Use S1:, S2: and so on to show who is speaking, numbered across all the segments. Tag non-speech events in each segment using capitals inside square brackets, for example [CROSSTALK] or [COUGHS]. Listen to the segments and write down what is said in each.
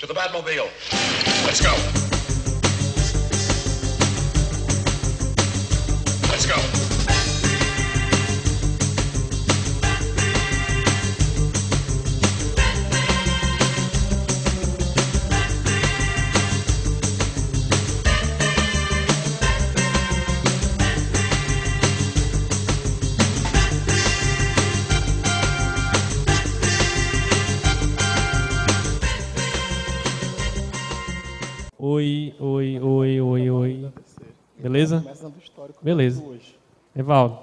S1: To the Batmobile. Let's go. Let's go.
S2: Beleza. Evaldo,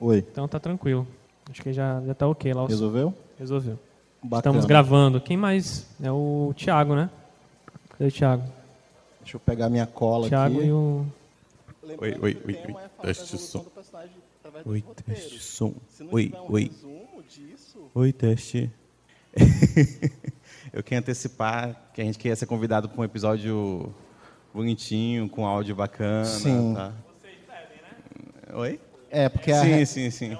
S3: Oi.
S2: então tá tranquilo. Acho que já, já tá ok lá. o-
S3: Resolveu?
S2: Resolveu.
S3: Bacana.
S2: Estamos gravando. Quem mais? É o Thiago, né? Cadê o Thiago?
S3: Deixa eu pegar minha cola
S2: Thiago
S3: aqui.
S2: e o.
S4: Oi, oi, oi, oi. Teste som. Oi, teste som. Oi, oi. Oi, teste. Eu quero antecipar que a gente queria ser convidado para um episódio bonitinho, com áudio bacana.
S3: Sim.
S4: Tá? Oi?
S3: É, porque a...
S4: Sim, sim, sim.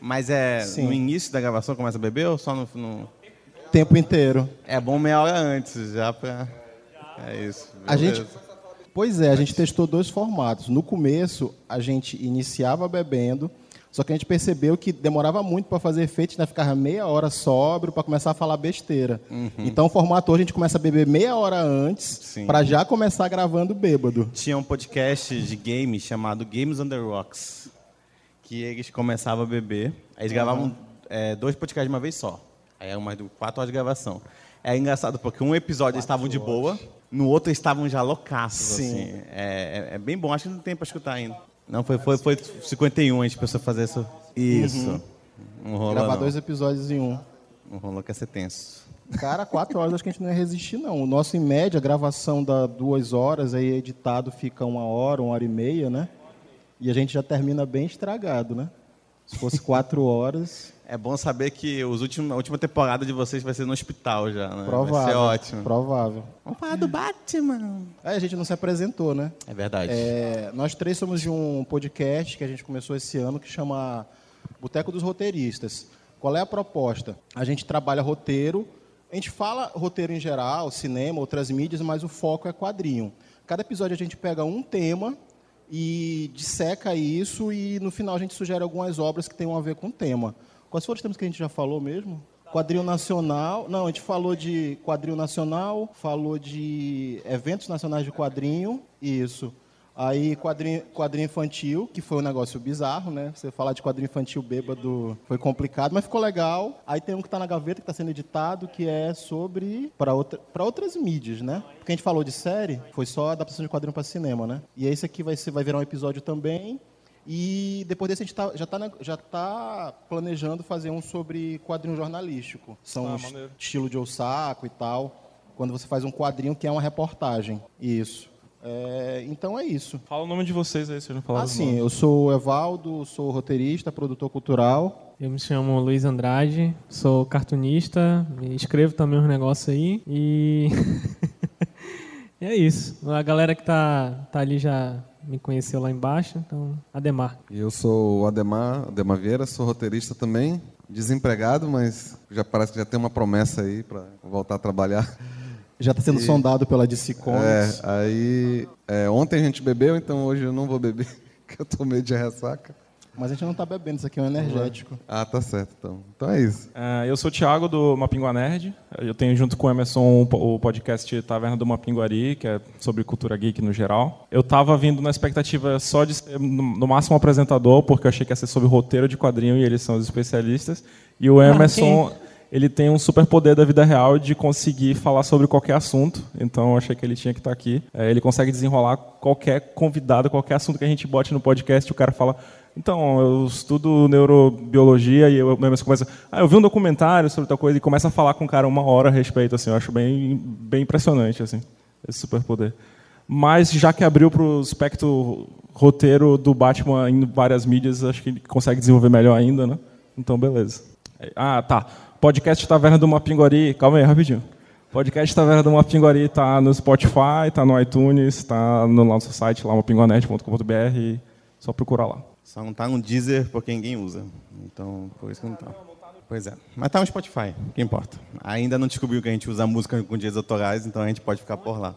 S4: Mas é
S3: Sim.
S4: no início da gravação começa a beber ou só no, no...
S3: tempo inteiro.
S4: É bom meia hora antes, já pra... É isso.
S3: A gente-
S4: beleza.
S3: Pois é, a gente testou dois formatos. No começo, a gente iniciava bebendo, só que a gente percebeu que demorava muito para fazer efeito, ainda ficava meia hora sóbrio para começar a falar besteira. Então, o formato hoje a gente começa a beber meia hora antes,
S4: Uhum.
S3: Para já começar gravando bêbado.
S4: Tinha um podcast de games chamado Games on the Rocks, que eles começavam a beber, aí eles gravavam é, dois podcasts de uma vez só. Aí era mais de quatro horas de gravação. É engraçado porque um episódio eles estavam de boa, no outro eles estavam já loucaços,
S3: Sim.
S4: assim. É, é- é bem bom, acho que não tem pra escutar ainda. Não, foi, foi, foi 51 a gente pensou fazer isso. Isso. Não rolou
S3: Gravar
S4: não.
S3: dois episódios em um.
S4: Não rolou que ia ser tenso.
S3: Cara, quatro horas acho que a gente não ia resistir, não. O nosso, em média, a gravação dá duas horas, aí editado fica uma hora, uma hora e meia, né? E a gente já termina bem estragado, né? Se fosse quatro [LAUGHS] horas,
S4: É bom saber que os últimos, a última temporada de vocês vai ser no hospital já, né?
S3: provável.
S4: Vai ser ótimo.
S3: Provável.
S4: Vamos falar do Batman.
S3: Aí a gente não se apresentou, né?
S4: É verdade.
S3: É, nós três somos de um podcast que a gente começou esse ano que chama Boteco dos Roteiristas. Qual é a proposta? A gente trabalha roteiro, a gente fala roteiro em geral, cinema, outras mídias, mas o foco é quadrinho. Cada episódio a gente pega um tema e disseca isso e no final a gente sugere algumas obras que tenham a ver com o tema. Quais foram os temas que a gente já falou mesmo? Quadrinho nacional. Não, a gente falou de quadrinho nacional, falou de eventos nacionais de quadrinho, isso. Aí quadrinho, quadrinho infantil, que foi um negócio bizarro, né? Você falar de quadrinho infantil bêbado foi complicado, mas ficou legal. Aí tem um que está na gaveta, que está sendo editado, que é sobre. para outra, outras mídias, né? Porque a gente falou de série, foi só adaptação de quadrinho para cinema, né? E esse aqui vai, ser, vai virar um episódio também. E depois desse a gente tá, já está já tá planejando fazer um sobre quadrinho jornalístico. São
S2: Ah,
S3: est- estilo de Osako e tal. Quando você faz um quadrinho que é uma reportagem. Isso. É, então é isso.
S5: Fala o nome de vocês aí, vocês não falaram
S3: Ah, sim, eu sou o Evaldo, sou roteirista, produtor cultural.
S2: Eu me chamo Luiz Andrade, sou cartunista, escrevo também uns negócios aí e. e [LAUGHS] é isso. A galera que tá, tá ali já me conheceu lá embaixo, então, Ademar.
S6: E Eu sou o Ademar, Ademar Vieira, sou roteirista também, desempregado, mas já parece que já tem uma promessa aí para voltar a trabalhar.
S3: Já está sendo sondado pela DC
S6: É,
S3: Comics.
S6: aí é, ontem a gente bebeu, então hoje eu não vou beber, [LAUGHS] que eu tô meio de ressaca.
S3: Mas a gente não está bebendo, isso aqui é um energético.
S6: Ah, tá certo, então. Então é isso.
S5: É, eu sou o Thiago do Mapingua Nerd. Eu tenho junto com o Emerson o po- o podcast Taverna do Mapinguari, que é sobre cultura geek no geral. Eu tava vindo na expectativa só de ser, no máximo, um apresentador, porque eu achei que ia ser sobre roteiro de quadrinho e eles são os especialistas. E o Emerson, ele tem um superpoder da vida real de conseguir falar sobre qualquer assunto. Então eu achei que ele tinha que estar aqui. É, ele consegue desenrolar qualquer convidado, qualquer assunto que a gente bote no podcast, o cara fala. Então, eu estudo neurobiologia e eu mesmo começa, ah, eu vi um documentário sobre tal coisa e começa a falar com o cara uma hora a respeito, assim, eu acho bem, bem impressionante, assim, esse superpoder. Mas já que abriu para o espectro roteiro do Batman em várias mídias, acho que ele consegue desenvolver melhor ainda, né? Então, beleza. Ah, tá. Podcast Taverna do Mapinguari, calma aí, rapidinho. Podcast Taverna do Mapinguari tá no Spotify, tá no iTunes, tá no nosso site lá, mapinguanet.com.br, só procurar lá.
S4: Só não tá no Deezer porque ninguém usa. Então, por isso que não tá. Pois é. Mas tá no Spotify, que importa. Ainda não descobriu que a gente usa música com dias autorais, então a gente pode ficar por lá.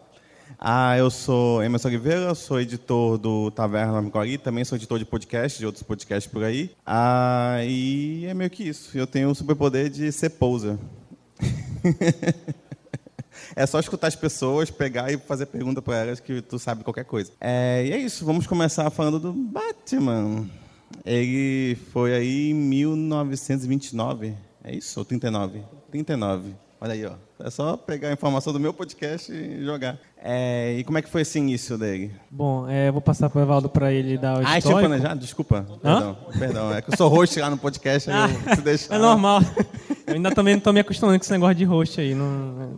S4: Ah, eu sou Emerson Oliveira, sou editor do Taverna Micoari, também sou editor de podcast, de outros podcasts por aí. Ah, e é meio que isso. Eu tenho o superpoder de ser poser. [LAUGHS] É só escutar as pessoas, pegar e fazer pergunta para elas que tu sabe qualquer coisa. É, e é isso, vamos começar falando do Batman. Ele foi aí em 1929, é isso? Ou 39? 39. Olha aí, ó. É só pegar a informação do meu podcast e jogar. É, e como é que foi esse início dele?
S2: Bom, é, vou passar para o Evaldo para ele dar o
S4: Ah, tinha
S2: histórico.
S4: planejado? Desculpa. Perdão, perdão. É que eu sou host lá no podcast, aí eu se deixar.
S2: É normal. Eu ainda também não estou me acostumando com esse negócio de host aí. Não,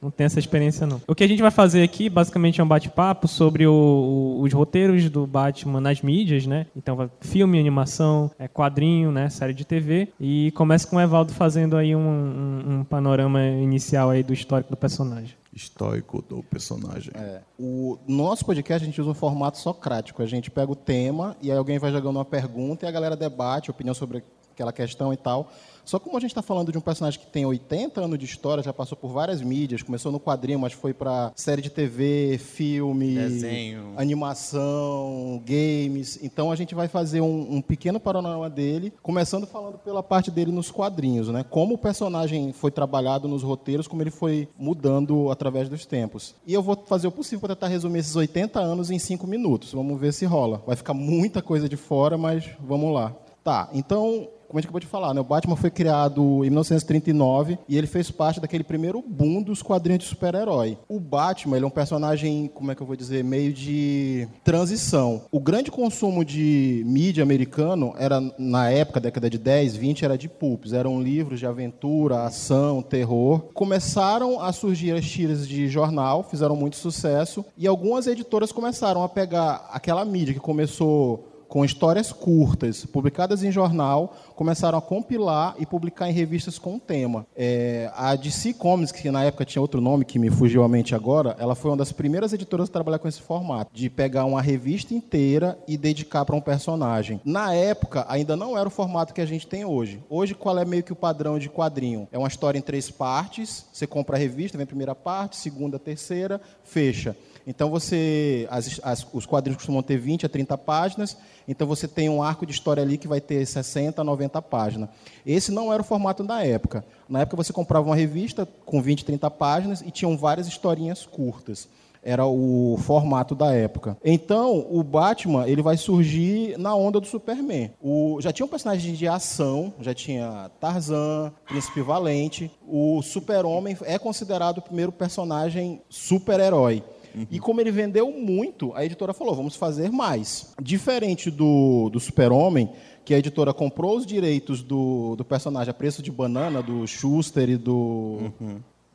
S2: não tenho essa experiência, não. O que a gente vai fazer aqui, basicamente, é um bate-papo sobre o- o- os roteiros do Batman nas mídias, né? Então, filme, animação, é, quadrinho, né? Série de TV. E começa com o Evaldo fazendo aí um, um- um panorama inicial aí do histórico do personagem.
S3: Histórico do personagem. É. O no nosso podcast a gente usa um formato socrático. A gente pega o tema e aí alguém vai jogando uma pergunta e a galera debate opinião sobre aquela questão e tal. Só como a gente está falando de um personagem que tem 80 anos de história, já passou por várias mídias, começou no quadrinho, mas foi para série de TV, filme,
S4: Desenho.
S3: animação, games. Então a gente vai fazer um, um pequeno panorama dele, começando falando pela parte dele nos quadrinhos, né? Como o personagem foi trabalhado nos roteiros, como ele foi mudando através dos tempos. E eu vou fazer o possível para tentar resumir esses 80 anos em 5 minutos. Vamos ver se rola. Vai ficar muita coisa de fora, mas vamos lá. Tá, então como a gente acabou de falar, né? o Batman foi criado em 1939 e ele fez parte daquele primeiro boom dos quadrinhos de super-herói. O Batman ele é um personagem, como é que eu vou dizer, meio de transição. O grande consumo de mídia americano era, na época, década de 10, 20, era de pulps. Eram livros de aventura, ação, terror. Começaram a surgir as tiras de jornal, fizeram muito sucesso, e algumas editoras começaram a pegar aquela mídia que começou com histórias curtas, publicadas em jornal, começaram a compilar e publicar em revistas com tema. É, a DC Comics, que na época tinha outro nome que me fugiu à mente agora, ela foi uma das primeiras editoras a trabalhar com esse formato, de pegar uma revista inteira e dedicar para um personagem. Na época, ainda não era o formato que a gente tem hoje. Hoje, qual é meio que o padrão de quadrinho? É uma história em três partes, você compra a revista, vem a primeira parte, segunda, terceira, fecha. Então você. as- as- os quadrinhos costumam ter 20 a 30 páginas, então você tem um arco de história ali que vai ter 60 a 90 páginas. Esse não era o formato da época. Na época você comprava uma revista com 20, 30 páginas e tinham várias historinhas curtas. Era o formato da época. Então, o Batman ele vai surgir na onda do Superman. O, já tinha um personagem de ação, já tinha Tarzan, Príncipe Valente. O Super-Homem é considerado o primeiro personagem super-herói. E como ele vendeu muito, a editora falou: vamos fazer mais. Diferente do, do Super-Homem, que a editora comprou os direitos do, do personagem a preço de banana, do Schuster e do.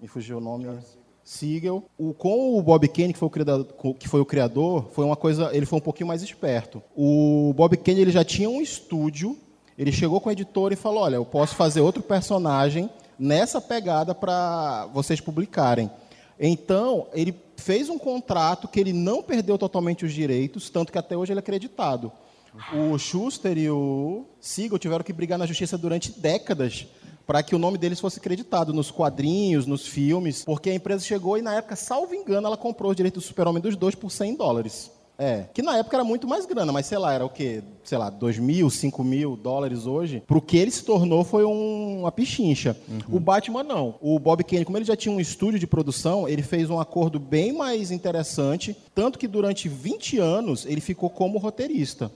S3: Me fugiu o nome. Siegel. O, com o Bob Kane, que foi o, criador, que foi o criador, foi uma coisa. Ele foi um pouquinho mais esperto. O Bob Kane ele já tinha um estúdio. Ele chegou com a editora e falou: Olha, eu posso fazer outro personagem nessa pegada para vocês publicarem. Então, ele fez um contrato que ele não perdeu totalmente os direitos, tanto que até hoje ele é acreditado. O Schuster e o Siegel tiveram que brigar na justiça durante décadas para que o nome deles fosse creditado nos quadrinhos, nos filmes, porque a empresa chegou e, na época, salvo engano, ela comprou os direitos do Super-Homem dos dois por 100 dólares. É, que na época era muito mais grana, mas sei lá, era o quê? Sei lá, 2 mil, 5 mil dólares hoje. Pro que ele se tornou foi um- uma pichincha. O Batman não. O Bob Kane, como ele já tinha um estúdio de produção, ele fez um acordo bem mais interessante, tanto que durante 20 anos ele ficou como roteirista.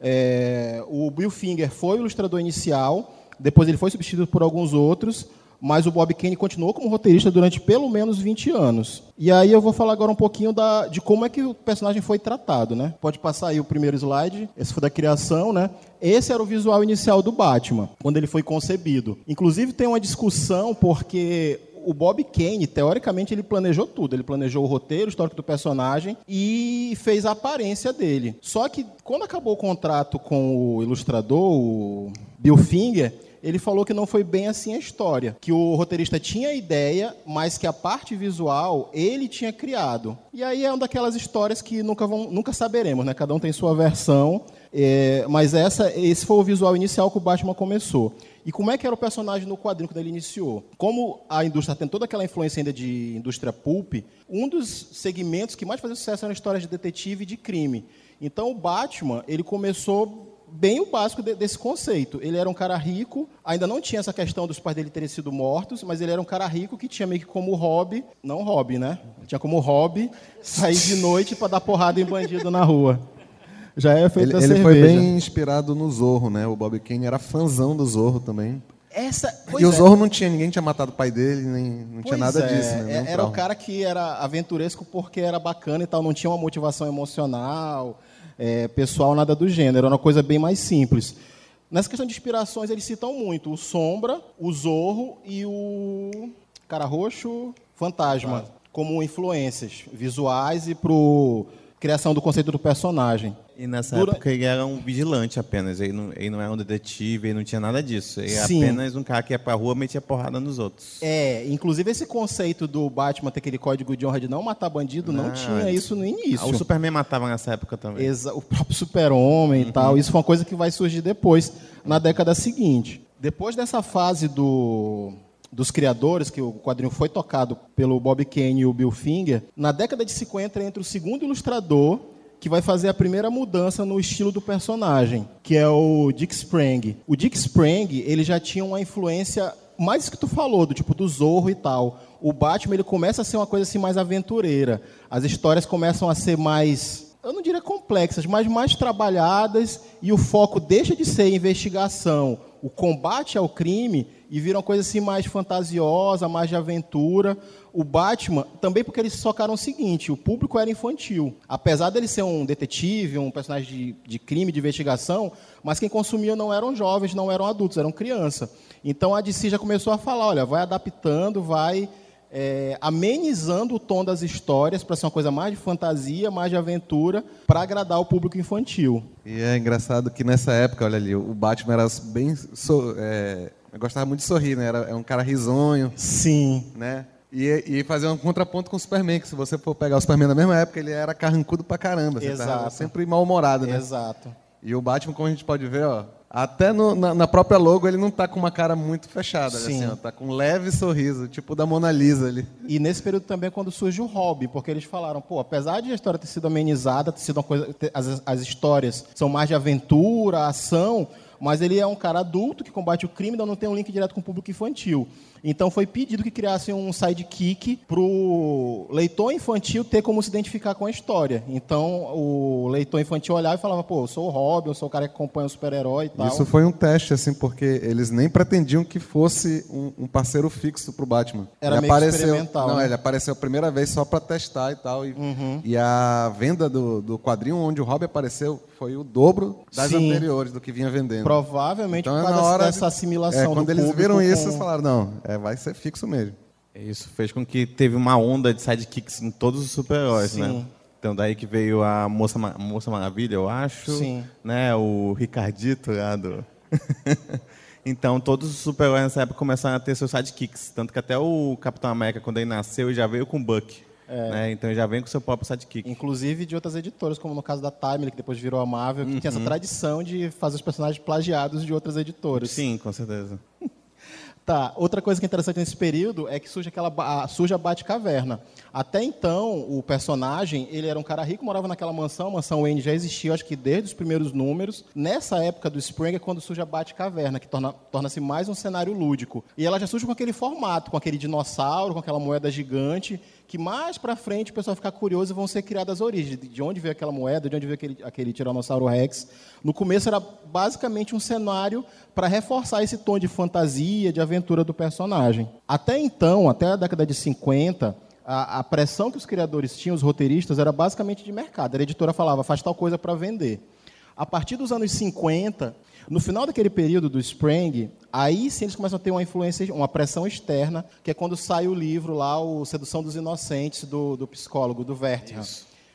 S3: É, o Bill Finger foi o ilustrador inicial, depois ele foi substituído por alguns outros, mas o Bob Kane continuou como roteirista durante pelo menos 20 anos. E aí eu vou falar agora um pouquinho da- de como é que o personagem foi tratado, né? Pode passar aí o primeiro slide, esse foi da criação, né? Esse era o visual inicial do Batman, quando ele foi concebido. Inclusive tem uma discussão porque o Bob Kane, teoricamente, ele planejou tudo. Ele planejou o roteiro, o histórico do personagem e fez a aparência dele. Só que, quando acabou o contrato com o ilustrador, o Bill Finger, ele falou que não foi bem assim a história. Que o roteirista tinha a ideia, mas que a parte visual ele tinha criado. E aí é uma daquelas histórias que nunca, vão, nunca saberemos, né? Cada um tem sua versão. É, mas essa, esse foi o visual inicial que o Batman começou. E como é que era o personagem no quadrinho quando ele iniciou? Como a indústria tem toda aquela influência ainda de indústria pulp, um dos segmentos que mais fazia sucesso eram histórias de detetive e de crime. Então o Batman, ele começou bem o básico de, desse conceito. Ele era um cara rico, ainda não tinha essa questão dos pais dele terem sido mortos, mas ele era um cara rico que tinha meio que como hobby, não hobby, né? Tinha como hobby sair de noite para dar porrada em bandido na rua. Já é feito
S6: Ele, ele foi bem inspirado no Zorro, né? O Bob Kane era fãzão do Zorro também.
S3: Essa,
S6: e o
S3: é.
S6: Zorro não tinha, ninguém tinha matado o pai dele, nem, não tinha
S3: Pois
S6: nada
S3: é,
S6: disso, né?
S3: é-
S6: Nenhum
S3: Era o cara que era aventuresco porque era bacana e tal, não tinha uma motivação emocional, é, pessoal, nada do gênero. Era uma coisa bem mais simples. Nessa questão de inspirações, eles citam muito o Sombra, o Zorro e o Cara Roxo Fantasma como influências visuais e para criação do conceito do personagem.
S4: E nessa
S3: Dura-
S4: época ele era um vigilante apenas. Ele não, ele não era um detetive, ele não tinha nada disso. Ele era
S3: Sim.
S4: apenas um cara que ia pra rua e metia porrada nos outros.
S3: É, inclusive esse conceito do Batman ter aquele código de honra de não matar bandido, não
S4: Ah,
S3: tinha isso no início.
S4: Ah, O Superman matava nessa época também.
S3: Exa- o próprio super-homem e tal. Isso foi uma coisa que vai surgir depois, na década seguinte. Depois dessa fase do, dos criadores, que o quadrinho foi tocado pelo Bob Kane e o Bill Finger, na década de 50 entra o segundo ilustrador que vai fazer a primeira mudança no estilo do personagem, que é o Dick Sprang. O Dick Sprang, ele já tinha uma influência mais que tu falou, do tipo do Zorro e tal. O Batman ele começa a ser uma coisa assim mais aventureira. As histórias começam a ser mais eu não diria complexas, mas mais trabalhadas e o foco deixa de ser investigação, o combate ao crime e vira uma coisa assim mais fantasiosa, mais de aventura. O Batman, também porque eles socaram o seguinte, o público era infantil. Apesar dele ser um detetive, um personagem de, de crime, de investigação, mas quem consumia não eram jovens, não eram adultos, eram criança. Então a DC já começou a falar, olha, vai adaptando, vai é, amenizando o tom das histórias para ser uma coisa mais de fantasia, mais de aventura, para agradar o público infantil.
S6: E é engraçado que nessa época, olha ali, o Batman era bem. so- é, eu gostava muito de sorrir, né? Era, é um cara risonho,
S3: Sim.
S6: né? E, e fazer um contraponto com o Superman, que se você for pegar o Superman da mesma época, ele era carrancudo pra caramba.
S3: Exato.
S6: sempre mal-humorado, né?
S3: Exato.
S6: E o Batman, como a gente pode ver, ó, até no- na, na própria logo ele não tá com uma cara muito fechada,
S3: Sim.
S6: assim, ó, tá com um leve sorriso, tipo da Mona Lisa ali.
S3: E nesse período também é quando surge o hobby, porque eles falaram, pô, apesar de a história ter sido amenizada, ter sido uma coisa, ter- as, as histórias são mais de aventura, ação, mas ele é um cara adulto que combate o crime, então não tem um link direto com o público infantil. Então foi pedido que criassem um sidekick para o leitor infantil ter como se identificar com a história. Então o leitor infantil olhava e falava, pô, eu sou o Robin, eu sou o cara que acompanha o super-herói e tal.
S6: Isso foi um teste, assim, porque eles nem pretendiam que fosse um, um parceiro fixo pro Batman.
S3: Era
S6: ele
S3: meio
S6: apareceu,
S3: experimental,
S6: Não,
S3: né?
S6: ele apareceu a primeira vez só para testar e tal. E,
S3: Uhum.
S6: e a venda do, do quadrinho onde o Robin apareceu foi o dobro das
S3: Sim.
S6: anteriores, do que vinha vendendo.
S3: Provavelmente
S6: Então,
S3: por
S6: na
S3: causa
S6: hora
S3: dessa
S6: de-
S3: assimilação
S6: é,
S3: do
S6: quando eles viram isso, eles falaram, não, é, vai ser fixo mesmo.
S4: Isso fez com que teve uma onda de sidekicks em todos os super-heróis, né? Então daí que veio a Moça, Ma- Moça Maravilha, eu acho.
S3: Sim.
S4: Né? O Ricardito lá do... [LAUGHS] então todos os super-heróis nessa época começaram a ter seus sidekicks. Tanto que até o Capitão América, quando ele nasceu, ele já veio com o Buck.
S3: É.
S4: Né? Então ele já vem com seu próprio sidekick.
S3: Inclusive de outras editoras, como no caso da Time, que depois virou a Marvel, que tinha
S6: Uhum.
S3: essa tradição de fazer os personagens plagiados de outras editoras.
S4: Sim, com certeza.
S3: Tá, outra coisa que é interessante nesse período é que surge, aquela, a- surge a Batcaverna. Até então, o personagem, ele era um cara rico, morava naquela mansão, a mansão Wayne já existia, acho que desde os primeiros números. Nessa época do Spring é quando surge a Batcaverna, que torna- torna-se mais um cenário lúdico. E ela já surge com aquele formato, com aquele dinossauro, com aquela moeda gigante, que mais pra frente o pessoal fica curioso e vão ser criadas as origens, de- de onde veio aquela moeda, de onde veio aquele, aquele Tiranossauro Rex. No começo era basicamente um cenário para reforçar esse tom de fantasia, de aventura do personagem. Até então, até a década de 50, a, a pressão que os criadores tinham, os roteiristas, era basicamente de mercado. A editora falava, faz tal coisa para vender. A partir dos anos 50, no final daquele período do Spring, aí sim eles começam a ter uma influência, uma pressão externa, que é quando sai o livro lá, o Sedução dos Inocentes, do, do psicólogo, do Vertigan.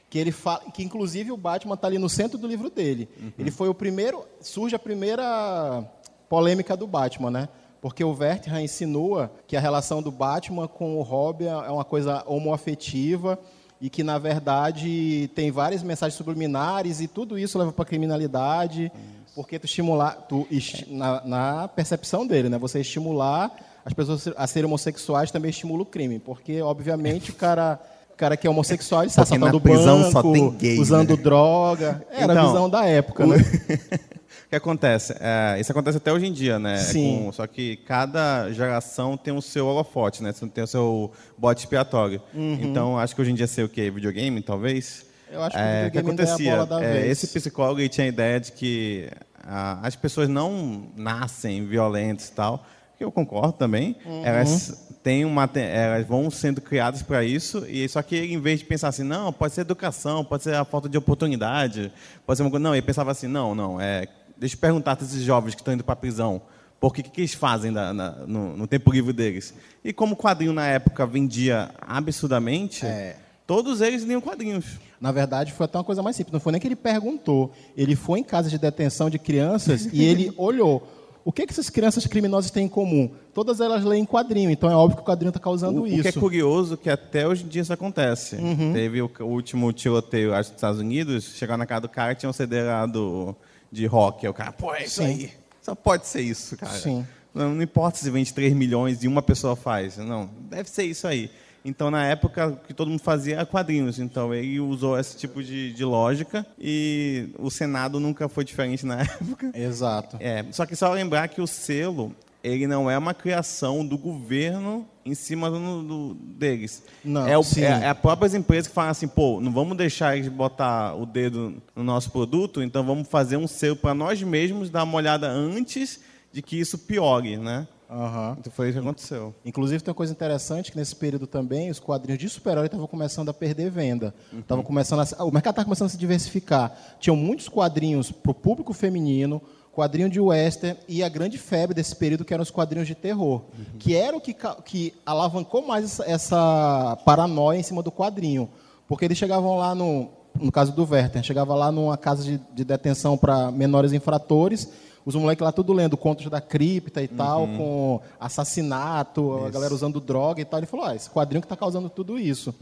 S3: Que ele fala, que inclusive o Batman está ali no centro do livro dele. Ele foi o primeiro, surge a primeira polêmica do Batman, né? Porque o Vertihan insinua que a relação do Batman com o Robin é uma coisa homoafetiva e que, na verdade, tem várias mensagens subliminares e tudo isso leva para a criminalidade, porque tu estimular, tu, esti- na, na percepção dele, né? Você estimular as pessoas a serem homossexuais também estimula o crime, porque, obviamente, o cara... Cara que é homossexual, ele está assaltando
S4: prisão
S3: banco,
S4: só tem gay,
S3: usando
S4: né?
S3: droga. Era a
S4: Então,
S3: visão da época,
S4: o-
S3: né?
S4: O [LAUGHS] que acontece? É, isso acontece até hoje em dia, né? É
S3: Sim.
S4: com- só que cada geração tem o seu holofote, né? Tem o seu bote expiatório. Então, acho que hoje em dia ser o quê? Videogame, talvez?
S3: Eu acho que o
S4: é,
S3: ainda é
S4: acontecia?
S3: bola da
S4: É, esse psicólogo tinha a ideia de que ah, as pessoas não nascem violentas e tal, que eu concordo também.
S3: Uhum.
S4: Elas têm uma, elas vão sendo criadas para isso e só que em vez de pensar assim, não, pode ser educação, pode ser a falta de oportunidade, pode ser uma coisa, não, ele pensava assim, não, não, é, deixa eu perguntar para esses jovens que estão indo para a prisão. Por que, que eles fazem na- na- no, no tempo livre deles? E como o quadrinho na época vendia absurdamente,
S3: É.
S4: todos eles liam quadrinhos.
S3: Na verdade, foi até uma coisa mais simples. Não foi nem que ele perguntou. Ele foi em casa de detenção de crianças e ele [LAUGHS] olhou. O que, que essas crianças criminosas têm em comum? Todas elas leem quadrinho, então é óbvio que o quadrinho está causando
S4: O, o
S3: isso.
S4: que é curioso que até hoje em dia isso acontece.
S3: Uhum.
S4: Teve o, o último tiroteio acho, dos Estados Unidos, chegou na casa do cara e tinha um CD lá do, de rock. Aí o cara, pô, é isso
S3: Sim.
S4: aí. Só pode ser isso, cara.
S3: Sim.
S4: Não, não importa se vende 3 milhões e uma pessoa faz. Não, deve ser isso aí. Então, na época, o que todo mundo fazia era quadrinhos. Então, ele usou esse tipo de, de lógica e o Senado nunca foi diferente na [LAUGHS] época.
S3: Exato.
S4: É, só que só lembrar que o selo, ele não é uma criação do governo em cima do, do- deles.
S3: Não,
S4: é, o,
S3: sim.
S4: é, é as próprias empresas que falam assim, pô, não vamos deixar eles botar o dedo no nosso produto, então vamos fazer um selo para nós mesmos dar uma olhada antes de que isso piore, né?
S3: Aham.
S4: Então foi isso que aconteceu.
S3: Inclusive, tem uma coisa interessante que nesse período também os quadrinhos de super-herói estavam começando a perder venda. Tava começando a se- o mercado estava começando a se diversificar. Tinham muitos quadrinhos para o público feminino, quadrinho de western e a grande febre desse período que eram os quadrinhos de terror, que era o que, que alavancou mais essa, essa paranoia em cima do quadrinho. Porque eles chegavam lá no, no caso do Werther, chegava lá numa casa de, de detenção para menores infratores, os moleques lá tudo lendo contos da cripta e tal, com assassinato, a galera usando droga e tal. Ele falou, ah, esse quadrinho que está causando tudo isso.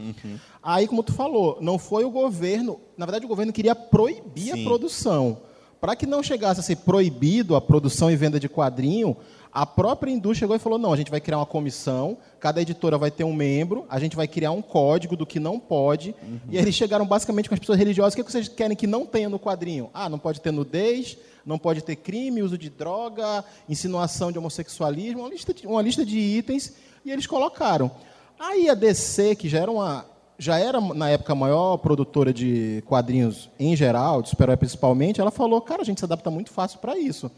S3: Aí, como tu falou, não foi o governo, na verdade o governo queria proibir
S4: Sim.
S3: a produção. Para que não chegasse a ser proibido a produção e venda de quadrinho, a própria indústria chegou e falou: não, a gente vai criar uma comissão, cada editora vai ter um membro, a gente vai criar um código do que não pode. E aí eles chegaram basicamente com as pessoas religiosas: o que que vocês querem que não tenha no quadrinho? Ah, não pode ter nudez, não pode ter crime, uso de droga, insinuação de homossexualismo, uma lista de, uma lista de itens, e eles colocaram. Aí a DC, que já era uma. Já era, na época, a maior produtora de quadrinhos em geral, de super principalmente, ela falou, cara, a gente se adapta muito fácil para isso.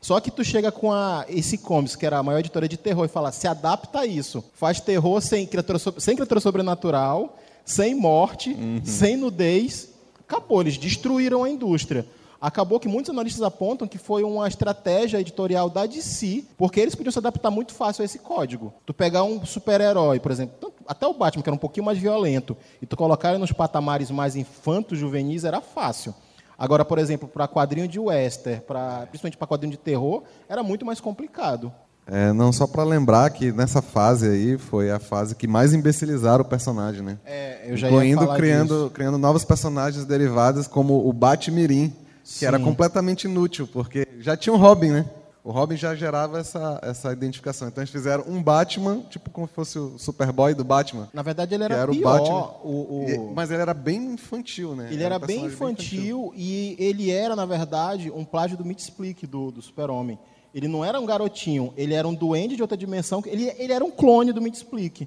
S3: Só que tu chega com a esse Comics, que era a maior editora de terror, e fala, se adapta a isso. Faz terror sem criatura, sem criatura sobrenatural, sem morte, sem nudez. Acabou, eles destruíram a indústria. Acabou que muitos analistas apontam que foi uma estratégia editorial da DC, porque eles podiam se adaptar muito fácil a esse código. Tu pegar um super-herói, por exemplo, até o Batman, que era um pouquinho mais violento, e tu colocar ele nos patamares mais infantos, juvenis, era fácil. Agora, por exemplo, para quadrinho de western, pra, principalmente para quadrinho de terror, era muito mais complicado.
S6: É, não só para lembrar que nessa fase aí foi a fase que mais imbecilizaram o personagem, né?
S3: É, eu já ia
S6: Incluindo
S3: falar
S6: criando,
S3: disso.
S6: criando novos personagens derivados como o Batmirim, que era completamente inútil, porque já tinha o Robin, né? O Robin já gerava essa, essa identificação. Então eles fizeram um Batman, tipo como se fosse o Superboy do Batman.
S3: Na verdade, ele era,
S6: era o
S3: pior.
S6: Batman.
S3: o- o-
S6: mas ele era bem infantil, né?
S3: Ele era
S6: um
S3: bem
S6: personagem
S3: infantil, e ele era, na verdade, um plágio do Mitsplick, do, do Super-Homem. Ele não era um garotinho, ele era um duende de outra dimensão. Ele, ele era um clone do Mitsplick.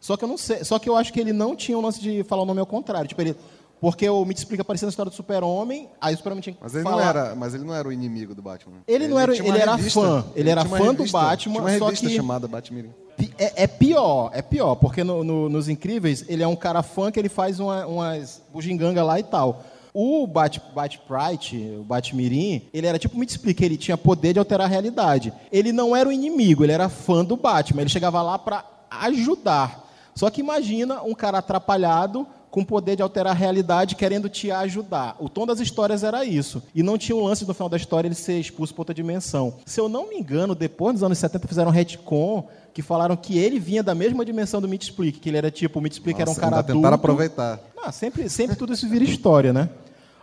S3: Só que eu não sei, só que eu acho que ele não tinha o lance de falar o nome ao contrário. Tipo, ele, porque o Mitsplick aparecia na história do Super-Homem, aí o Super-Homem tinha que
S6: Mas ele,
S3: falar.
S6: não era, mas ele não era o inimigo do Batman.
S3: Ele não era- ele era fã. Ele era
S6: tinha uma
S3: fã do
S6: revista,
S3: Batman,
S6: Tinha uma
S3: só que-
S6: chamada Batmirim.
S3: É, é pior, é pior, porque no- no- nos Incríveis ele é um cara fã que ele faz uma, umas bugiganga lá e tal. O Bat, Bat Prite, o Batmirim, ele era tipo, me explica, ele tinha poder de alterar a realidade. Ele não era o inimigo, ele era fã do Batman, ele chegava lá para ajudar. Só que imagina um cara atrapalhado com poder de alterar a realidade, querendo te ajudar. O tom das histórias era isso. E não tinha um lance no final da história ele ser expulso para outra dimensão. Se eu não me engano, depois dos anos 70 fizeram um retcon que falaram que ele vinha da mesma dimensão do Meat que ele era tipo, o Meat era um cara adulto.
S6: tentaram aproveitar.
S3: Não, sempre, sempre tudo isso vira história, né?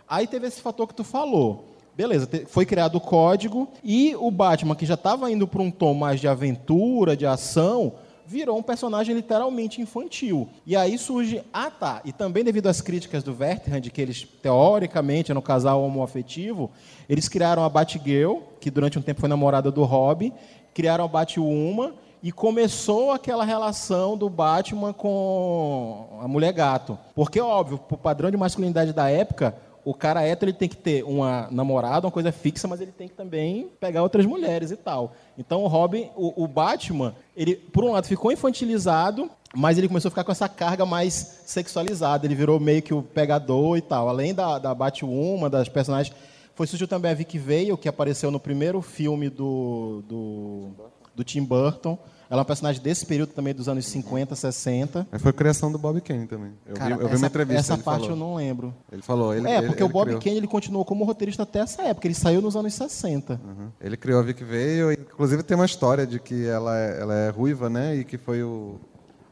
S3: Aí teve esse fator que tu falou. Beleza, foi criado o código e o Batman, que já estava indo para um tom mais de aventura, de ação, virou um personagem literalmente infantil. E aí surge, ah tá, e também devido às críticas do Vertigan, de que eles, teoricamente, eram um casal homoafetivo, eles criaram a Batgirl, que durante um tempo foi namorada do Robin, criaram a Batwoman, e começou aquela relação do Batman com a mulher gato. Porque, óbvio, o padrão de masculinidade da época, o cara hétero ele tem que ter uma namorada, uma coisa fixa, mas ele tem que também pegar outras mulheres e tal. Então o Robin, o, o Batman, ele, por um lado, ficou infantilizado, mas ele começou a ficar com essa carga mais sexualizada. Ele virou meio que o pegador e tal. Além da, da Batwoman, das personagens. Foi surgiu também a Vicky Vale, que apareceu no primeiro filme do, do, do Tim Burton. Ela é uma personagem desse período também dos anos 50, 60.
S6: Mas foi a criação do Bob Kane também. Eu
S3: Cara,
S6: vi, eu vi
S3: essa,
S6: uma entrevista.
S3: essa parte
S6: falou.
S3: eu não lembro.
S6: Ele falou. Ele,
S3: é,
S6: ele-
S3: porque
S6: ele
S3: o Bob
S6: criou.
S3: Kane ele continuou como roteirista até essa época. Ele saiu nos anos 60.
S6: Uhum. Ele criou a Vic Vale, inclusive tem uma história de que ela é, ela é ruiva, né? E que foi o.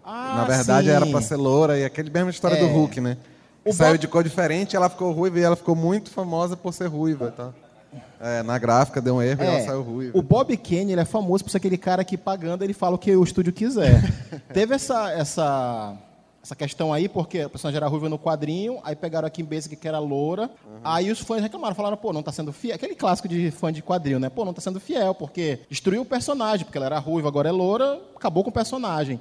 S3: Ah,
S6: Na verdade
S3: sim.
S6: era pra ser loura, e aquele mesma história
S3: É.
S6: do Hulk, né?
S3: O
S6: saiu
S3: Bob-
S6: de cor diferente, ela ficou ruiva e ela ficou muito famosa por ser ruiva. tal. É, na gráfica deu um erro e ela
S3: É,
S6: saiu ruiva.
S3: o Bob Kane ele é famoso por ser aquele cara que pagando ele fala o que o estúdio quiser. [LAUGHS] Teve essa, essa, essa questão aí, porque a personagem era ruiva no quadrinho, aí pegaram a Kim Basic que era loura, aí os fãs reclamaram, falaram, pô, não tá sendo fiel. Aquele clássico de fã de quadrinho, né? Pô, não tá sendo fiel, porque destruiu o personagem, porque ela era ruiva, agora é loura, acabou com o personagem.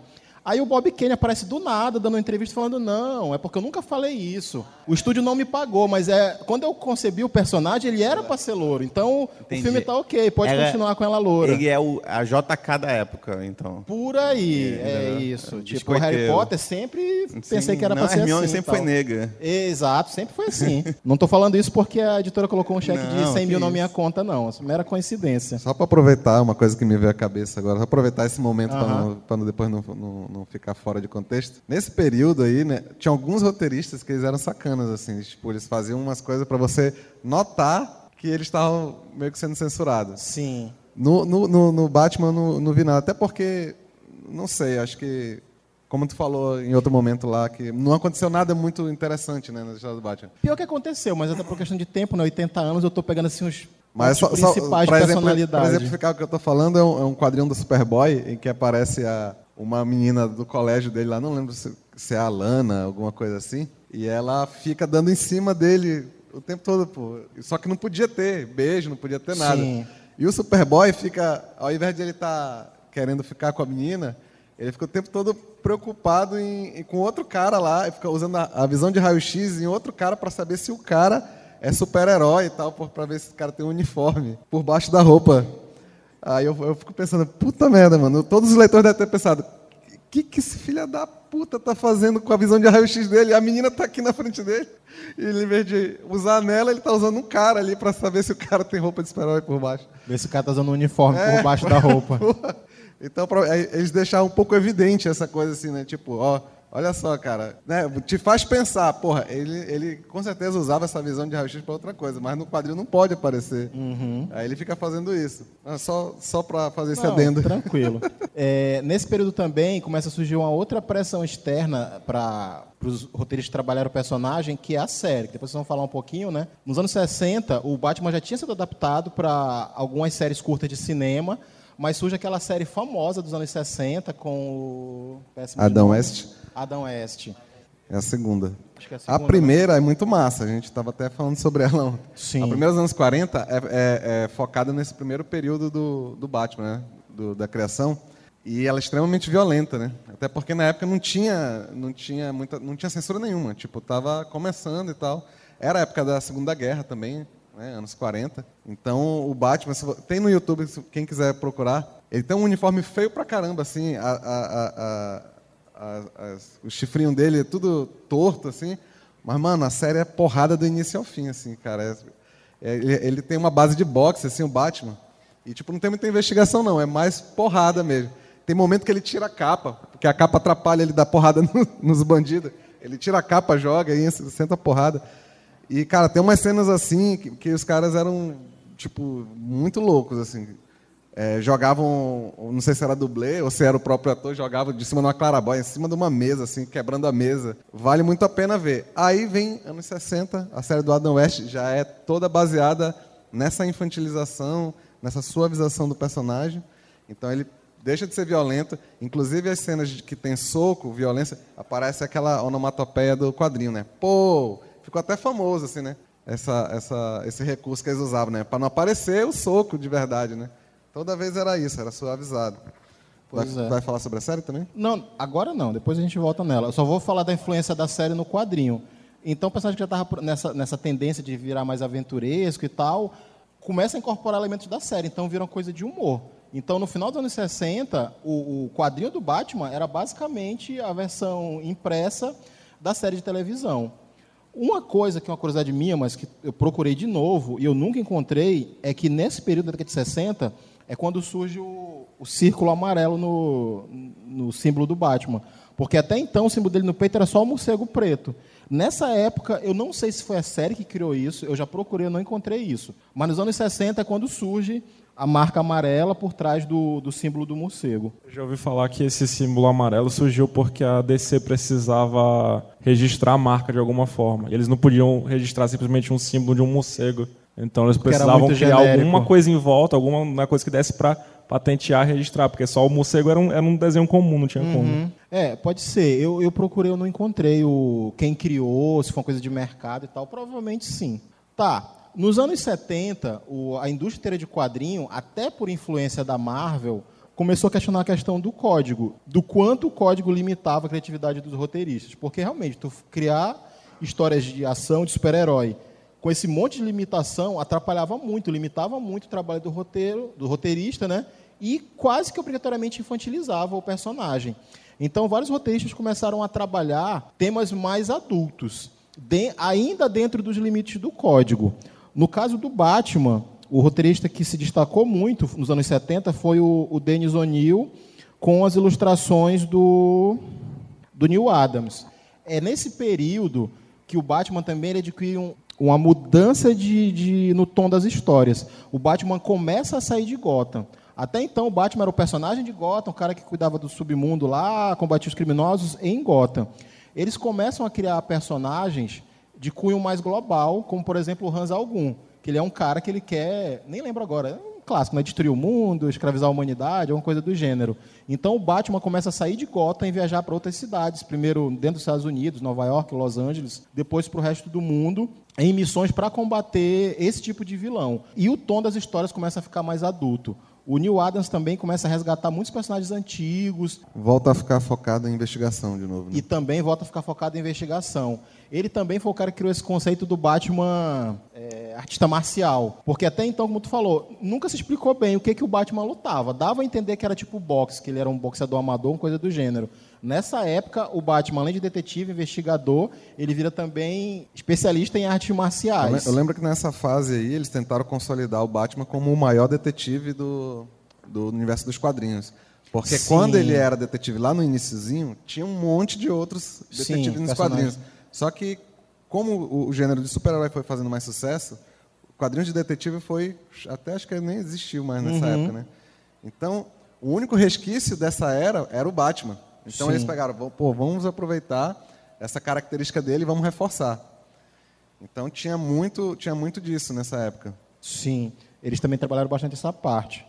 S3: Aí o Bob Kane aparece do nada, dando uma entrevista falando, não, é porque eu nunca falei isso. O estúdio não me pagou, mas é quando eu concebi o personagem, ele era pra ser louro. Então,
S4: Entendi.
S3: o filme tá ok, pode
S4: Ela-
S3: continuar com ela loura.
S4: Ele é o, a JK da época, então.
S3: Por aí,
S4: É,
S3: é,
S4: entendeu?
S3: isso.
S4: É,
S3: tipo, o Harry. Potter sempre pensei
S4: Sim,
S3: que era
S4: não,
S3: pra ser
S4: Hermione
S3: assim. e
S4: sempre foi negra.
S3: Exato, sempre foi assim. [LAUGHS] não tô falando isso porque a editora colocou um cheque de
S4: Não,
S3: 100 mil
S4: que
S3: na
S4: isso.
S3: minha conta, não. Isso é mera coincidência.
S6: Só para aproveitar uma coisa que me veio à cabeça agora, só aproveitar esse momento para
S3: Aham.
S6: não, pra não- depois não, não, não ficar fora de contexto. Nesse período aí, né, tinha alguns roteiristas que eles eram sacanas, assim, tipo, eles faziam umas coisas para você notar que eles estavam meio que sendo censurados.
S3: Sim.
S6: No, no, no, no Batman eu não, não vi nada, até porque, não sei, acho que, como tu falou em outro momento lá, que não aconteceu nada muito interessante né, na história do Batman.
S3: Pior que aconteceu, mas até por questão de tempo, né? 80 anos, eu tô pegando assim os
S6: Mas só, só
S3: principais
S6: pra
S3: de
S6: exemplo-. Para exemplificar o que eu estou falando, é um, é um quadrinho do Superboy em que aparece a, uma menina do colégio dele lá, não lembro se, se é a Lana, alguma coisa assim, e ela fica dando em cima dele o tempo todo, pô. Só que não podia ter beijo, não podia ter nada.
S3: Sim.
S6: E o Superboy fica, ao invés de ele estar querendo ficar com a menina, ele fica o tempo todo preocupado em, em- com outro cara lá, e fica usando a, a visão de raio-x em outro cara para saber se o cara é super-herói e tal, para ver se o cara tem um uniforme por baixo da roupa. Aí eu, eu fico pensando, puta merda, mano. Todos os leitores devem ter pensado, o que, que esse filho da puta tá fazendo com a visão de raio-x dele? A menina tá aqui na frente dele. E ele, em vez de usar nela, ele tá usando um cara ali para saber se o cara tem roupa de super-herói por baixo.
S3: Ver se o cara tá usando um uniforme
S6: É.
S3: por baixo da [LAUGHS] roupa.
S6: Porra. Então, pra- aí eles deixaram um pouco evidente essa coisa assim, né? Tipo, ó, olha só, cara, né? Te faz pensar, porra, ele, ele com certeza usava essa visão de raio-x para outra coisa, mas no quadril não pode aparecer. Aí ele fica fazendo isso. Ah, Só, só para fazer esse
S3: Não,
S6: adendo.
S3: Tranquilo. [LAUGHS] É, nesse período também começa a surgir uma outra pressão externa para os roteiristas trabalhar o personagem, que é a série. que Depois vocês vão falar um pouquinho, né? Nos anos 60, o Batman já tinha sido adaptado para algumas séries curtas de cinema, mas surge aquela série famosa dos anos 60 com o... nome.
S6: West
S3: Adão West.
S6: é a segunda.
S3: É a
S6: A
S3: segunda,
S6: primeira é muito massa, a gente estava até falando sobre ela ontem.
S3: Sim.
S6: A primeira dos anos 40 é, é- é focada nesse primeiro período do, do Batman, né? Do- da criação. E ela é extremamente violenta, né? Até porque na época não tinha, não tinha, muita, não tinha censura nenhuma. Tipo, tava começando e tal. Era a época da Segunda Guerra também, né? anos 40. Então, o Batman, tem no YouTube, quem quiser procurar, ele tem um uniforme feio pra caramba, assim. a- a- a- o chifrinho dele é tudo torto, assim. Mas, mano, a série é porrada do início ao fim, assim, cara. É- é- ele, ele tem uma base de boxe, assim, o Batman. E, tipo, não tem muita investigação, não. É mais porrada mesmo. Tem momento que ele tira a capa, porque a capa atrapalha ele dar porrada [LAUGHS] no- nos bandidos. Ele tira a capa, joga e senta a porrada. E, cara, tem umas cenas assim que, que os caras eram, tipo, muito loucos, assim. É, jogavam, não sei se era dublê ou se era o próprio ator, jogava de cima de uma clarabóia, em cima de uma mesa, assim, quebrando a mesa. Vale muito a pena ver. Aí vem anos 60, a série do Adam West já é toda baseada nessa infantilização, nessa suavização do personagem. Então ele deixa de ser violento. Inclusive as cenas que tem soco, violência, aparece aquela onomatopeia do quadrinho, né? Pô, ficou até famoso assim, né? Essa, essa, esse recurso que eles usavam, né? Para não aparecer o soco de verdade, né? Toda vez era isso, era suavizado. Vai,
S3: Pois é.
S6: vai falar sobre a série também?
S3: Não, agora não, depois a gente volta nela. Eu só vou falar da influência da série no quadrinho. Então, o personagem que já estava nessa, nessa tendência de virar mais aventuresco e tal, começa a incorporar elementos da série, então vira uma coisa de humor. Então, no final dos anos 60, o, o quadrinho do Batman era basicamente a versão impressa da série de televisão. Uma coisa que é uma curiosidade minha, mas que eu procurei de novo e eu nunca encontrei, é que nesse período da década de 60 é quando surge o, o círculo amarelo no, no símbolo do Batman. Porque até então o símbolo dele no peito era só o morcego preto. Nessa época, eu não sei se foi a série que criou isso, eu já procurei, eu não encontrei isso. Mas nos anos 60 é quando surge a marca amarela por trás do, do símbolo do morcego.
S5: Eu já ouvi falar que esse símbolo amarelo surgiu porque a DC precisava registrar a marca de alguma forma. Eles não podiam registrar simplesmente um símbolo de um morcego. Então eles
S3: Porque
S5: precisavam criar
S3: genérico.
S5: alguma coisa em volta, alguma uma coisa que desse para patentear registrar, porque só o morcego era um, era um desenho comum, não tinha como.
S3: É, pode ser. Eu, eu procurei, eu não encontrei o quem criou, se foi uma coisa de mercado e tal. Provavelmente sim. Tá. Nos anos 70, o- a indústria de quadrinho, até por influência da Marvel, começou a questionar a questão do código, do quanto o código limitava a criatividade dos roteiristas. Porque realmente, tu criar histórias de ação de super-herói com esse monte de limitação atrapalhava muito, limitava muito o trabalho do roteiro, do roteirista, né? E quase que obrigatoriamente infantilizava o personagem. Então, vários roteiristas começaram a trabalhar temas mais adultos, de- ainda dentro dos limites do código. No caso do Batman, o roteirista que se destacou muito nos anos 70 foi o, o Dennis O'Neill, com as ilustrações do, do Neil Adams. É nesse período que o Batman também adquire um- uma mudança de, de- no tom das histórias. O Batman começa a sair de Gotham. Até então, o Batman era o personagem de Gotham, o cara que cuidava do submundo lá, combatia os criminosos em Gotham. Eles começam a criar personagens de cunho mais global, como, por exemplo, o Hans Algum, que ele é um cara que ele quer, nem lembro agora, é um clássico, né? destruir o mundo, escravizar a humanidade, alguma coisa do gênero. Então o Batman começa a sair de Gotham e viajar para outras cidades, primeiro dentro dos Estados Unidos, Nova York, Los Angeles, depois para o resto do mundo, em missões para combater esse tipo de vilão. E o tom das histórias começa a ficar mais adulto. O Neil Adams também começa a resgatar muitos personagens antigos,
S6: Volta a ficar focado em investigação de novo. Né?
S3: e também volta a ficar focado em investigação. Ele também foi o cara que criou esse conceito do Batman é, artista marcial. Porque até então, como tu falou, nunca se explicou bem o que, que o Batman lutava. Dava a entender que era tipo boxe, que ele era um boxeador amador, uma coisa do gênero. Nessa época, o Batman, além de detetive, investigador, ele vira também especialista em artes marciais.
S6: eu lembro que nessa fase aí eles tentaram consolidar o Batman como o maior detetive do, do universo dos quadrinhos. Porque
S3: Sim.
S6: quando ele era detetive lá no iniciozinho, tinha um monte de outros
S3: Sim,
S6: detetives nos
S3: personagens.
S6: quadrinhos. Só que, como o, gênero de super-herói foi fazendo mais sucesso, o quadrinho de detetive foi. Até acho que nem existiu mais nessa
S3: Uhum.
S6: época, né? Então, o único resquício dessa era era o Batman. Então
S3: Sim.
S6: eles pegaram, "Vamos- pô, vamos aproveitar essa característica dele e vamos reforçar. Então tinha muito, tinha muito disso nessa época.
S3: Sim, eles também trabalharam bastante essa parte.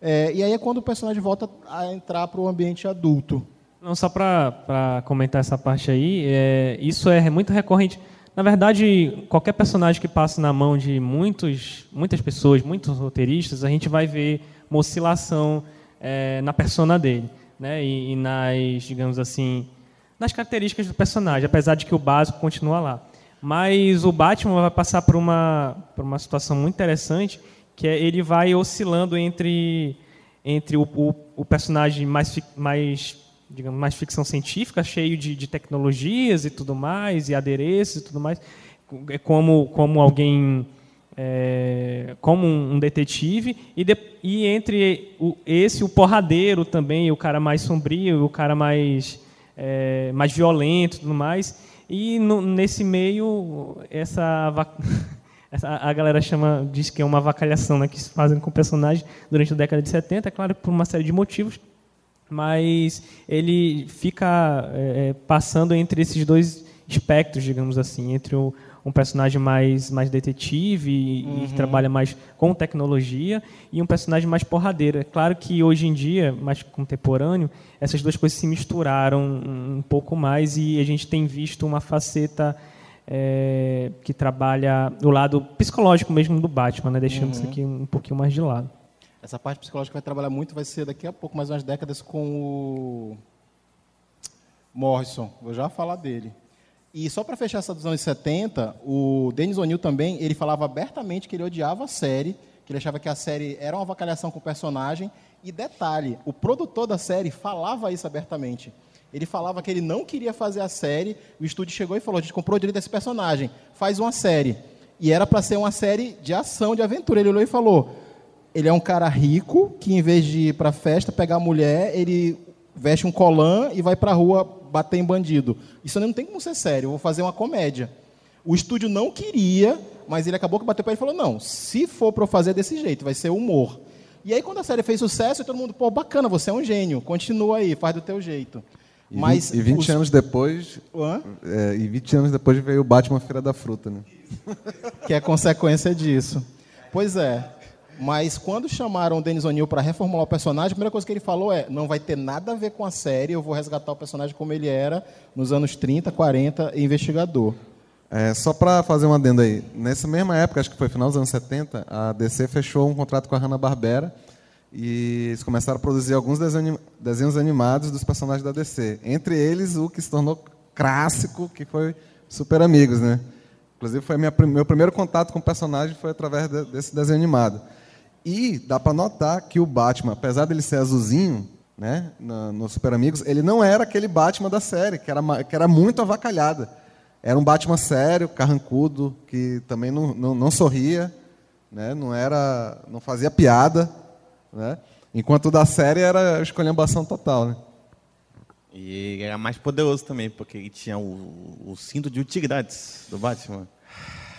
S3: É, e aí é quando o personagem volta a entrar para o ambiente adulto.
S2: Não, só para comentar essa parte aí, é, isso é muito recorrente. Na verdade, qualquer personagem que passa na mão de muitos, muitas pessoas, muitos roteiristas, a gente vai ver uma oscilação é, na persona dele, né? E, e nas, digamos assim, nas características do personagem, apesar de que o básico continua lá. Mas o Batman vai passar por uma, por uma situação muito interessante, que é ele vai oscilando entre entre o, o, o personagem mais, mais, digamos, mais ficção científica, cheio de, de tecnologias e tudo mais, e adereços e tudo mais, é como, como alguém, é, como um, detetive, e, de- e entre o, esse, o porradeiro também, o cara mais sombrio, o cara mais é, mais violento e tudo mais. E no, nesse meio, essa, [LAUGHS] a galera chama, diz que é uma avacalhação né, que se fazem com o personagem durante a década de 70, é claro, por uma série de motivos, mas ele fica é, é, passando entre esses dois espectros, digamos assim, entre o, um personagem mais, mais detetive e, e que trabalha mais com tecnologia e um personagem mais porradeiro. É claro que hoje em dia, mais contemporâneo, essas duas coisas se misturaram um, um pouco mais e a gente tem visto uma faceta é, que trabalha o lado psicológico mesmo do Batman, né? deixando isso aqui um pouquinho mais de lado.
S3: Essa parte psicológica vai trabalhar muito, vai ser daqui a pouco, mais umas décadas, com o Morrison. Vou já falar dele. E só para fechar essa dos anos 70, o Dennis O'Neill também, ele falava abertamente que ele odiava a série, que ele achava que a série era uma avacalhação com o personagem. E detalhe, o produtor da série falava isso abertamente. Ele falava que ele não queria fazer a série, o estúdio chegou e falou: a gente comprou o direito desse personagem, faz uma série. E era para ser uma série de ação, de aventura. Ele olhou e falou: ele é um cara rico que, em vez de ir para festa, pegar a mulher, ele veste um colã e vai para a rua bater em bandido. Isso não tem como ser sério, eu vou fazer uma comédia. O estúdio não queria, mas ele acabou que bateu para ele e falou: não, se for para eu fazer desse jeito, vai ser humor. E aí, quando a série fez sucesso, todo mundo, pô, bacana, você é um gênio, continua aí, faz do teu jeito.
S6: E,
S3: Mas
S6: vi- e 20
S3: os-
S6: anos depois. É, e 20 anos depois veio o Batman Feira da Fruta, né?
S3: que é consequência disso. Pois é. Mas quando chamaram o Dennis O'Neill para reformular o personagem, a primeira coisa que ele falou é: não vai ter nada a ver com a série, eu vou resgatar o personagem como ele era nos anos 30, 40, investigador.
S6: É, só para fazer um adendo aí, nessa mesma época, acho que foi final dos anos 70, a DC fechou um contrato com a Hanna-Barbera e eles começaram a produzir alguns desenho- desenhos animados dos personagens da DC. Entre eles, o que se tornou clássico, que foi Super Amigos, né? Inclusive, foi minha, meu primeiro contato com o personagem foi através de- desse desenho animado. E dá para notar que o Batman, apesar dele ser azulzinho, né, no, no Super Amigos, ele não era aquele Batman da série, que era, que era muito avacalhada. Era um Batman sério, carrancudo, que também não, não, não sorria, né, não era, não fazia piada, né, enquanto o da série era escolhambação total, né.
S4: E era mais poderoso também, porque ele tinha o, o cinto de utilidades do Batman.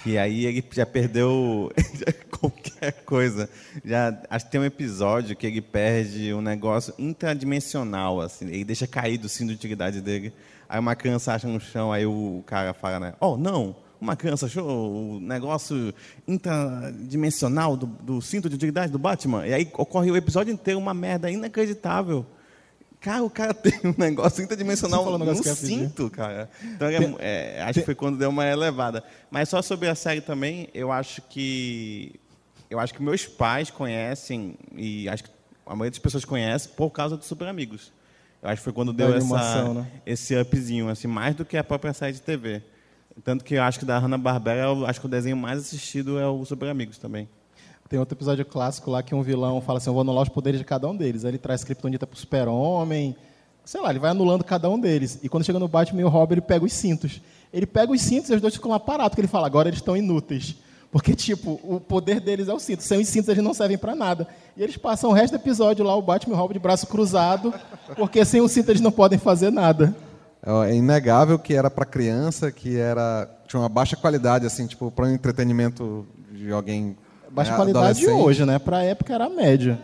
S4: Que aí ele já perdeu [LAUGHS] qualquer coisa. Já, acho que tem um episódio que ele perde um negócio intradimensional, assim. Ele deixa cair do cinto de utilidade dele. Aí uma criança acha no chão, aí o cara fala, né? Oh, não! Uma criança achou o negócio intradimensional do, do cinto de utilidade do Batman. E aí ocorre o episódio inteiro uma merda inacreditável. Cara, o cara [LAUGHS] tem um negócio interdimensional
S3: um
S4: no
S3: pedir.
S4: cinto, cara. Então, é- é, acho que foi quando deu uma elevada. Mas só sobre a série também, eu acho que eu acho que meus pais conhecem e acho que a maioria das pessoas conhece por causa dos Super Amigos. Eu acho que foi quando deu essa,
S3: animação, né?
S4: esse upzinho, assim, mais do que a própria série de TV. Tanto que eu acho que da Hanna-Barbera, eu acho que o desenho mais assistido é o Super Amigos também.
S3: Tem outro episódio clássico lá que um vilão fala assim: eu vou anular os poderes de cada um deles. Aí ele traz Kryptonita pro super-homem. Sei lá, ele vai anulando cada um deles. E quando chega no Batman e o Robin, ele pega os cintos. Ele pega os cintos e os dois ficam lá parados, porque ele fala: agora eles estão inúteis. Porque, tipo, o poder deles é o cinto. Sem os cintos, eles não servem para nada. E eles passam o resto do episódio lá, o Batman e o Robin de braço cruzado, porque sem o cinto eles não podem fazer nada.
S6: É é inegável que era para criança, que era tinha uma baixa qualidade, assim, tipo, para um entretenimento de alguém.
S3: Baixa
S6: né,
S3: qualidade hoje, né? Pra época era a média.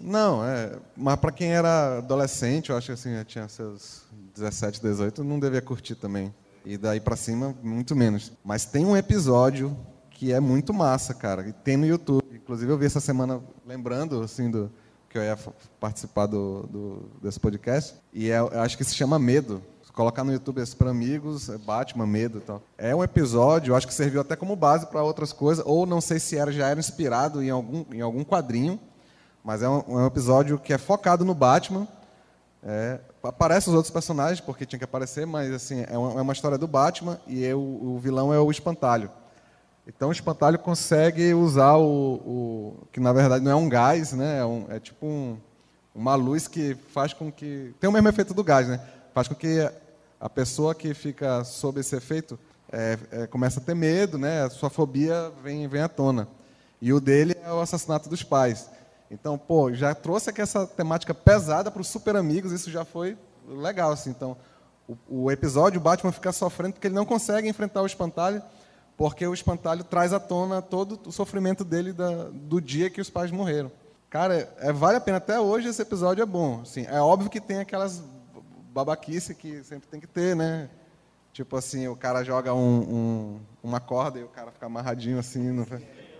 S6: Não, é, mas para quem era adolescente, eu acho que assim, já tinha seus 17, 18, não devia curtir também. E daí para cima, muito menos. Mas tem um episódio que é muito massa, cara, e tem no YouTube. Inclusive eu vi essa semana lembrando assim do que eu ia participar do, do- desse podcast, e é, eu acho que se chama Medo. Colocar no YouTube esse para amigos, é Batman, Medo e tal. É um episódio, acho que serviu até como base para outras coisas, ou não sei se era já era inspirado em algum em algum quadrinho, mas é um, é um episódio que é focado no Batman. É, aparece os outros personagens, porque tinha que aparecer, mas assim, é uma, é uma história do Batman e eu- o vilão é o Espantalho. Então o Espantalho consegue usar o, o- que na verdade não é um gás, né? É, um- é tipo um- uma luz que faz com que tem o mesmo efeito do gás, né? Faz com que a pessoa que fica sob esse efeito é, é, começa a ter medo, né? A sua fobia vem vem à tona. E o dele é o assassinato dos pais. Então, pô, já trouxe aqui essa temática pesada para os super amigos, isso já foi legal, assim. Então, o, o episódio, o Batman fica sofrendo porque ele não consegue enfrentar o espantalho, porque o espantalho traz à tona todo o sofrimento dele da, do dia que os pais morreram. Cara, é, vale a pena. Até hoje esse episódio é bom. Assim, é óbvio que tem aquelas babaquice que sempre tem que ter, né? Tipo assim, o cara joga um, um, uma corda e o cara fica amarradinho assim.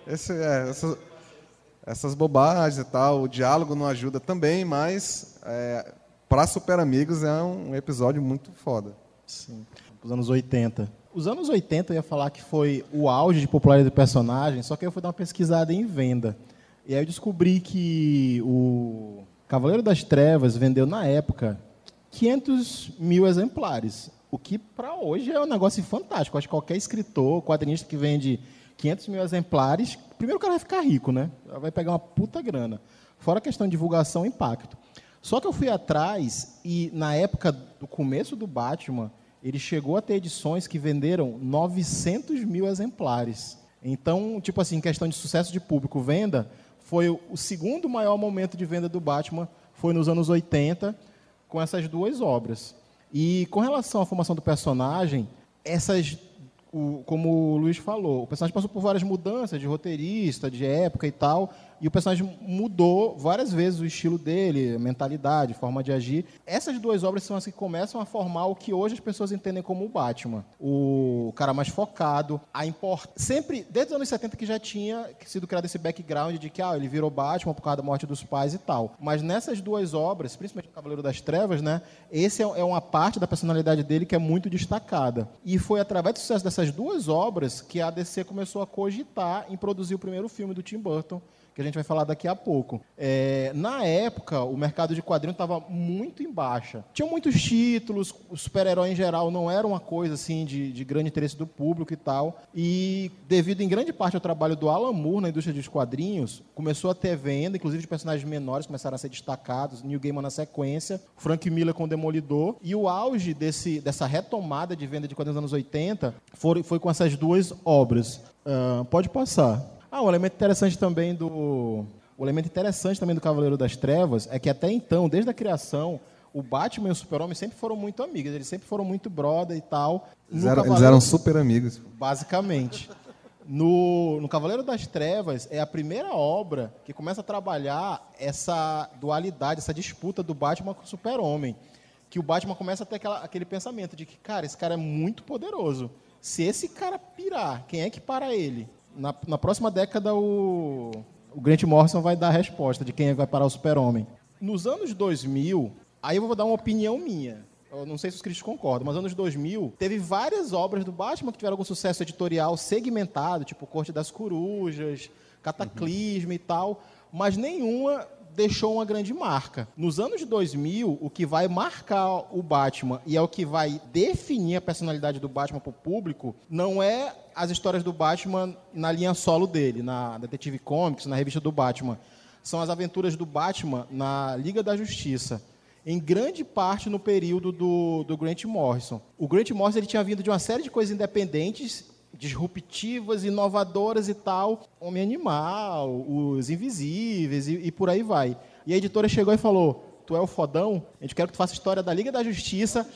S6: Esse, é, essas, essas bobagens e tal. O diálogo não ajuda também, mas é, para Super Amigos é um episódio muito foda.
S3: Sim. Os anos 80. Os anos 80 eu ia falar que foi o auge de popularidade do personagem, só que eu fui dar uma pesquisada em venda. E aí eu descobri que o Cavaleiro das Trevas vendeu na época 500 mil exemplares. O que para hoje é um negócio fantástico. Acho que qualquer escritor, quadrinista que vende 500 mil exemplares, primeiro o cara vai ficar rico, né? Vai pegar uma puta grana. Fora a questão de divulgação e impacto. Só que eu fui atrás e, na época do começo do Batman, ele chegou a ter edições que venderam 900 mil exemplares. Então, tipo assim, questão de sucesso de público, venda, foi o segundo maior momento de venda do Batman, foi nos anos 80, com essas duas obras. E com relação à formação do personagem, essas, o, como o Luiz falou, o personagem passou por várias mudanças de roteirista, de época e tal, e o personagem mudou várias vezes o estilo dele, mentalidade, forma de agir. Essas duas obras são as que começam a formar o que hoje as pessoas entendem como o Batman. O cara mais focado, a import... sempre, desde os anos 70 que já tinha sido criado esse background de que ah, ele virou Batman por causa da morte dos pais e tal. Mas nessas duas obras, principalmente o Cavaleiro das Trevas, né, esse é, é uma parte da personalidade dele que é muito destacada. E foi através do sucesso dessas duas obras que a DC começou a cogitar em produzir o primeiro filme do Tim Burton, que a gente vai falar daqui a pouco. É, na época, o mercado de quadrinhos estava muito em baixa. Tinha muitos títulos, o super-herói em geral não era uma coisa assim de, de, grande interesse do público e tal. E devido em grande parte ao trabalho do Alan Moore na indústria dos quadrinhos, começou a ter venda, inclusive de personagens menores começaram a ser destacados, New Gaiman na sequência, Frank Miller com Demolidor. E o auge desse, dessa retomada de venda de quadrinhos dos anos 80 foi, foi com essas duas obras. Uh, pode passar. Ah, um elemento interessante também do o elemento interessante também do Cavaleiro das Trevas é que até então, desde a criação, o Batman e o Super-Homem sempre foram muito amigos, eles sempre foram muito brother e tal.
S6: Eles eram, eles eram, super amigos.
S3: Basicamente. No, no Cavaleiro das Trevas é a primeira obra que começa a trabalhar essa dualidade, essa disputa do Batman com o Super-Homem. Que o Batman começa a ter aquela, aquele pensamento de que, cara, esse cara é muito poderoso. Se esse cara pirar, quem é que para ele? Na, na próxima década, o, o Grant Morrison vai dar a resposta de quem vai parar o super-homem. Nos anos 2000, aí eu vou dar uma opinião minha. Eu não sei se os críticos concordam, mas nos anos 2000 teve várias obras do Batman que tiveram algum sucesso editorial segmentado, tipo Corte das Corujas, Cataclismo uhum. e tal, mas nenhuma deixou uma grande marca. Nos anos 2000, o que vai marcar o Batman e é o que vai definir a personalidade do Batman para o público não é as histórias do Batman na linha solo dele, na Detective Comics, na revista do Batman. São as aventuras do Batman na Liga da Justiça em grande parte no período do, do Grant Morrison. O Grant Morrison ele tinha vindo de uma série de coisas independentes disruptivas, inovadoras e tal. Homem Animal, Os Invisíveis e, e, por aí vai. E a editora chegou e falou: Tu é o fodão? A gente quer que tu faça história da Liga da Justiça.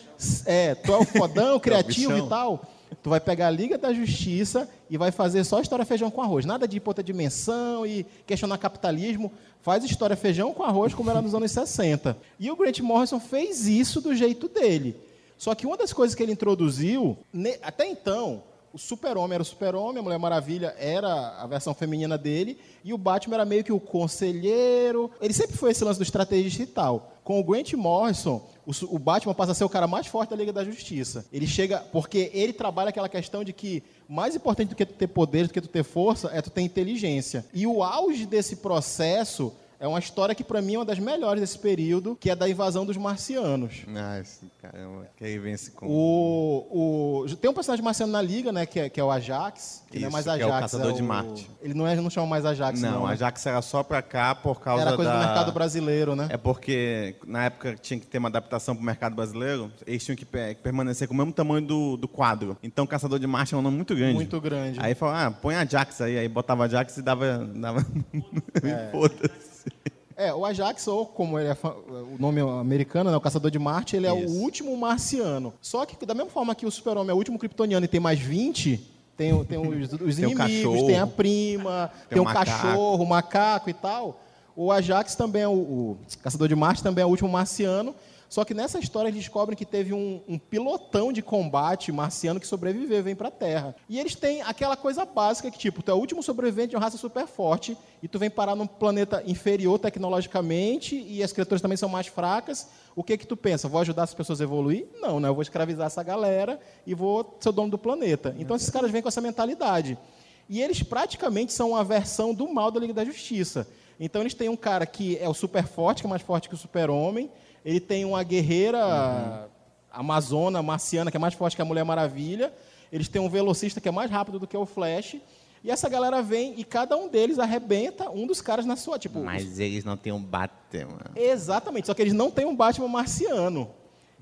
S3: É, tu é o fodão, [LAUGHS] criativo e tal. Tu vai pegar a Liga da Justiça e vai fazer só história feijão com arroz. Nada de outra dimensão e questionar capitalismo. Faz história feijão com arroz como era nos anos 60. E o Grant Morrison fez isso do jeito dele. Só que uma das coisas que ele introduziu, até então, o Super-Homem era o Super-Homem, a Mulher Maravilha era a versão feminina dele, e o Batman era meio que o conselheiro. Ele sempre foi esse lance do estrategista e tal. Com o Grant Morrison, o, o, Batman passa a ser o cara mais forte da Liga da Justiça. Ele chega. Porque ele trabalha aquela questão de que mais importante do que tu ter poder, do que tu ter força, é tu ter inteligência. E o auge desse processo é uma história que, para mim, é uma das melhores desse período, que é da invasão dos marcianos.
S6: Ah, esse, caramba, que aí vem esse com...
S3: O, o, tem um personagem marciano na Liga, né, que é, que é o Ajax, que
S4: Isso,
S3: não é mais
S4: Ajax.
S3: é o
S4: caçador
S3: é
S4: de Marte.
S3: Ele não, é, não chama mais Ajax, não.
S4: Não, Ajax era só para cá por causa
S3: Era coisa
S4: da...
S3: do mercado brasileiro, né?
S4: É porque, na época, tinha que ter uma adaptação para o mercado brasileiro, eles tinham que permanecer com o mesmo tamanho do, do quadro. Então, Caçador de Marte é um nome muito grande.
S3: Muito grande.
S4: Aí falou, ah, põe Ajax aí. Aí botava Ajax e dava... dava... É. [LAUGHS] Foda-se. [LAUGHS]
S3: É, o Ajax, ou como ele é o nome americano, né, o Caçador de Marte, ele é
S4: Isso.
S3: o último marciano. Só que, da mesma forma que o Super-Homem é o último kryptoniano e tem mais 20, tem, tem os, [LAUGHS] os
S4: Tem
S3: inimigos, tem a prima, tem,
S4: Tem
S3: o
S4: o
S3: cachorro, o macaco e tal. O Ajax também é o, o Caçador de Marte, também é o último marciano. Só que nessa história eles descobrem que teve um, um pilotão de combate marciano que sobreviveu vem pra Terra. E eles têm aquela coisa básica que, tipo, tu é o último sobrevivente de uma raça super forte e tu vem parar num planeta inferior tecnologicamente e as criaturas também são mais fracas. O que que tu pensa? Vou ajudar as pessoas a evoluir? Não, né? Eu vou escravizar essa galera e vou ser o dono do planeta. Então esses caras vêm com essa mentalidade. E eles praticamente são uma versão do mal da Liga da Justiça. Então eles têm um cara que é o super forte, que é mais forte que o super-homem. Ele tem uma guerreira amazona, marciana, que é mais forte que a Mulher Maravilha. Eles têm um velocista que é mais rápido do que o Flash. E essa galera vem e cada um deles arrebenta um dos caras na sua. Tipo,
S4: Mas eles não têm um Batman.
S3: Exatamente, só que eles não têm um Batman marciano.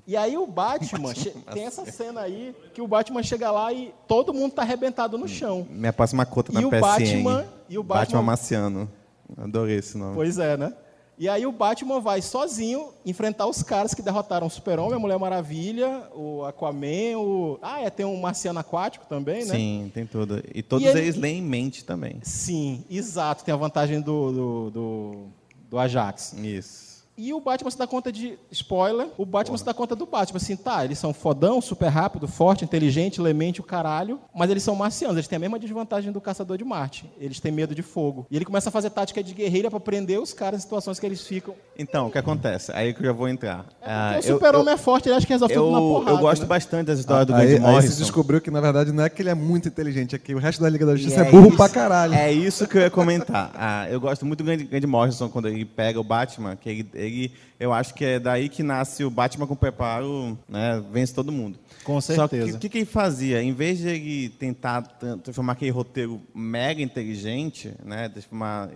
S3: E aí o Batman, che- tem essa cena aí que o Batman chega lá e todo mundo tá arrebentado no chão.
S4: Minha próxima conta
S3: E
S4: na
S3: o
S4: PSN.
S3: Batman- e o Batman-
S4: Marciano. Adorei esse nome.
S3: Pois é, né? E aí o Batman vai sozinho enfrentar os caras que derrotaram o Super-Homem, a Mulher Maravilha, o Aquaman, o... Ah, é, tem um marciano aquático também, né?
S4: Sim, tem tudo. E todos
S3: E ele-
S4: eles leem em mente também.
S3: Sim, exato. Tem a vantagem do, do, do, do Ajax.
S4: Isso.
S3: E o Batman se dá conta de. Spoiler, o Batman se dá conta do Batman. Assim, tá, eles são fodão, super rápido, forte, inteligente, lemente, o caralho. Mas eles são marcianos, eles têm a mesma desvantagem do caçador de Marte. Eles têm medo de fogo. E ele começa a fazer tática de guerreira para prender os caras em situações que eles ficam.
S4: Então, o que acontece? Aí que eu já vou entrar. Ah,
S3: Porque o
S4: eu-
S3: super-homem é forte, ele acha que resolve
S4: eu,
S3: tudo na
S4: eu,
S3: porrada.
S4: gosto
S3: né?
S4: bastante dessa história do
S6: aí,
S4: Grant
S6: aí
S4: Morrison.
S6: você descobriu que, na verdade, não é que ele é muito inteligente, é que o resto da Liga da Justiça
S4: E
S6: é, burro
S4: isso-
S6: pra caralho.
S4: É isso que eu ia comentar. Ah, eu gosto muito do Grant Morrison quando ele pega o Batman, que ele, ele- eu acho que é daí que nasce o Batman com preparo, né, vence todo mundo.
S3: Com
S4: Só que
S3: certeza.
S4: o que, que ele fazia? Em vez de ele tentar transformar aquele roteiro mega inteligente, né,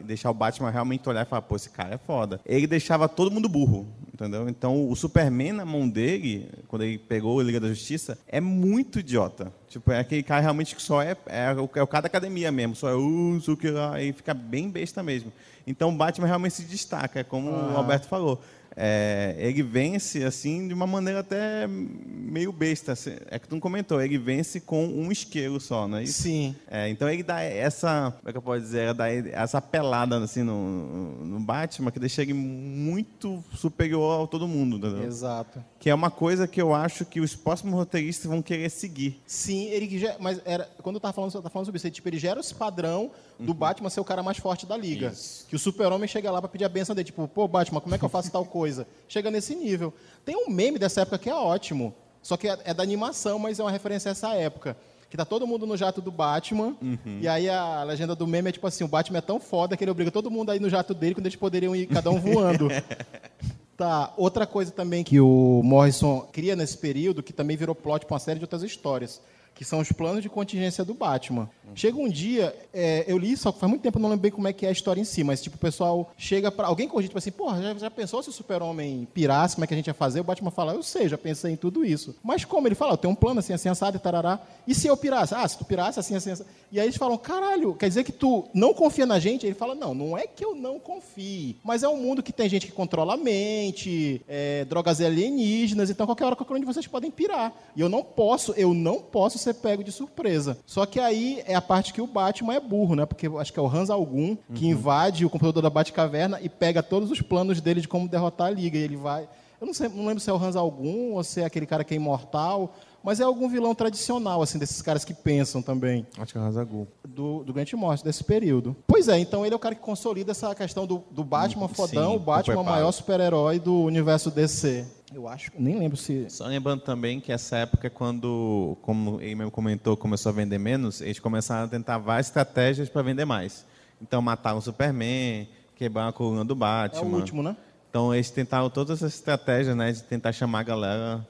S4: deixar o Batman realmente olhar e falar, pô, esse cara é foda. Ele deixava todo mundo burro, entendeu? Então, o Superman na mão dele, quando ele pegou a Liga da Justiça, é muito idiota. Tipo, é aquele cara realmente que só é, é, o, é o cara da academia mesmo, só é, uh, sei o que lá, e fica bem besta mesmo. Então, o Batman realmente se destaca, é como o Alberto falou. É, ele vence assim de uma maneira até meio besta. assim. É que tu não comentou, ele vence com um isqueiro só, não é isso?
S3: Sim.
S4: É, então ele dá essa, como é que eu posso dizer, dá essa pelada assim no, no Batman que deixa ele muito superior a todo mundo, entendeu?
S3: Exato.
S4: Que é uma coisa que eu acho que os próximos roteiristas vão querer seguir.
S3: Sim, ele já, mas era quando eu tava falando, eu tava falando sobre isso, ele, tipo, ele gera esse padrão do Batman ser o cara mais forte da liga. Que o Super-Homem chega lá pra pedir a benção dele, tipo, pô, Batman, como é que eu faço tal coisa? [LAUGHS] Chega nesse nível. Tem um meme dessa época que é ótimo, só que é, é da animação, mas é uma referência a essa época. Que tá todo mundo no jato do Batman, e aí a legenda do meme é tipo assim, o Batman é tão foda que ele obriga todo mundo a ir no jato dele quando eles poderiam ir cada um voando. [LAUGHS] Tá, outra coisa também que o Morrison cria nesse período, que também virou plot para uma série de outras histórias, que são os planos de contingência do Batman. Chega um dia, é, eu li, que faz muito tempo não lembro bem como é que é a história em si, mas tipo, o pessoal chega para Alguém corrige, tipo assim, porra, já, já pensou se o super-homem pirasse, como é que a gente ia fazer? O Batman fala, eu sei, já pensei em tudo isso. Mas como? Ele fala, eu tenho um plano assim, assim, assado e tarará. E se eu pirasse? Ah, se tu pirasse, assim, assim, assim. E aí eles falam, caralho, quer dizer que tu não confia na gente? Ele fala, não, não é que eu não confie, mas é um mundo que tem gente que controla a mente, é, drogas alienígenas, então qualquer hora, qualquer um de vocês podem pirar. E eu não posso, eu não posso ser pego de surpresa. Só que aí é a parte que o Batman é burro, né? Porque acho que é o Hans Algum que invade o computador da Batcaverna e pega todos os planos dele de como derrotar a Liga. E ele vai. Eu não, sei, não lembro se é o Hans Algum ou se é aquele cara que é imortal, mas é algum vilão tradicional, assim, desses caras que pensam também
S4: Acho que é o Razagul.
S3: do, do Grant Morrison, desse período. Pois é, então ele é o cara que consolida essa questão do, do Batman fodão,
S4: Sim,
S3: o Batman
S4: preparo.
S3: maior super-herói do universo DC. Eu acho, nem lembro se...
S4: Só lembrando também que essa época, é quando, como ele mesmo comentou, começou a vender menos, eles começaram a tentar várias estratégias para vender mais. Então, mataram o Superman, quebrar a coluna do
S3: É
S4: Batman.
S3: o último, né?
S4: Então, eles tentaram todas essas estratégias, né, de tentar chamar a galera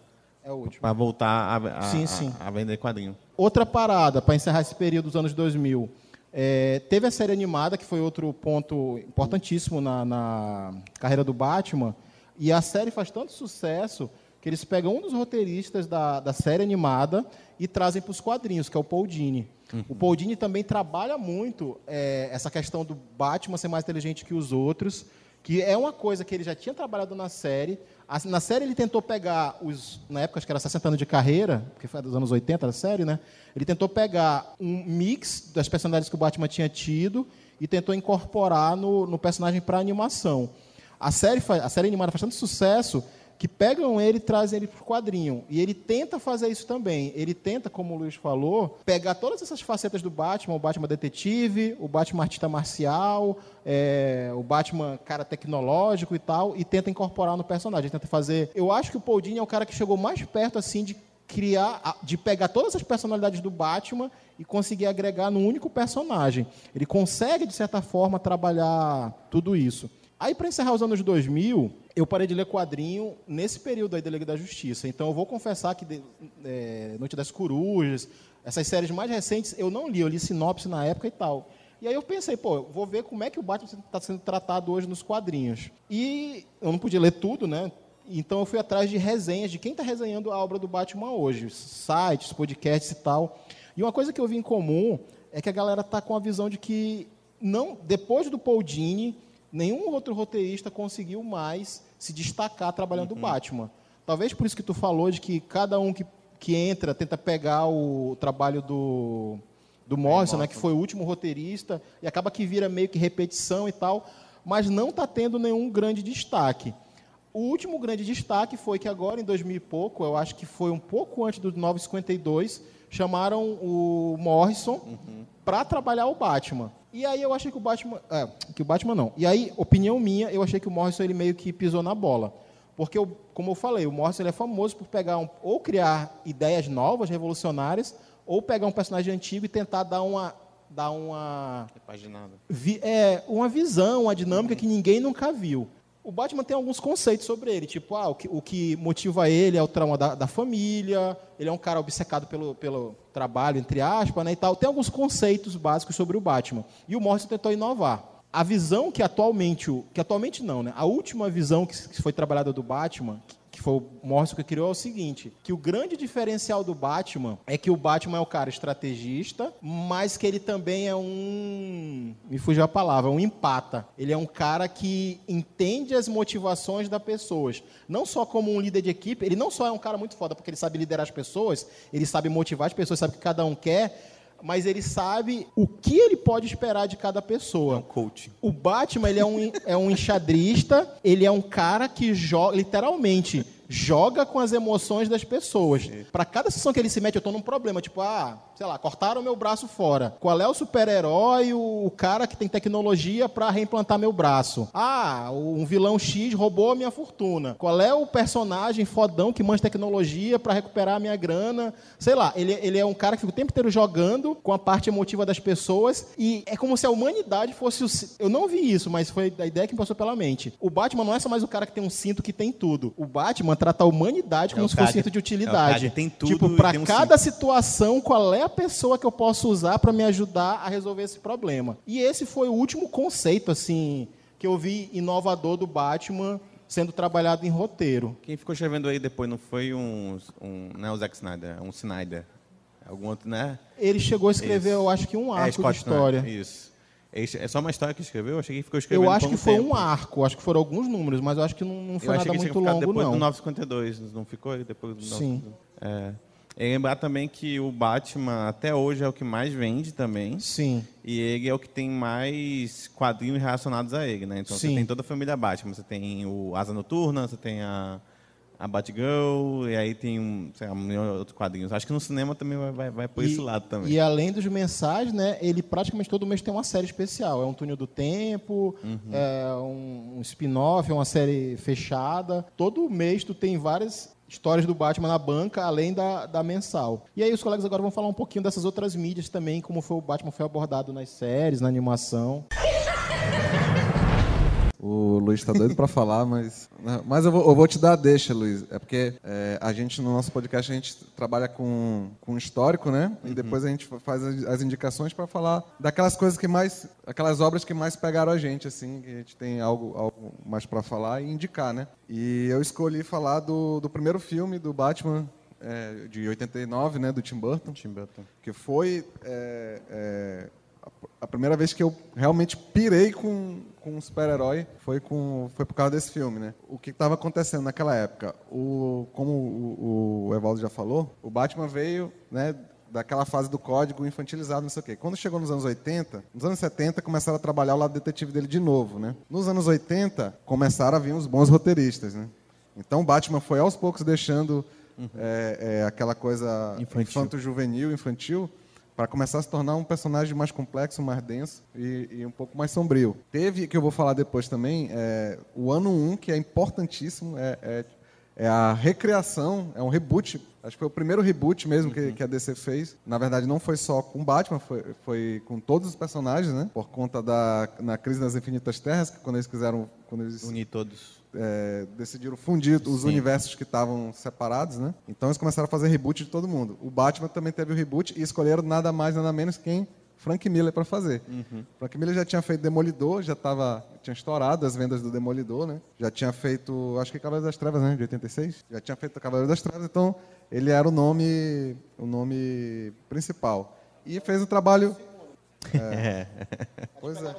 S3: É o último.
S4: para voltar a, a-
S3: Sim,
S4: a-
S3: sim.
S4: a vender quadrinho.
S3: Outra parada, para encerrar esse período dos anos 2000. É, teve a série animada, que foi outro ponto importantíssimo na, na carreira do Batman. E a série faz tanto sucesso que eles pegam um dos roteiristas da, da série animada e trazem para os quadrinhos, que é o Paul Dini. O Paul Dini também trabalha muito é, essa questão do Batman ser mais inteligente que os outros, que é uma coisa que ele já tinha trabalhado na série. Na série ele tentou pegar os, na época acho que era 60 anos de carreira, porque foi dos anos 80 a série, né? Ele tentou pegar um mix das personalidades que o Batman tinha tido e tentou incorporar no, no personagem para animação. A série, a série animada faz tanto sucesso que pegam ele e trazem ele para o quadrinho. E ele tenta fazer isso também. Ele tenta, como o Luiz falou, pegar todas essas facetas do Batman, o Batman detetive, o Batman artista marcial, é, o Batman cara tecnológico e tal, e tenta incorporar no personagem. Tenta fazer... Eu acho que o Paul Dini é o cara que chegou mais perto, assim, de criar, de pegar todas as personalidades do Batman e conseguir agregar num único personagem. Ele consegue, de certa forma, trabalhar tudo isso. Aí, para encerrar os anos 2000, eu parei de ler quadrinho nesse período aí da Liga da Justiça. Então, eu vou confessar que é, Noite das Corujas, essas séries mais recentes, eu não li. Eu li sinopse na época e tal. E aí eu pensei, pô, vou ver como é que o Batman está sendo tratado hoje nos quadrinhos. E eu não podia ler tudo, né? Então eu fui atrás de resenhas de quem está resenhando a obra do Batman hoje, sites, podcasts e tal. E uma coisa que eu vi em comum é que a galera está com a visão de que não, depois do Paul Dini, nenhum outro roteirista conseguiu mais se destacar trabalhando o Batman. Talvez por isso que tu falou de que cada um que, que entra tenta pegar o trabalho do do Morrison, né, que foi o último roteirista, e acaba que vira meio que repetição e tal, mas não está tendo nenhum grande destaque. O último grande destaque foi que agora, em 2000 e pouco, eu acho que foi um pouco antes do 952, chamaram o Morrison para trabalhar o Batman. E aí eu achei que o Batman... É, que o Batman não. E aí, opinião minha, eu achei que o Morrison ele meio que pisou na bola. Porque, eu- como eu falei, o Morrison ele é famoso por pegar um, ou criar ideias novas, revolucionárias, ou pegar um personagem antigo e tentar dar uma, dar uma vi- é, uma visão, uma dinâmica que ninguém nunca viu. O Batman tem alguns conceitos sobre ele, tipo, ah, o, que, o que motiva ele é o trauma da, da família, ele é um cara obcecado pelo, pelo trabalho, entre aspas, né, e tal. Tem alguns conceitos básicos sobre o Batman. E o Morrison tentou inovar. A visão que atualmente, que atualmente não, né, a última visão que foi trabalhada do Batman, que foi o Morrison que criou, é o seguinte, que o grande diferencial do Batman é que o Batman é um cara estrategista, mas que ele também é um... me fugiu a palavra, um empata. Ele é um cara que entende as motivações das pessoas. Não só como um líder de equipe, ele não só é um cara muito foda porque ele sabe liderar as pessoas, ele sabe motivar as pessoas, sabe o que cada um quer, mas ele sabe o que ele pode esperar de cada pessoa.
S4: Coach.
S3: O Batman ele é um, é um enxadrista, ele é um cara que joga, literalmente, joga com as emoções das pessoas. Para cada sessão que ele se mete, eu tô num problema, tipo, ah, sei lá, cortaram meu braço fora. Qual é o super-herói, o, cara que tem tecnologia para reimplantar meu braço? Ah, um vilão X roubou a minha fortuna. Qual é o personagem fodão que manja tecnologia para recuperar a minha grana? Sei lá, ele, ele é um cara que fica o tempo inteiro jogando com a parte emotiva das pessoas e é como se a humanidade fosse o. Eu não vi isso, mas foi a ideia que me passou pela mente. O Batman não é só mais o cara que tem um cinto que tem tudo. O Batman trata a humanidade como
S4: o
S3: se fosse um cinto de
S4: é
S3: utilidade.
S4: que tem tudo
S3: tipo, para
S4: um
S3: cada situação, qual é a pessoa que eu posso usar para me ajudar a resolver esse problema? E esse foi o último conceito, assim, que eu vi inovador do Batman sendo trabalhado em roteiro.
S4: Quem ficou escrevendo aí depois não foi um, um não é o Zack Snyder, é um Snyder. Algum outro, né?
S3: Ele chegou a escrever,
S4: Isso.
S3: eu acho que um
S4: é,
S3: arco
S4: Scott
S3: de história.
S4: Isso. É só uma história que escreveu? Eu achei que ficou escrevendo
S3: Eu acho que foi
S4: tempo.
S3: um arco, acho que foram alguns números, mas eu acho que não, não foi
S4: Eu achei
S3: nada
S4: que tinha
S3: muito
S4: ficado
S3: longo,
S4: depois
S3: não.
S4: do 952, não ficou depois do
S3: Sim.
S4: 952? É. E lembrar também que o Batman até hoje é o que mais vende também.
S3: Sim.
S4: E ele é o que tem mais quadrinhos relacionados a ele, né? Então
S3: Sim.
S4: você tem toda a família Batman. Você tem o Asa Noturna, você tem a, a Batgirl, e aí tem um, sei lá, um outros quadrinhos. Acho que no cinema também vai, vai, vai por esse lado também.
S3: E além dos mensagens, né, ele praticamente todo mês tem uma série especial. É um túnel do tempo,
S4: Uhum.
S3: é um, um spin-off, é uma série fechada. Todo mês tu tem várias histórias do Batman na banca, além da, da mensal. E aí os colegas agora vão falar um pouquinho dessas outras mídias também, como foi o Batman foi abordado nas séries, na animação.
S6: O Luiz está doido para falar, mas, mas eu, vou, eu vou te dar a deixa, Luiz. É porque é, a gente, no nosso podcast, a gente trabalha com, com histórico, né? E depois a gente faz as, as indicações para falar daquelas coisas que mais, aquelas obras que mais pegaram a gente, assim, que a gente tem algo, algo mais para falar e indicar, né? E eu escolhi falar do, do primeiro filme do Batman, é, de 89, né? Do Tim Burton
S4: Tim Burton.
S6: que foi é, é, a primeira vez que eu realmente pirei com, com um super-herói foi, com, foi por causa desse filme, né? O que estava acontecendo naquela época? O, como o, o Evaldo já falou, o Batman veio, né? daquela fase do código infantilizado, não sei o quê. Quando chegou nos anos 80, nos anos 70 começaram a trabalhar o lado detetive dele de novo, né? Nos anos 80 começaram a vir os bons roteiristas, né? Então o Batman foi aos poucos deixando uhum. é, é, aquela coisa infanto-juvenil, infantil, para começar a se tornar um personagem mais complexo, mais denso e, e, um pouco mais sombrio. Teve, que eu vou falar depois também, é, o ano 1, um, que é importantíssimo, é, é, é, a recriação, é um reboot. Acho que foi o primeiro reboot mesmo que, que a DC fez. Na verdade, não foi só com Batman, foi, foi com todos os personagens, né? Por conta da na crise das infinitas terras, que quando eles quiseram, quando eles
S4: unir todos
S6: é, decidiram fundir os Sim. universos que estavam separados, né? Então eles começaram a fazer reboot de todo mundo. O Batman também teve o reboot e escolheram nada mais nada menos quem Frank Miller para fazer. Uhum. Frank Miller já tinha feito Demolidor, já tava, tinha estourado as vendas do Demolidor, né? Já tinha feito, acho que Cavaleiro das Trevas, né, de 86. Já tinha feito Cavaleiro das Trevas, então ele era o nome, o nome principal. E fez o trabalho. [LAUGHS] É. pois é.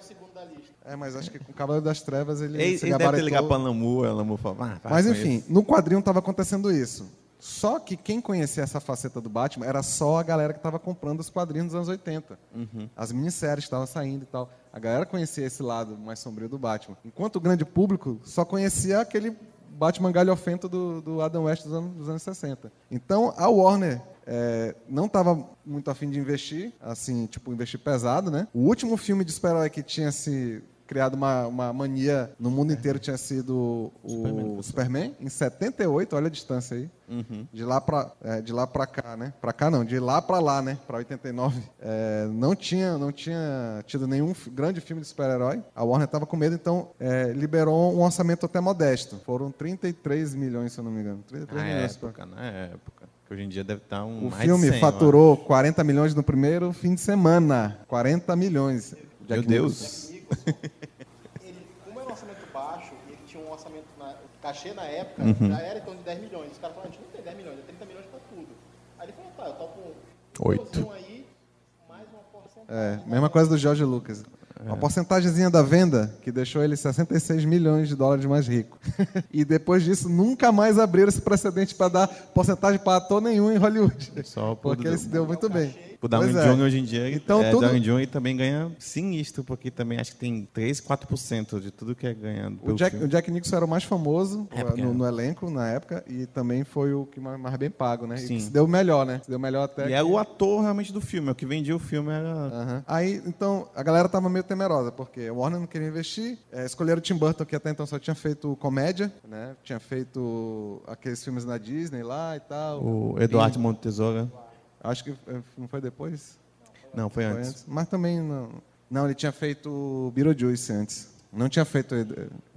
S6: É, mas acho que com o Cavaleiro das Trevas ele,
S4: ele gabaritou. Deve ter ligado para Lamu, a Lamu falou, ah,
S6: Mas enfim, no quadrinho estava acontecendo isso. Só que quem conhecia essa faceta do Batman era só a galera que estava comprando os quadrinhos dos anos 80. Uhum. As minisséries estavam saindo e tal. A galera conhecia esse lado mais sombrio do Batman. Enquanto o grande público só conhecia aquele Batman galhofento do, do Adam West dos anos, dos anos 60. Então, a Warner é, não estava muito afim de investir, assim, tipo, investir pesado, né? O último filme de super que tinha se criado uma, uma mania no mundo inteiro tinha sido o Superman, Superman em 78, olha a distância aí. Uhum. De lá para é, de lá para cá, né? Para cá não, de lá para lá, né? Para 89. É, não tinha não tinha tido nenhum grande filme de super-herói. A Warner estava com medo, então é, liberou um orçamento até modesto. Foram 33 milhões, se eu não me engano. 33
S4: na
S6: milhões
S4: época, pra... na época. Que hoje em dia deve estar um
S6: O filme 100, faturou 40 milhões no primeiro fim de semana. 40 milhões.
S4: Jack Meu Deus
S3: ele, como é um orçamento baixo, e ele tinha um orçamento, na, cachê na época, uhum. já era em torno de 10 milhões. Os caras falaram, a gente não tem 10 milhões, é 30 milhões para tudo. Aí ele falou, tá, eu topo um
S4: 8.
S3: aí, mais uma porcentagem.
S6: É, mesma coisa do George Lucas. É. Uma porcentagemzinha da venda que deixou ele 66 milhões de dólares mais rico. e depois disso, nunca mais abriram esse precedente para dar porcentagem para ator nenhum em Hollywood. Só porque ele se deu muito bem.
S4: O Downey é. Jr. hoje em dia, então, é, tudo... Downey Jr. também ganha sinistro, porque também acho que tem 3, 4% de tudo que é ganhado
S6: o Jack, o Jack Nicholson era o mais famoso é no, no, elenco na época e também foi o que mais, mais bem pago, né? Sim. E se deu melhor, né? Se deu melhor até.
S4: E que... é o ator realmente do filme, é o que vendia o filme era.
S6: Uhum. Aí, então, a galera tava meio temerosa, porque o Warner não queria investir. É, escolheram o Tim Burton, que até então só tinha feito comédia, né? Tinha feito aqueles filmes na Disney lá e tal.
S4: O Eduardo. Montesoura.
S6: Acho que é, não foi depois.
S4: Não, foi, foi antes. antes.
S6: Mas também não. Não, ele tinha feito Beetlejuice antes. Não tinha feito.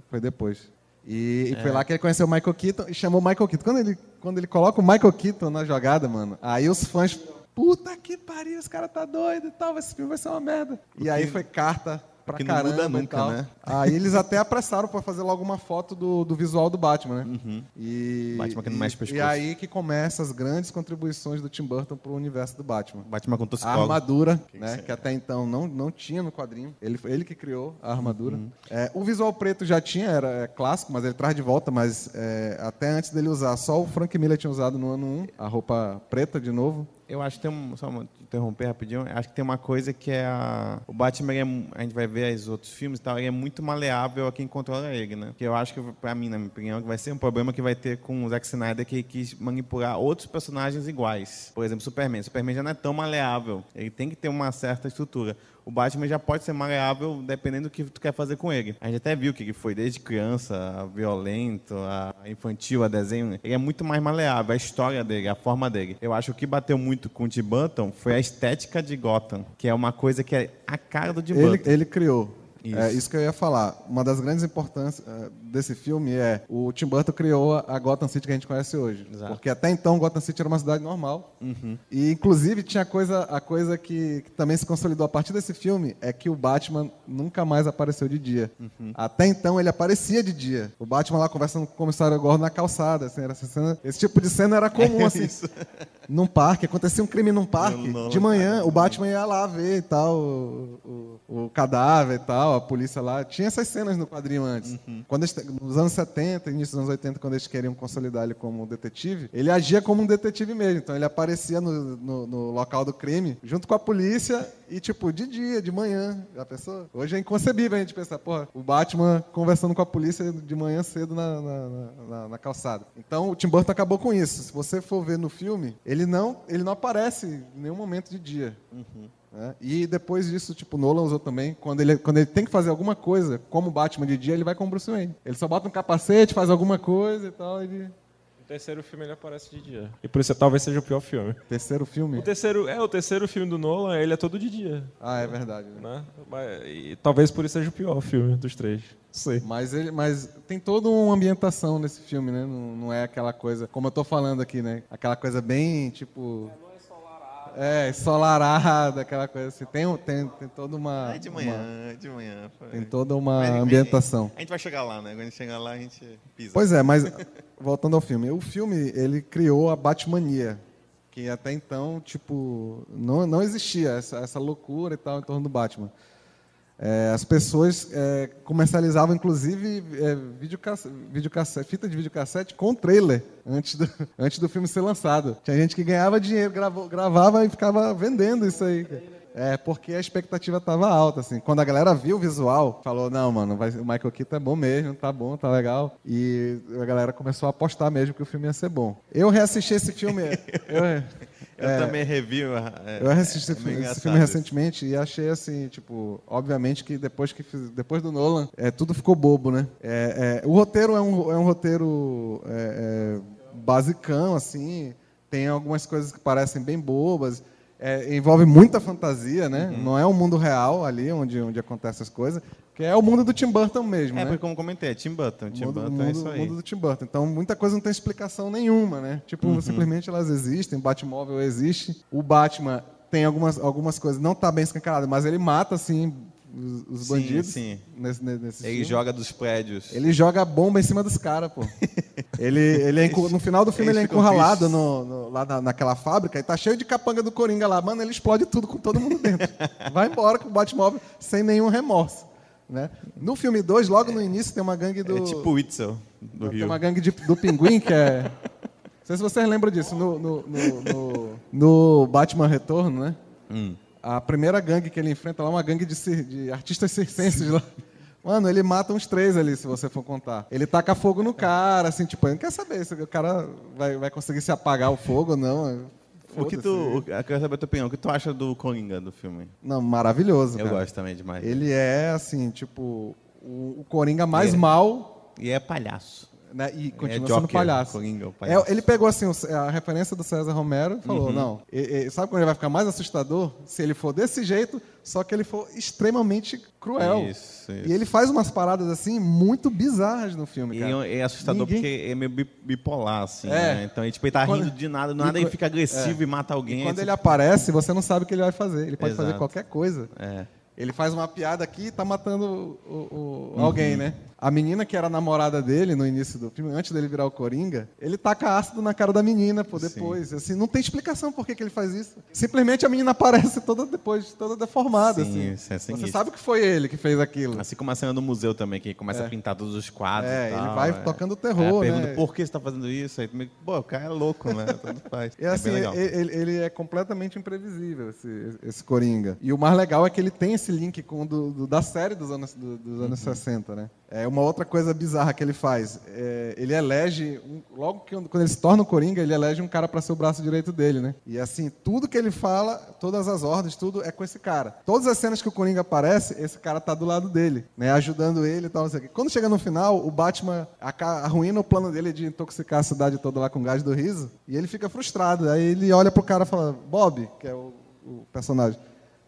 S6: Foi depois. E, é. foi lá que ele conheceu o Michael Keaton e chamou o Michael Keaton. Quando ele, quando ele coloca o Michael Keaton na jogada, mano, aí os fãs. Puta que pariu, esse cara tá doido e tal, esse filme vai ser uma merda. E aí foi carta pra que caramba. Não muda nunca, né? Aí eles até apressaram para fazer logo uma foto do, do visual do Batman, né? Uhum. E,
S4: Batman que não mexe
S6: pescoço. E aí que começa as grandes contribuições do Tim Burton pro universo do Batman.
S4: Batman com
S6: A armadura, que né? Que, que até então não, não tinha no quadrinho. Ele, ele que criou a armadura. Uhum. É, o visual preto já tinha, era é, clássico, mas ele traz de volta, mas é, até antes dele usar, só o Frank Miller tinha usado no ano 1, a roupa preta de novo
S4: eu acho que tem um, só uma, interromper rapidinho, acho que tem uma coisa que é a, o Batman, é, a gente vai ver os outros filmes e tal, ele é muito maleável a quem controla ele, né? Que eu acho que, para mim, na minha opinião, vai ser um problema que vai ter com o Zack Snyder, que quis manipular outros personagens iguais. Por exemplo, Superman. Superman já não é tão maleável, ele tem que ter uma certa estrutura o Batman já pode ser maleável dependendo do que tu quer fazer com ele. A gente até viu que ele foi desde criança, violento, a infantil, a desenho. Ele é muito mais maleável, a história dele, a forma dele. Eu acho que o que bateu muito com o Tim Burton foi a estética de Gotham, que é uma coisa que é a cara do Tim
S6: ele,
S4: Burton.
S6: Ele criou. Isso. É isso que eu ia falar. Uma das grandes importâncias eh, desse filme é o Tim Burton criou a Gotham City que a gente conhece hoje.
S4: Exato.
S6: Porque até então Gotham City era uma cidade normal. E inclusive tinha coisa, a coisa que, que também se consolidou a partir desse filme é que o Batman nunca mais apareceu de dia. Até então ele aparecia de dia. O Batman lá conversando com o comissário Gordon na calçada. assim, era essa cena- esse tipo de cena era comum [LAUGHS] assim. Num parque, acontecia um crime num parque.
S4: No- no-
S6: de manhã, o Batman ia lá ver e tal, o, o- o cadáver e tal, a polícia lá. Tinha essas cenas no quadrinho antes. Quando eles, nos anos 70, início dos anos 80, quando eles queriam consolidar ele como detetive, ele agia como um detetive mesmo. Então ele aparecia no, no- no local do crime, junto com a polícia, e tipo, de dia, de manhã. Já pensou? Hoje é inconcebível a gente pensar, porra, o Batman conversando com a polícia de manhã cedo na, na- na- na- calçada. Então o Tim Burton acabou com isso. Se você for ver no filme, ele não, ele não aparece em nenhum momento de dia. Né? E depois disso, tipo, Nolan usou também, quando ele, quando ele tem que fazer alguma coisa, como Batman de dia, ele vai com o Bruce Wayne. Ele só bota um capacete, faz alguma coisa e tal, ele...
S5: No terceiro filme ele aparece de dia. E por isso talvez seja o pior filme.
S6: Terceiro filme?
S5: O terceiro, é, o terceiro filme do Nolan, ele é todo de dia.
S6: Ah, é verdade. né?
S5: Né? E talvez por isso seja o pior filme dos três. Não sei.
S6: Mas, ele, mas tem toda uma ambientação nesse filme, né? Não, não é aquela coisa, como eu tô falando aqui, né? Aquela coisa bem, tipo... É, ensolarada, aquela coisa assim. Tem, tem, tem toda uma...
S4: Ai, de manhã, de manhã. foi.
S6: uma- tem toda uma
S4: mas,
S6: ambientação.
S4: A gente vai chegar lá, né? Quando a gente chegar lá, a gente pisa.
S6: Pois é, mas [LAUGHS] voltando ao filme, o filme ele criou a Batmania, que até então tipo não, não existia essa, essa loucura e tal em torno do Batman. É, as pessoas é, comercializavam inclusive é, videocass- videocassete, fita de videocassete com trailer antes do, [LAUGHS] antes do filme ser lançado. Tinha gente que ganhava dinheiro, gravou- gravava e ficava vendendo isso aí. É, porque a expectativa estava alta, assim. Quando a galera viu o visual, falou, não, mano, vai- o Michael Keaton é bom mesmo, tá bom, tá legal. E a galera começou a apostar mesmo que o filme ia ser bom. Eu reassisti esse filme... [LAUGHS] eu,
S4: Eu também revi. é,
S6: eu reassisti
S4: é
S6: esse, filme, filme
S4: isso.
S6: recentemente e achei assim, tipo, obviamente que depois que fiz- depois do Nolan, é, tudo ficou bobo, né? É, é, o roteiro é um, é um roteiro é, é, basicão, assim, tem algumas coisas que parecem bem bobas. é, envolve muita fantasia, né?
S4: Uhum.
S6: Não é o mundo real ali onde, onde acontecem as coisas, que é o mundo do Tim Burton mesmo,
S4: É,
S6: né?
S4: porque como comentei, é Tim Burton. Tim
S6: mundo,
S4: Burton
S6: mundo,
S4: é isso aí.
S6: mundo do Tim Burton. Então, muita coisa não tem explicação nenhuma, né? Tipo,
S4: Uhum.
S6: simplesmente elas existem, o Batmóvel existe. O Batman tem algumas, algumas coisas, não tá bem escancarado, mas ele mata, assim, os, os
S4: Sim,
S6: bandidos.
S4: sim.
S6: Nesse, nesse
S4: Ele
S6: filme.
S4: joga dos prédios.
S6: Ele joga bomba em cima dos caras, pô. [LAUGHS] ele, ele é encu- no final do filme
S4: Eles
S6: ele é encurralado no, no- lá na- naquela fábrica e tá cheio de capanga do Coringa lá. Mano, ele explode tudo com todo mundo dentro. [LAUGHS] Vai embora com o Batmóvel sem nenhum remorso. Né? No filme 2, logo no início, tem uma gangue do.
S4: É tipo o Witzel do
S6: Tem
S4: Rio.
S6: uma gangue de- do pinguim que é. [LAUGHS] Não sei se vocês lembram disso. No, no, no, [LAUGHS] no- Batman Retorno, né?
S4: Hum.
S6: A primeira gangue que ele enfrenta lá é uma gangue de, de artistas circenses lá. Mano, ele mata uns três ali, se você for contar. Ele taca fogo no cara, assim, tipo, ele não quer saber se o cara vai, vai conseguir se apagar o fogo ou não.
S4: O que tu. Eu quero saber a tua opinião. O que tu acha do Coringa do filme?
S6: Não, maravilhoso.
S4: Eu
S6: cara.
S4: gosto também demais.
S6: Ele é, assim, tipo, o, o Coringa mais
S4: É.
S6: mal
S4: E é palhaço.
S6: Né? E continua
S4: é
S6: sendo
S4: Joker,
S6: palhaço.
S4: Coringa, o palhaço.
S6: É, ele pegou assim a referência do César Romero e falou:
S4: Uhum.
S6: não, e- e sabe quando ele vai ficar mais assustador? Se ele for desse jeito, só que ele for extremamente cruel.
S4: Isso,
S6: E
S4: isso.
S6: ele faz umas paradas assim muito bizarras no filme,
S4: E
S6: cara.
S4: é é assustador
S6: Ninguém-
S4: porque é meio bi- bipolar, assim,
S6: É.
S4: né? Então, ele, tipo, ele tá
S6: Quando-
S4: rindo de nada, do nada
S6: e
S4: ele fica agressivo e mata alguém.
S6: E quando
S4: assim,
S6: ele aparece, você não sabe o que ele vai fazer. Ele pode fazer
S4: Exato.
S6: qualquer coisa.
S4: É.
S6: Ele faz uma piada aqui e tá matando o- o- o-
S4: Uhum.
S6: alguém, né? A menina que era namorada dele no início do filme, antes dele virar o Coringa, ele taca ácido na cara da menina, pô, depois. Assim, não tem explicação por que, que ele faz isso. Simplesmente a menina aparece toda depois, toda deformada.
S4: Sim,
S6: assim.
S4: isso é
S6: Você
S4: sinistro.
S6: sabe que foi ele que fez aquilo.
S4: Assim como a cena do museu também, que começa a pintar todos os quadros
S6: É,
S4: e tal.
S6: ele vai
S4: é.
S6: tocando
S4: Aí
S6: terror,
S4: pergunta,
S6: né?
S4: por que você tá fazendo isso? Aí, pô, o cara é louco, né? Tanto faz.
S6: E assim,
S4: é legal.
S6: ele, ele é completamente imprevisível, esse, esse Coringa. E o mais legal é que ele tem esse link com o do, do- da série dos anos, do- dos anos
S4: Uhum.
S6: 60, né? É uma outra coisa bizarra que ele faz. é, ele elege, um- logo que, quando ele se torna o Coringa, ele elege um cara para ser o braço direito dele, né? E assim, tudo que ele fala, todas as ordens, tudo é com esse cara. Todas as cenas que o Coringa aparece, esse cara tá do lado dele, né? Ajudando ele e tal, não sei o quê. Quando chega no final, o Batman arruína o plano dele de intoxicar a cidade toda lá com gás do riso, e ele fica frustrado. Aí ele olha pro cara e fala, Bob, que é o, o personagem,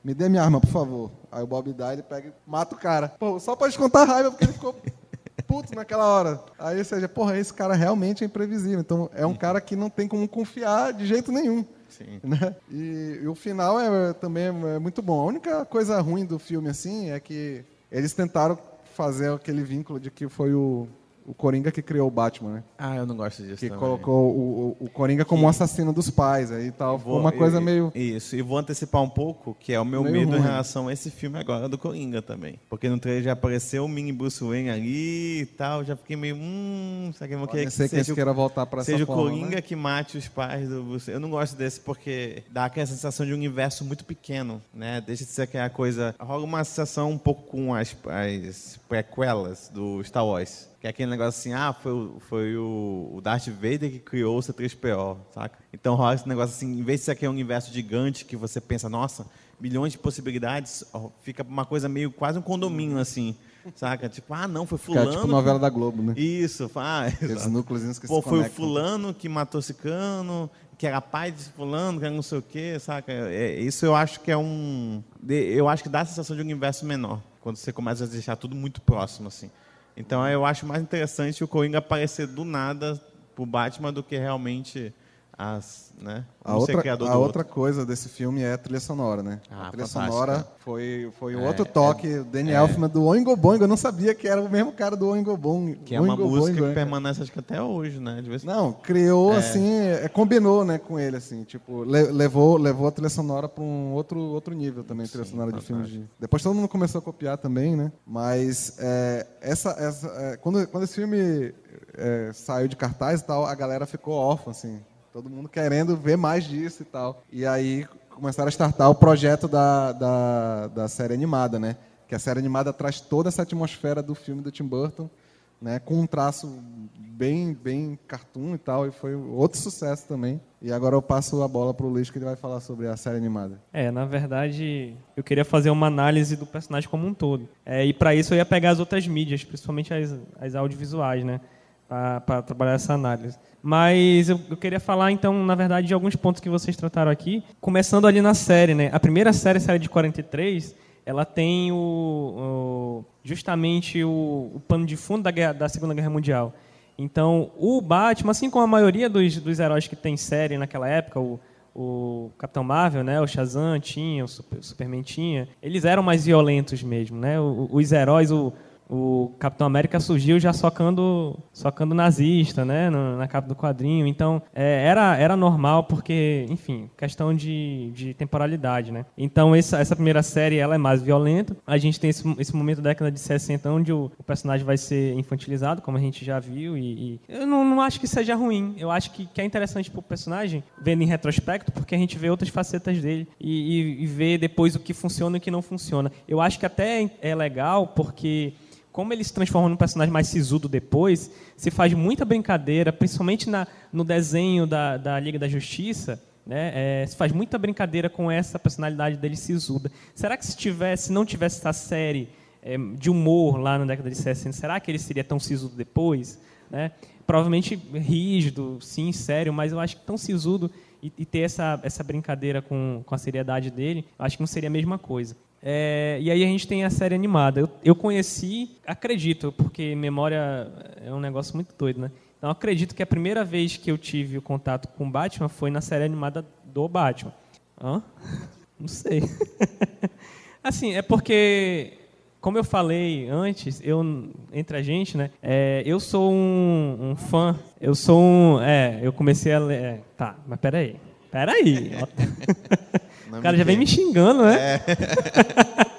S6: me dê minha arma, por favor. Aí o Bob dá, ele pega e mata o cara. Pô, só pode contar a raiva, porque ele ficou [LAUGHS] puto naquela hora. Aí, ou seja, porra, esse cara realmente é imprevisível. Então, é um cara que não tem como confiar de jeito nenhum.
S4: Sim.
S6: Né? E, e o final é, também é muito bom. A única coisa ruim do filme, assim, é que eles tentaram fazer aquele vínculo de que foi o, o Coringa que criou o Batman, né?
S4: Ah, eu não gosto disso
S6: Que
S4: também.
S6: colocou o, o, o Coringa como um assassino dos pais aí e tal. Ficou uma
S4: Vou-
S6: coisa
S4: e-
S6: meio...
S4: Isso, e vou antecipar um pouco, que é o meu
S6: Meio
S4: medo em
S6: ruim.
S4: relação a esse filme agora do Coringa também. Porque no trailer já apareceu o mini Bruce Wayne ali e tal, já fiquei meio, hum, será que eu vou querer que seja o
S6: queiram voltar pra essa
S4: seja o
S6: forma,
S4: Coringa
S6: né?
S4: que mate os pais do Bruce. Eu não gosto desse porque dá aquela sensação de um universo muito pequeno, né? Deixa de ser aquela coisa. Rola uma sensação um pouco com as, as prequelas do Star Wars. Que é aquele negócio assim, ah, foi, o- foi o, o Darth Vader que criou o C3PO, saca? Então rola esse negócio assim, em vez de ser aquele universo gigante que você pensa, nossa, milhões de possibilidades, fica uma coisa meio quase um condomínio assim, saca? Tipo, ah, não, foi
S6: Que
S4: fulano.
S6: é tipo novela da Globo, né?
S4: Isso, ah, exato.
S6: núcleos que
S4: Pô,
S6: se
S4: foi o fulano que matou cicano, que era pai de fulano, que era não sei o quê, saca? É, isso eu acho que é um... Eu acho que dá a sensação de um universo menor, quando você começa a deixar tudo muito próximo, assim. Então eu acho mais interessante o Coringa aparecer do nada pro Batman do que realmente as, né?
S6: A outra, a outra coisa desse filme é a trilha sonora, né?
S4: Ah,
S6: a trilha
S4: fantástica.
S6: sonora foi, foi o
S4: É,
S6: outro toque, o Danny Elfman do Oingo Boingo. Eu não sabia que era o mesmo cara do Oingo Boingo.
S4: Que é uma
S6: Oingo
S4: música
S6: Boingo,
S4: que permanece acho que até hoje, né? De vez
S6: Não, criou assim, é, combinou, né, com ele assim, tipo, le- levou, levou a trilha sonora para um outro outro nível também, trilha
S4: Sim,
S6: sonora de filmes
S4: fantástico.
S6: de. Depois todo mundo começou a copiar também, né? Mas é, essa, essa é, quando quando esse filme é, saiu de cartaz e tal, a galera ficou órfã assim, todo mundo querendo ver mais disso e tal. E aí começaram a startar o projeto da, da, da série animada, né? Que a série animada traz toda essa atmosfera do filme do Tim Burton né, com um traço bem bem cartoon e tal, e foi outro sucesso também. E agora eu passo a bola pro Luiz que ele vai falar sobre a série animada.
S2: É, na verdade, eu queria fazer uma análise do personagem como um todo. É, e para isso eu ia pegar as outras mídias, principalmente as, as audiovisuais, né? Para trabalhar essa análise. Mas eu, eu queria falar, então, na verdade, de alguns pontos que vocês trataram aqui. Começando ali na série, né? A primeira série, a série de 43, ela tem o, o- justamente o, o pano de fundo da, guerra- da Segunda Guerra Mundial. Então, o Batman, assim como a maioria dos, dos heróis que tem série naquela época, o, o Capitão Marvel, né, o Shazam tinha, o, Super- o Superman tinha, eles eram mais violentos mesmo, né? Os heróis, o, o Capitão América surgiu já socando, socando nazista, né, na capa do quadrinho. Então, é, era, era normal porque, enfim, questão de, de temporalidade, né? Então, essa, essa primeira série, ela é mais violenta. A gente tem esse, esse momento da década de 60 onde o, o personagem vai ser infantilizado, como a gente já viu, e, e eu não, não acho que seja ruim. Eu acho que, que é interessante pro personagem, vendo em retrospecto, porque a gente vê outras facetas dele e, e, e vê depois o que funciona e o que não funciona. Eu acho que até é legal porque como ele se transforma num personagem mais sisudo depois, se faz muita brincadeira, principalmente na, no desenho da, da Liga da Justiça, né, é, se faz muita brincadeira com essa personalidade dele sisuda. Será que se tivesse, não tivesse essa série é, de humor lá na década de 60, será que ele seria tão sisudo depois? Né? Provavelmente rígido, sim, sério, mas eu acho que tão sisudo e, e ter essa, essa brincadeira com, com a seriedade dele, acho que não seria a mesma coisa. É, e aí a gente tem a série animada. Eu, eu conheci, acredito, porque memória é um negócio muito doido, né? Então acredito que a primeira vez que eu tive o contato com Batman foi na série animada do Batman. Hã? Não sei. [LAUGHS] assim, é porque, como eu falei antes, eu entre a gente, né? é, eu sou um, um fã. Eu sou um. É, eu comecei a ler. é, tá, mas peraí. Peraí. [LAUGHS]
S4: Não
S2: O cara já vem me xingando, né? [LAUGHS]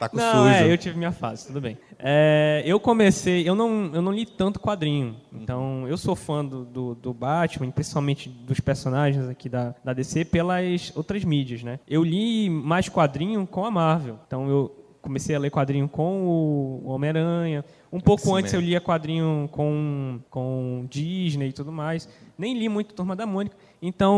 S4: Tá com
S2: Não,
S4: sujo.
S2: é, eu tive minha fase, tudo bem. É, eu comecei, eu não, eu não li tanto quadrinho, então eu sou fã do, do, do Batman, principalmente dos personagens aqui da, da DC, pelas outras mídias, né? Eu li mais quadrinho com a Marvel, então eu comecei a ler quadrinho com o Homem-Aranha, um pouco antes eu lia quadrinho com, com Disney e tudo mais, nem li muito Turma da Mônica, então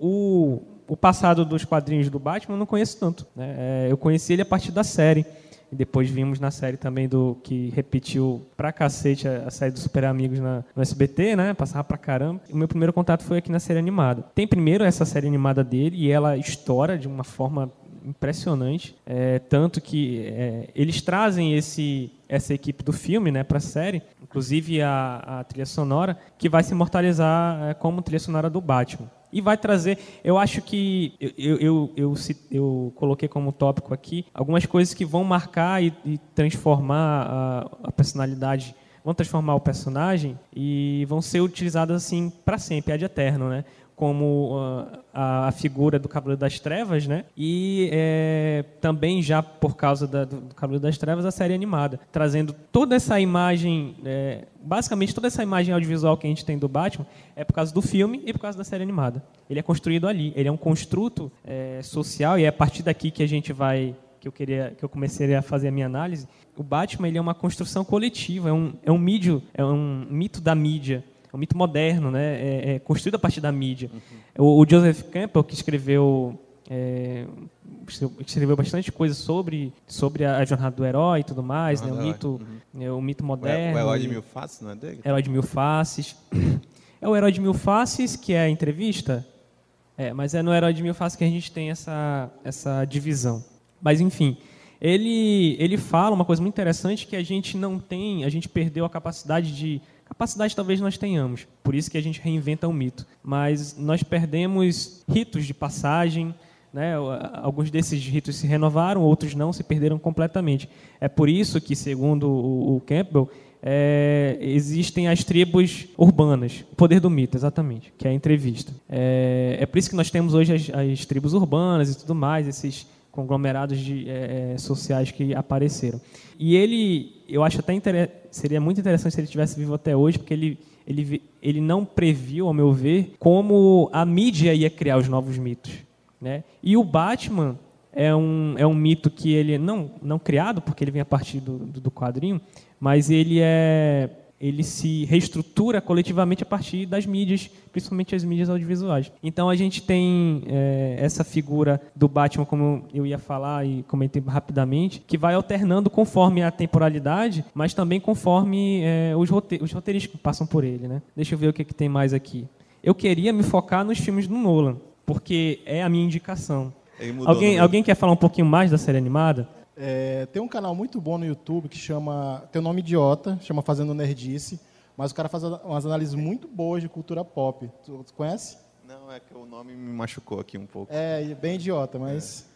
S2: o, o, passado dos quadrinhos do Batman eu não conheço tanto, né? É, eu conheci ele a partir da série, E depois vimos na série também do que repetiu pra cacete a, a série dos Super Amigos na, no SBT, né? Passava pra caramba. O meu primeiro contato foi aqui na série animada. Tem primeiro essa série animada dele e ela estoura de uma forma impressionante, é, tanto que é, eles trazem esse essa equipe do filme, né, para a série, inclusive a, a, trilha sonora, que vai se imortalizar é, como trilha sonora do Batman. E vai trazer, eu acho que eu, eu, eu, eu, eu coloquei como tópico aqui algumas coisas que vão marcar e, e transformar a, a personalidade vão transformar o personagem e vão ser utilizadas assim para sempre, ad eterno, né? Como uh, a, a, figura do Cavaleiro das Trevas, né? E é, também já por causa da, do, do Cavaleiro das Trevas a série animada, trazendo toda essa imagem, é, basicamente toda essa imagem audiovisual que a gente tem do Batman é por causa do filme e por causa da série animada. Ele é construído ali, ele é um construto é, social e é a partir daqui que a gente vai que eu queria que eu comecei a fazer a minha análise. O Batman ele é uma construção coletiva, é um é um mídio, é um mito da mídia um mito moderno, né? É, é construído a partir da mídia. Uhum. O, o, Joseph Campbell, que escreveu é, escreveu bastante coisa sobre sobre a, jornada do herói e tudo mais, né? O mito, uhum. é, o mito moderno.
S4: O, herói de mil faces, não é dele?
S2: Herói de mil faces. [CLEARS THROAT] É o herói de mil faces que é a entrevista. É, mas é no herói de mil faces que a gente tem essa essa divisão. Mas enfim, ele ele fala uma coisa muito interessante que a gente não tem, a gente perdeu a capacidade de Capacidade talvez nós tenhamos, por isso que a gente reinventa o mito. Mas nós perdemos ritos de passagem, né? alguns desses ritos se renovaram, outros não, se perderam completamente. É por isso que, segundo o, Campbell, é, existem as tribos urbanas, o poder do mito, exatamente, que é a entrevista. É, é por isso que nós temos hoje as, as tribos urbanas e tudo mais, esses conglomerados de, é, sociais que apareceram. E ele, eu acho até seria muito interessante se ele tivesse vivo até hoje, porque ele, ele, ele não previu, ao meu ver, como a mídia ia criar os novos mitos. Né? E o Batman é um, é um mito que ele não não criado porque ele vem a partir do, do quadrinho, mas ele é ele se reestrutura coletivamente a partir das mídias, principalmente as mídias audiovisuais. Então a gente tem é, essa figura do Batman, como eu ia falar e comentei rapidamente, que vai alternando conforme a temporalidade, mas também conforme é, os, rote os roteiristas que passam por ele. Né? Deixa eu ver o que, que tem mais aqui. Eu queria me focar nos filmes do Nolan, porque é a minha indicação. Alguém, alguém quer falar um pouquinho mais da série animada?
S3: É, tem um canal muito bom no YouTube que chama. Tem um nome idiota, chama Fazendo Nerdice, mas o cara faz umas análises muito boas de cultura pop. Tu, tu conhece?
S4: Não, é que o nome me machucou aqui um pouco.
S3: É, bem idiota, mas. É.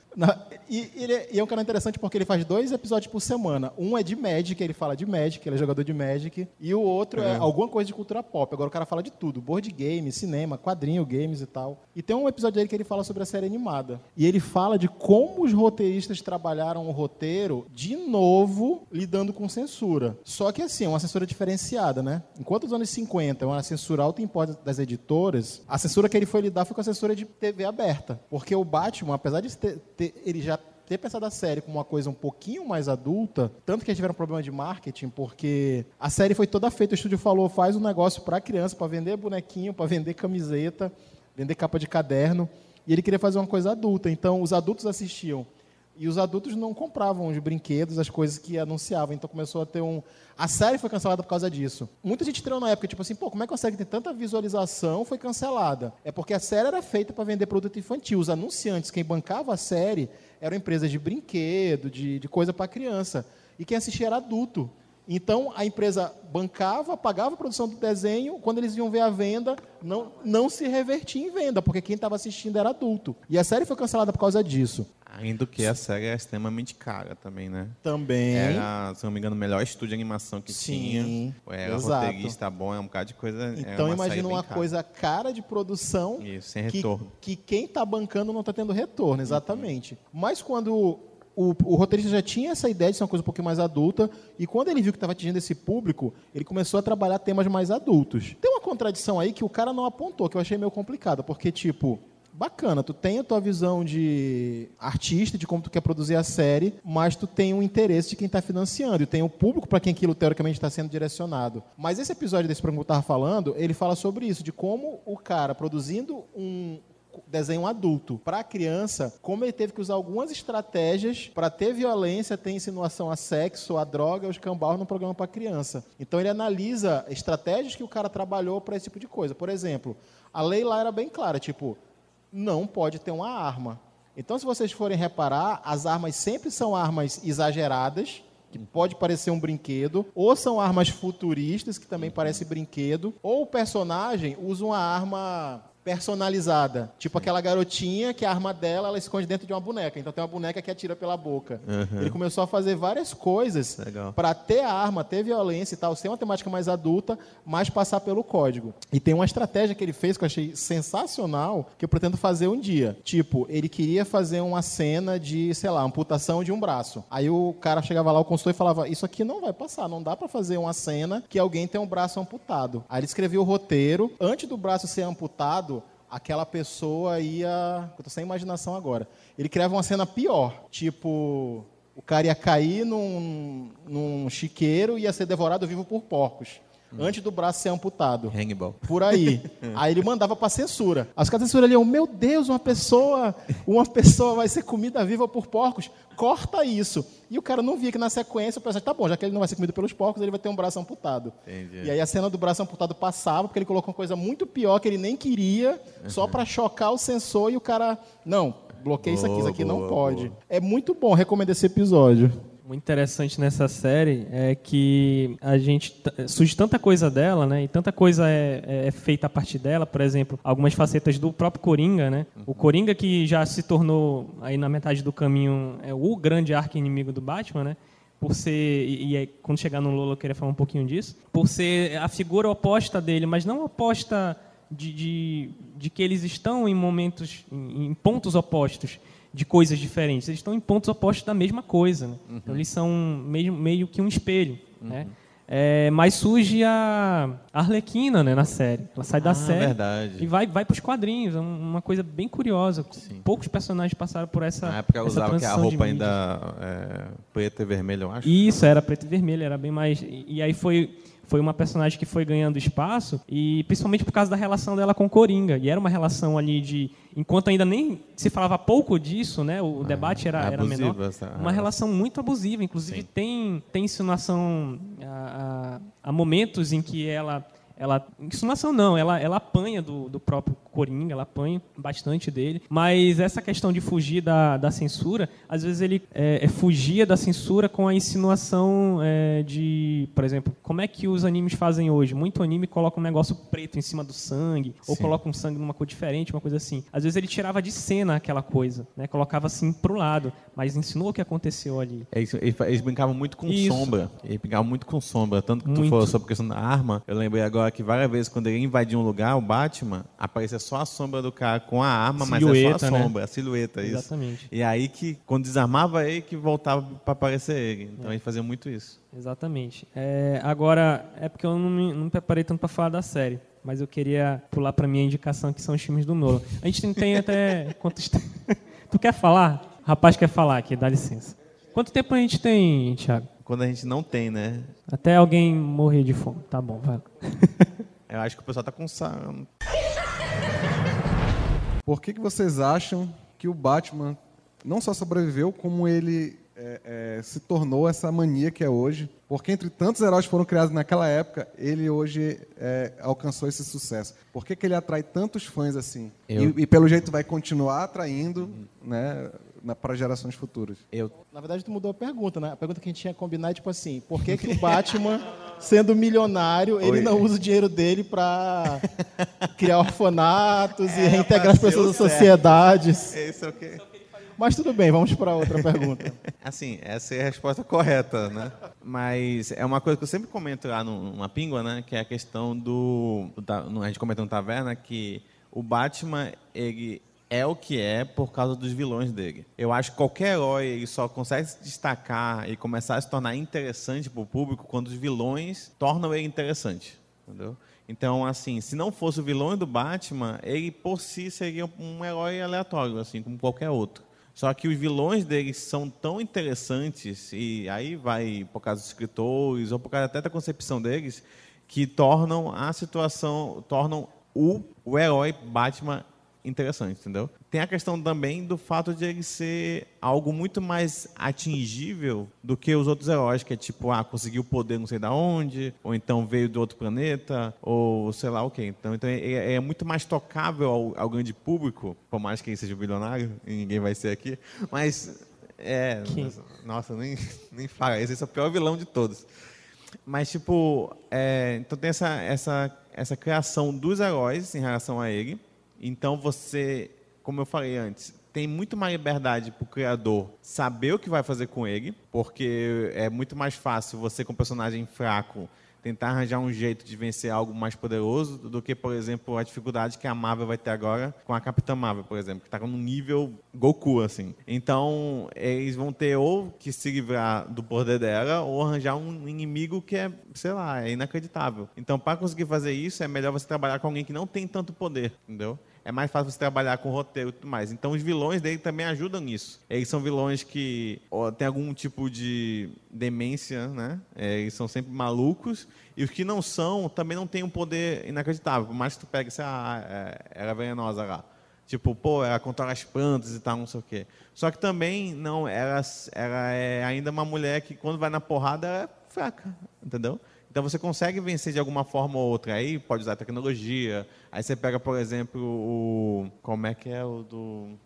S3: E, ele, é, e é um canal interessante porque ele faz dois episódios por semana. Um é de Magic, ele fala de Magic, ele é jogador de Magic. E o outro é, é alguma coisa de cultura pop. Agora o cara fala de tudo: board game, cinema, quadrinho, games e tal. E tem um episódio dele que ele fala sobre a série animada. E ele fala de como os roteiristas trabalharam o roteiro de novo lidando com censura. Só que assim, é uma censura diferenciada, né? Enquanto os anos 50 é uma censura alta importa das editoras, a censura que ele foi lidar foi com a censura de TV aberta. Porque o Batman, apesar de ter, ele já ter pensado a série como uma coisa um pouquinho mais adulta, tanto que eles tiveram um problema de marketing, porque a série foi toda feita, o estúdio falou, faz um negócio para criança, para vender bonequinho, para vender camiseta, vender capa de caderno, e ele queria fazer uma coisa adulta. Então, os adultos assistiam e os adultos não compravam os brinquedos, as coisas que anunciavam. Então começou a ter um. A série foi cancelada por causa disso. Muita gente tirou na época, tipo assim, pô, como é que consegue ter tanta visualização? Foi cancelada. É porque a série era feita para vender produto infantil. Os anunciantes, quem bancava a série, eram empresas de brinquedo, de, de coisa para criança. E quem assistia era adulto. Então a empresa bancava, pagava a produção do desenho, quando eles iam ver a venda, não, não se revertia em venda, porque quem estava assistindo era adulto. E a série foi cancelada por causa disso.
S4: Ainda que a série é extremamente cara também, né?
S3: Também.
S4: Era, se não me engano, o melhor estúdio de animação que
S3: Sim,
S4: tinha. Era exato. roteirista bom, é um bocado de coisa.
S3: Então uma imagina uma cara. coisa cara de produção.
S4: Isso, sem retorno.
S3: Que, que quem está bancando não está tendo retorno, exatamente. Uhum. Mas quando o, o, roteirista já tinha essa ideia de ser uma coisa um pouquinho mais adulta, e quando ele viu que estava atingindo esse público, ele começou a trabalhar temas mais adultos. Tem uma contradição aí que o cara não apontou, que eu achei meio complicada, porque, tipo, bacana, tu tem a tua visão de artista, de como tu quer produzir a série, mas tu tem o interesse de quem está financiando, e tem o público para quem aquilo teoricamente está sendo direcionado. Mas esse episódio desse programa que eu estava falando, ele fala sobre isso, de como o cara produzindo um, desenho adulto. Para a criança, como ele teve que usar algumas estratégias para ter violência, ter insinuação a sexo, a droga, os cambal no programa para criança. Então ele analisa estratégias que o cara trabalhou para esse tipo de coisa. Por exemplo, a lei lá era bem clara, tipo, não pode ter uma arma. Então, se vocês forem reparar, as armas sempre são armas exageradas, que pode parecer um brinquedo, ou são armas futuristas, que também parece brinquedo, ou o personagem usa uma arma personalizada. Tipo aquela garotinha que a arma dela ela esconde dentro de uma boneca. Então tem uma boneca que atira pela boca.
S4: Uhum.
S3: Ele começou a fazer várias coisas para ter a arma, ter violência e tal, ser uma temática mais adulta, mas passar pelo código. E tem uma estratégia que ele fez que eu achei sensacional, que eu pretendo fazer um dia. Tipo, ele queria fazer uma cena de, sei lá, amputação de um braço. Aí o cara chegava lá, o consultor, e falava: Isso aqui não vai passar, não dá para fazer uma cena que alguém tem um braço amputado. Aí ele escrevia o roteiro. Antes do braço ser amputado, aquela pessoa ia. Eu tô sem imaginação agora. Ele criava uma cena pior. Tipo, o cara ia cair num, num chiqueiro e ia ser devorado vivo por porcos. Antes do braço ser amputado.
S4: Hannibal.
S3: Por aí. [LAUGHS] Aí ele mandava para censura. As caras censura ali, meu Deus, uma pessoa, uma pessoa vai ser comida viva por porcos. Corta isso. E o cara não via que na sequência o personagem, tá bom, já que ele não vai ser comido pelos porcos, ele vai ter um braço amputado.
S4: Entendi.
S3: E aí a cena do braço amputado passava, porque ele colocou uma coisa muito pior que ele nem queria, só para chocar o sensor e o cara, não, bloqueia isso aqui, isso aqui não
S4: Boa,
S3: pode. É muito bom, recomendo esse episódio.
S2: Muito interessante nessa série é que a gente t- surge tanta coisa dela, né? E tanta coisa é, é- é feita a partir dela. Por exemplo, algumas facetas do próprio Coringa, né? O Coringa que já se tornou aí na metade do caminho é o grande arco inimigo do Batman, né? Por ser e, e aí, quando chegar no Lolo eu queria falar um pouquinho disso. Por ser a figura oposta dele, mas não oposta de, de, de que eles estão em momentos, em, em pontos opostos de coisas diferentes. Eles estão em pontos opostos da mesma coisa. Né? Então, eles são meio, meio que um espelho. Né? É, mas surge a Arlequina né, na série. Ela sai da
S4: Ah,
S2: série
S4: verdade.
S2: e vai, vai para os quadrinhos. É um- uma coisa bem curiosa. Poucos personagens passaram por essa
S4: Na época
S2: essa
S4: usava que a
S2: transição de
S4: roupa ainda é, preta e vermelha, eu acho.
S2: Isso, era preto e vermelho, era bem mais. E aí foi, foi uma personagem que foi ganhando espaço, e principalmente por causa da relação dela com Coringa. E era uma relação ali de. Enquanto ainda nem se falava pouco disso, né? O debate era, era menor.
S4: essa
S2: Uma relação muito abusiva. Inclusive, tem, tem insinuação a, a, a momentos em que ela. Ela, insinuação não, ela, ela apanha do, do próprio Coringa, ela apanha bastante dele. Mas essa questão de fugir da, da censura, às vezes ele é, é, fugia da censura com a insinuação é, de, por exemplo, como é que os animes fazem hoje? Muito anime coloca um negócio preto em cima do sangue, ou coloca um sangue numa cor diferente, uma coisa assim. Às vezes ele tirava de cena aquela coisa, né? colocava assim pro lado, mas ensinou o que aconteceu ali.
S4: É isso, eles, brincavam muito com
S2: Isso.
S4: sombra. Eles brincavam muito com sombra. Tanto que tu
S2: Muito.
S4: falou sobre a questão da arma. Eu lembrei agora que várias vezes, quando ele invadiu um lugar, o Batman, aparecia só a sombra do cara com a arma, mas é
S2: Silhueta,
S4: só a
S2: né?
S4: sombra, a silhueta. Isso.
S2: Exatamente.
S4: E aí que, quando desarmava ele, que voltava para aparecer ele. Então ele fazia muito isso.
S2: Exatamente. É, agora, é porque eu não me, não me preparei tanto para falar da série, mas eu queria pular para minha indicação, que são os filmes do Nolan. A gente tem, tem até... [LAUGHS] Quantos tu quer falar? O rapaz quer falar aqui, dá licença. Quanto tempo a gente tem, Thiago?
S4: Quando a gente não tem, né?
S2: Até alguém morrer de fome. Tá bom, vai. [LAUGHS]
S4: Eu acho que o pessoal tá com sa-
S6: Por que, que vocês acham que o Batman não só sobreviveu, como ele é, é, se tornou essa mania que é hoje? Porque entre tantos heróis que foram criados naquela época, ele hoje é, alcançou esse sucesso. Por que, que ele atrai tantos fãs assim?
S4: Eu-
S6: E, e pelo jeito vai continuar atraindo né, para gerações futuras.
S4: Eu,
S3: Na verdade, tu mudou a pergunta, né? A pergunta que a gente tinha combinado é tipo assim: por que, que o Batman, [LAUGHS] sendo milionário, ele
S4: Oi.
S3: não usa o dinheiro dele para [LAUGHS] criar orfanatos e
S4: Era
S3: reintegrar as pessoas
S4: o
S3: às
S4: certo.
S3: sociedades?
S4: esse é o quê?
S3: Mas tudo bem, vamos para outra pergunta. [LAUGHS]
S4: Assim, essa é a resposta correta, né? Mas é uma coisa que eu sempre comento lá numa píngua, né? Que é a questão do... A gente comentou no Taverna que o Batman, ele é o que é por causa dos vilões dele. Eu acho que qualquer herói só consegue se destacar e começar a se tornar interessante para o público quando os vilões tornam ele interessante, entendeu? Então, assim, se não fosse o vilão do Batman, ele por si seria um herói aleatório, assim, como qualquer outro. Só que os vilões deles são tão interessantes, e aí vai por causa dos escritores, ou por causa até da concepção deles, que tornam a situação, tornam o, o herói Batman interessante, entendeu? Tem a questão também do fato de ele ser algo muito mais atingível do que os outros heróis, que é tipo, ah, conseguiu o poder não sei da onde, ou então veio do outro planeta, ou sei lá o quê. Então, então é, é muito mais tocável ao, ao grande público, por mais que ele seja bilionário, e ninguém vai ser aqui, mas é,
S2: Que-
S4: nossa, nem, [LAUGHS] nem fala, esse é o pior vilão de todos. Mas, tipo, é, então tem essa, essa, essa criação dos heróis em relação a ele. Então você, como eu falei antes, tem muito mais liberdade para o criador saber o que vai fazer com ele, porque é muito mais fácil você, com um personagem fraco, tentar arranjar um jeito de vencer algo mais poderoso do que, por exemplo, a dificuldade que a Marvel vai ter agora com a Capitã Marvel, por exemplo, que está num nível Goku, assim. Então, eles vão ter ou que se livrar do poder dela ou arranjar um inimigo que é, sei lá, é inacreditável. Então, para conseguir fazer isso, é melhor você trabalhar com alguém que não tem tanto poder, entendeu? É mais fácil você trabalhar com roteiro e tudo mais. Então os vilões dele também ajudam nisso. Eles são vilões que ó, têm algum tipo de demência, né? É, eles são sempre malucos. E os que não são também não têm um poder inacreditável. Por mais que tu pegue, lá, é, ela é venenosa lá. Tipo, pô, ela controla as plantas e tal, não sei o quê. Só que também, não, ela, ela é ainda uma mulher que quando vai na porrada, ela é fraca, entendeu? Então você consegue vencer de alguma forma ou outra. Aí pode usar tecnologia. Aí você pega, por exemplo, o. Como é que é o do.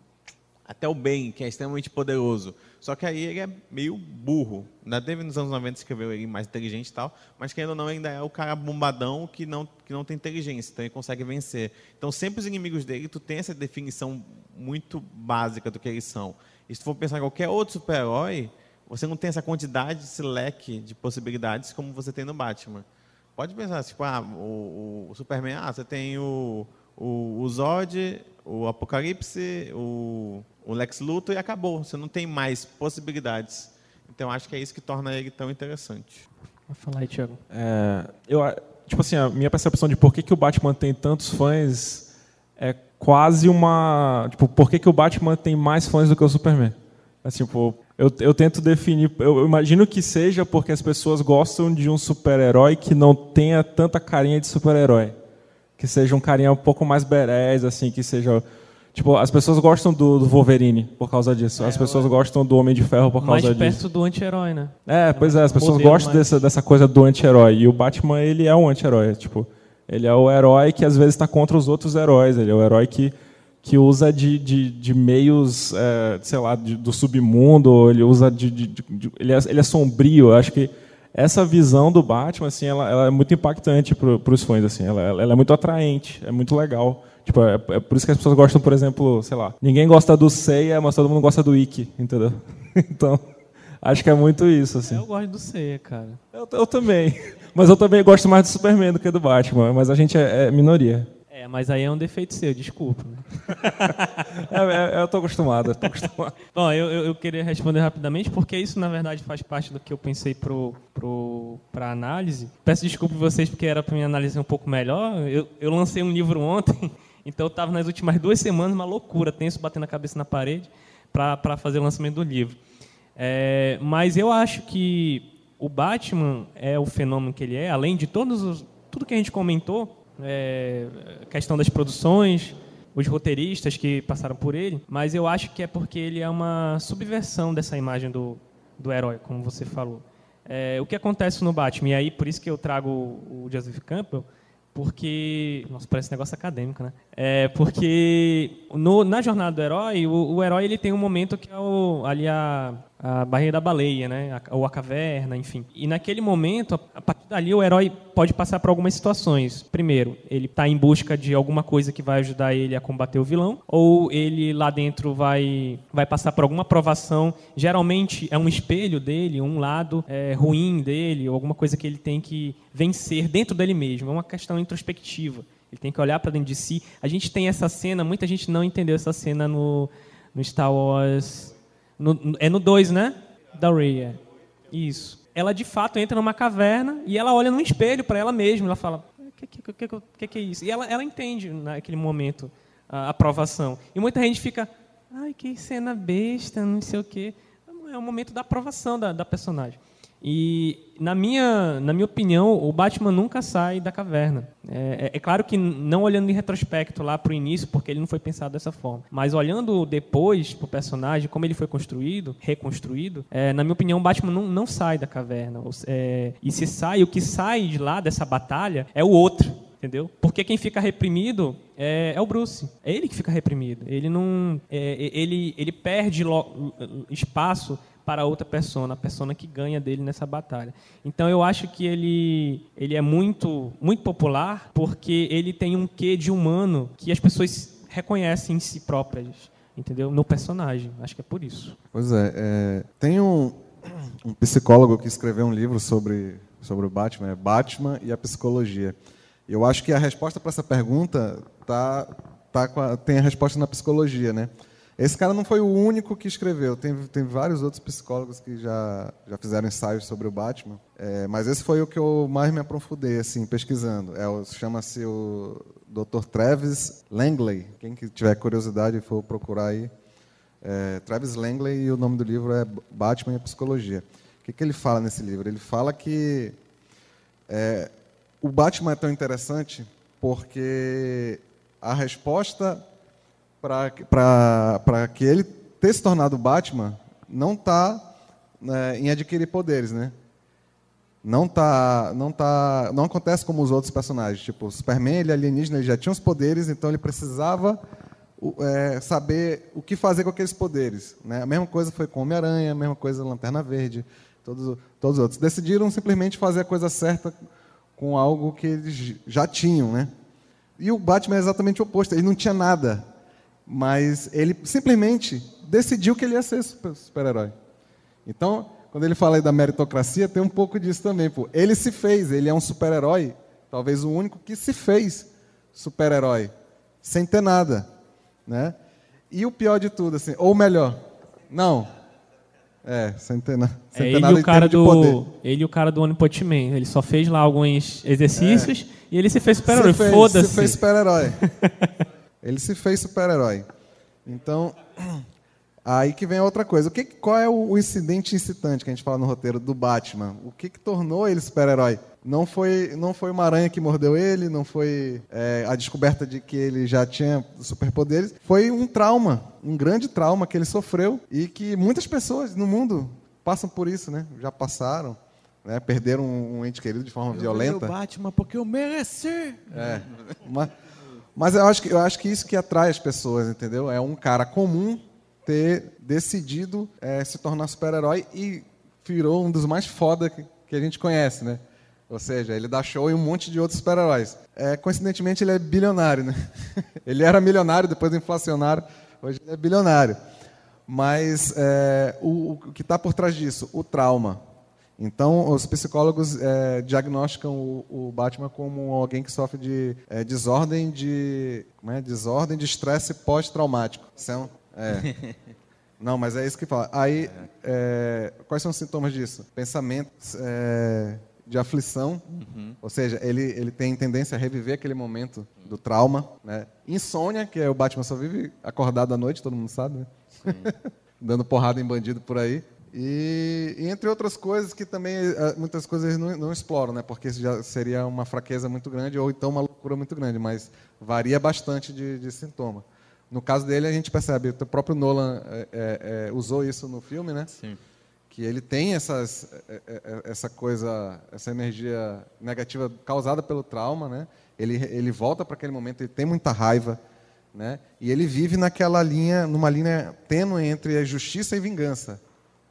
S4: Até o Ben, que é extremamente poderoso. Só que aí ele é meio burro. Ainda teve nos anos 90 escreveu ele mais inteligente e tal, mas querendo ou não, ainda é o cara bombadão que não, que não tem inteligência, então ele consegue vencer. Então sempre os inimigos dele, tu tem essa definição muito básica do que eles são. E se tu for pensar em qualquer outro super-herói, você não tem essa quantidade, esse leque de possibilidades como você tem no Batman. Pode pensar, tipo, ah, o, o Superman, ah, você tem o, o, o Zod, o Apocalipse, o, o Lex Luthor e acabou. Você não tem mais possibilidades. Então acho que é isso que torna ele tão interessante.
S2: Vai falar aí, Thiago.
S5: É, eu, a- tipo assim, a minha percepção de por que, que o Batman tem tantos fãs é quase uma. Tipo, por que, que o Batman tem mais fãs do que o Superman? É, tipo, eu, eu tento definir. Eu, imagino que seja porque as pessoas gostam de um super-herói que não tenha tanta carinha de super-herói. Que seja um carinha um pouco mais berés, assim, que seja. Tipo, as pessoas gostam do, do Wolverine por causa disso. As pessoas gostam do Homem de Ferro por
S2: Mais
S5: causa
S2: perto
S5: disso.
S2: do anti-herói, né?
S5: É, pois é, as pessoas gostam
S2: mais-
S5: dessa, dessa coisa do anti-herói. E o Batman, ele é um anti-herói. Tipo, ele é o herói que às vezes está contra os outros heróis. Ele é o herói que, que usa de, de, de meios, é, sei lá, de- do submundo. ou Ele usa de. de- ele, é, ele é sombrio. Eu acho que essa visão do Batman, assim, ela, ela é muito impactante para os fãs. Assim, ela, ela é muito atraente, é muito legal. Tipo, é, é por isso que as pessoas gostam, por exemplo, sei lá, ninguém gosta do Seiya, mas todo mundo gosta do Ikki, entendeu? [LAUGHS] Então, acho que é muito isso, assim.
S2: Eu gosto do Ceia, cara.
S5: Eu, eu também. Mas eu também gosto mais do Superman do que do Batman. Mas a gente é, é minoria.
S2: É, mas aí é um defeito seu, desculpa. né? [LAUGHS]
S5: É, é, eu tô acostumado, eu tô acostumado. [LAUGHS]
S2: Bom, eu, eu, eu queria responder rapidamente, porque isso, na verdade, faz parte do que eu pensei pro, pro, pra análise. Peço desculpa a vocês, porque era para minha análise um pouco melhor. Eu, eu lancei um livro ontem, [LAUGHS] então eu estava nas últimas duas semanas, uma loucura, tenso, batendo a cabeça na parede, para fazer o lançamento do livro. É, mas eu acho que o Batman é o fenômeno que ele é, além de todos os, tudo que a gente comentou, é, questão das produções, os roteiristas que passaram por ele, mas eu acho que é porque ele é uma subversão dessa imagem do, do herói, como você falou. É, o que acontece no Batman, e aí por isso que eu trago o Joseph Campbell, porque. Nossa, parece um negócio acadêmico, né? É, porque no- na jornada do herói, o, o herói ele tem um momento que é o, ali a, a barreira da baleia, né? Ou a caverna, enfim. E naquele momento, a partir dali, o herói pode passar por algumas situações. Primeiro, ele está em busca de alguma coisa que vai ajudar ele a combater o vilão, ou ele lá dentro vai, vai passar por alguma provação. Geralmente é um espelho dele, um lado é, ruim dele, ou alguma coisa que ele tem que vencer dentro dele mesmo. É uma questão introspectiva. Ele tem que olhar para dentro de si. A gente tem essa cena, muita gente não entendeu essa cena no, no Star Wars. No- é no 2, né? Da Rey. é. Isso. Ela de fato entra numa caverna e ela olha no espelho para ela mesma. Ela fala: O que, que, que, que, que, é isso? E ela, ela entende naquele momento a aprovação. E muita gente fica: Ai, que cena besta, não sei o quê. É o momento da aprovação da, da personagem. E, na minha, na minha opinião, o Batman nunca sai da caverna. É, é, é claro que não olhando em retrospecto lá para o início, porque ele não foi pensado dessa forma. Mas olhando depois para o personagem, como ele foi construído, reconstruído, é, na minha opinião, o Batman não, não sai da caverna. É, e se sai, o que sai de lá dessa batalha é o outro entendeu? Porque quem fica reprimido é, é, o Bruce. É ele que fica reprimido. Ele não, é, ele, ele perde lo, espaço para outra persona, a persona que ganha dele nessa batalha. Então eu acho que ele, ele é muito, muito popular porque ele tem um quê de humano que as pessoas reconhecem em si próprias, entendeu? No personagem. Acho que é por isso.
S6: Pois é. é tem um, um psicólogo que escreveu um livro sobre, sobre o Batman, é Batman e a Psicologia. Eu acho que a resposta para essa pergunta tá, tá a, tem a resposta na psicologia, né? Esse cara não foi o único que escreveu. Tem, tem vários outros psicólogos que já, já fizeram ensaios sobre o Batman. É, mas esse foi o que eu mais me aprofundei, assim, pesquisando. É, Chama-se o Dr. Travis Langley. Quem que tiver curiosidade for procurar aí. É, Travis Langley e o nome do livro é Batman e a Psicologia. O que, que ele fala nesse livro? Ele fala que é, o Batman é tão interessante porque a resposta para que ele ter se tornado Batman não está né, em adquirir poderes, né? Não tá, não tá, não acontece como os outros personagens. Tipo, Superman, ele é alienígena, ele já tinha os poderes, então ele precisava é, saber o que fazer com aqueles poderes. Né? A mesma coisa foi com Homem-Aranha, a mesma coisa Lanterna Verde, todos, todos os outros. Decidiram simplesmente fazer a coisa certa com algo que eles já tinham, né? E o Batman é exatamente o oposto. Ele não tinha nada mas ele simplesmente decidiu que ele ia ser super-herói. Então, quando ele fala aí da meritocracia, tem um pouco disso também. Pô. Ele se fez, ele é um super-herói, talvez o único que se fez super-herói, sem ter nada. Né? E o pior de tudo, assim, ou melhor, não. É, sem
S2: é, ele o cara do, Ele e o cara do One Punch Man. Ele só fez lá alguns exercícios é. e ele se fez super-herói. Foda-se.
S6: Se fez super-herói. [LAUGHS] Ele se fez super-herói. Então, aí que vem outra coisa. O que, qual é o, incidente incitante que a gente fala no roteiro do Batman? O que, que tornou ele super-herói? Não foi, não foi uma aranha que mordeu ele, não foi é, a descoberta de que ele já tinha superpoderes. Foi um trauma, um grande trauma que ele sofreu e que muitas pessoas no mundo passam por isso, né? Já passaram. Né, perderam um, ente querido de forma
S4: eu
S6: violenta.
S4: Eu Batman porque eu mereci.
S6: É, mas, mas eu acho, que, eu acho que isso que atrai as pessoas, entendeu? É um cara comum ter decidido é, se tornar super-herói e virou um dos mais foda que, que, a gente conhece, né? Ou seja, ele dá show em um monte de outros super-heróis. É, coincidentemente, ele é bilionário, né? [LAUGHS] ele era milionário, depois inflacionário, hoje ele é bilionário. Mas é, o, o que está por trás disso? O trauma. Então, os psicólogos é, diagnosticam o, o, Batman como alguém que sofre de é, desordem de é? desordem de estresse pós-traumático. São, é. [LAUGHS] Não, mas é isso que fala. Aí, é, quais são os sintomas disso? Pensamentos é, de aflição, uhum. ou seja, ele, ele tem tendência a reviver aquele momento do trauma. Né? Insônia, que é o Batman só vive acordado à noite, todo mundo sabe, né? [LAUGHS] Dando porrada em bandido por aí. E, e, entre outras coisas que também eh, muitas coisas não, não, exploram, né? Porque isso já seria uma fraqueza muito grande ou então uma loucura muito grande, mas varia bastante de, de sintoma. No caso dele, a gente percebe, o próprio Nolan é, é, usou isso no filme, né?
S4: Sim.
S6: Que ele tem essas, essa coisa, essa energia negativa causada pelo trauma, né? Ele, ele volta para aquele momento, ele tem muita raiva, né? E ele vive naquela linha, numa linha tênue entre a justiça e vingança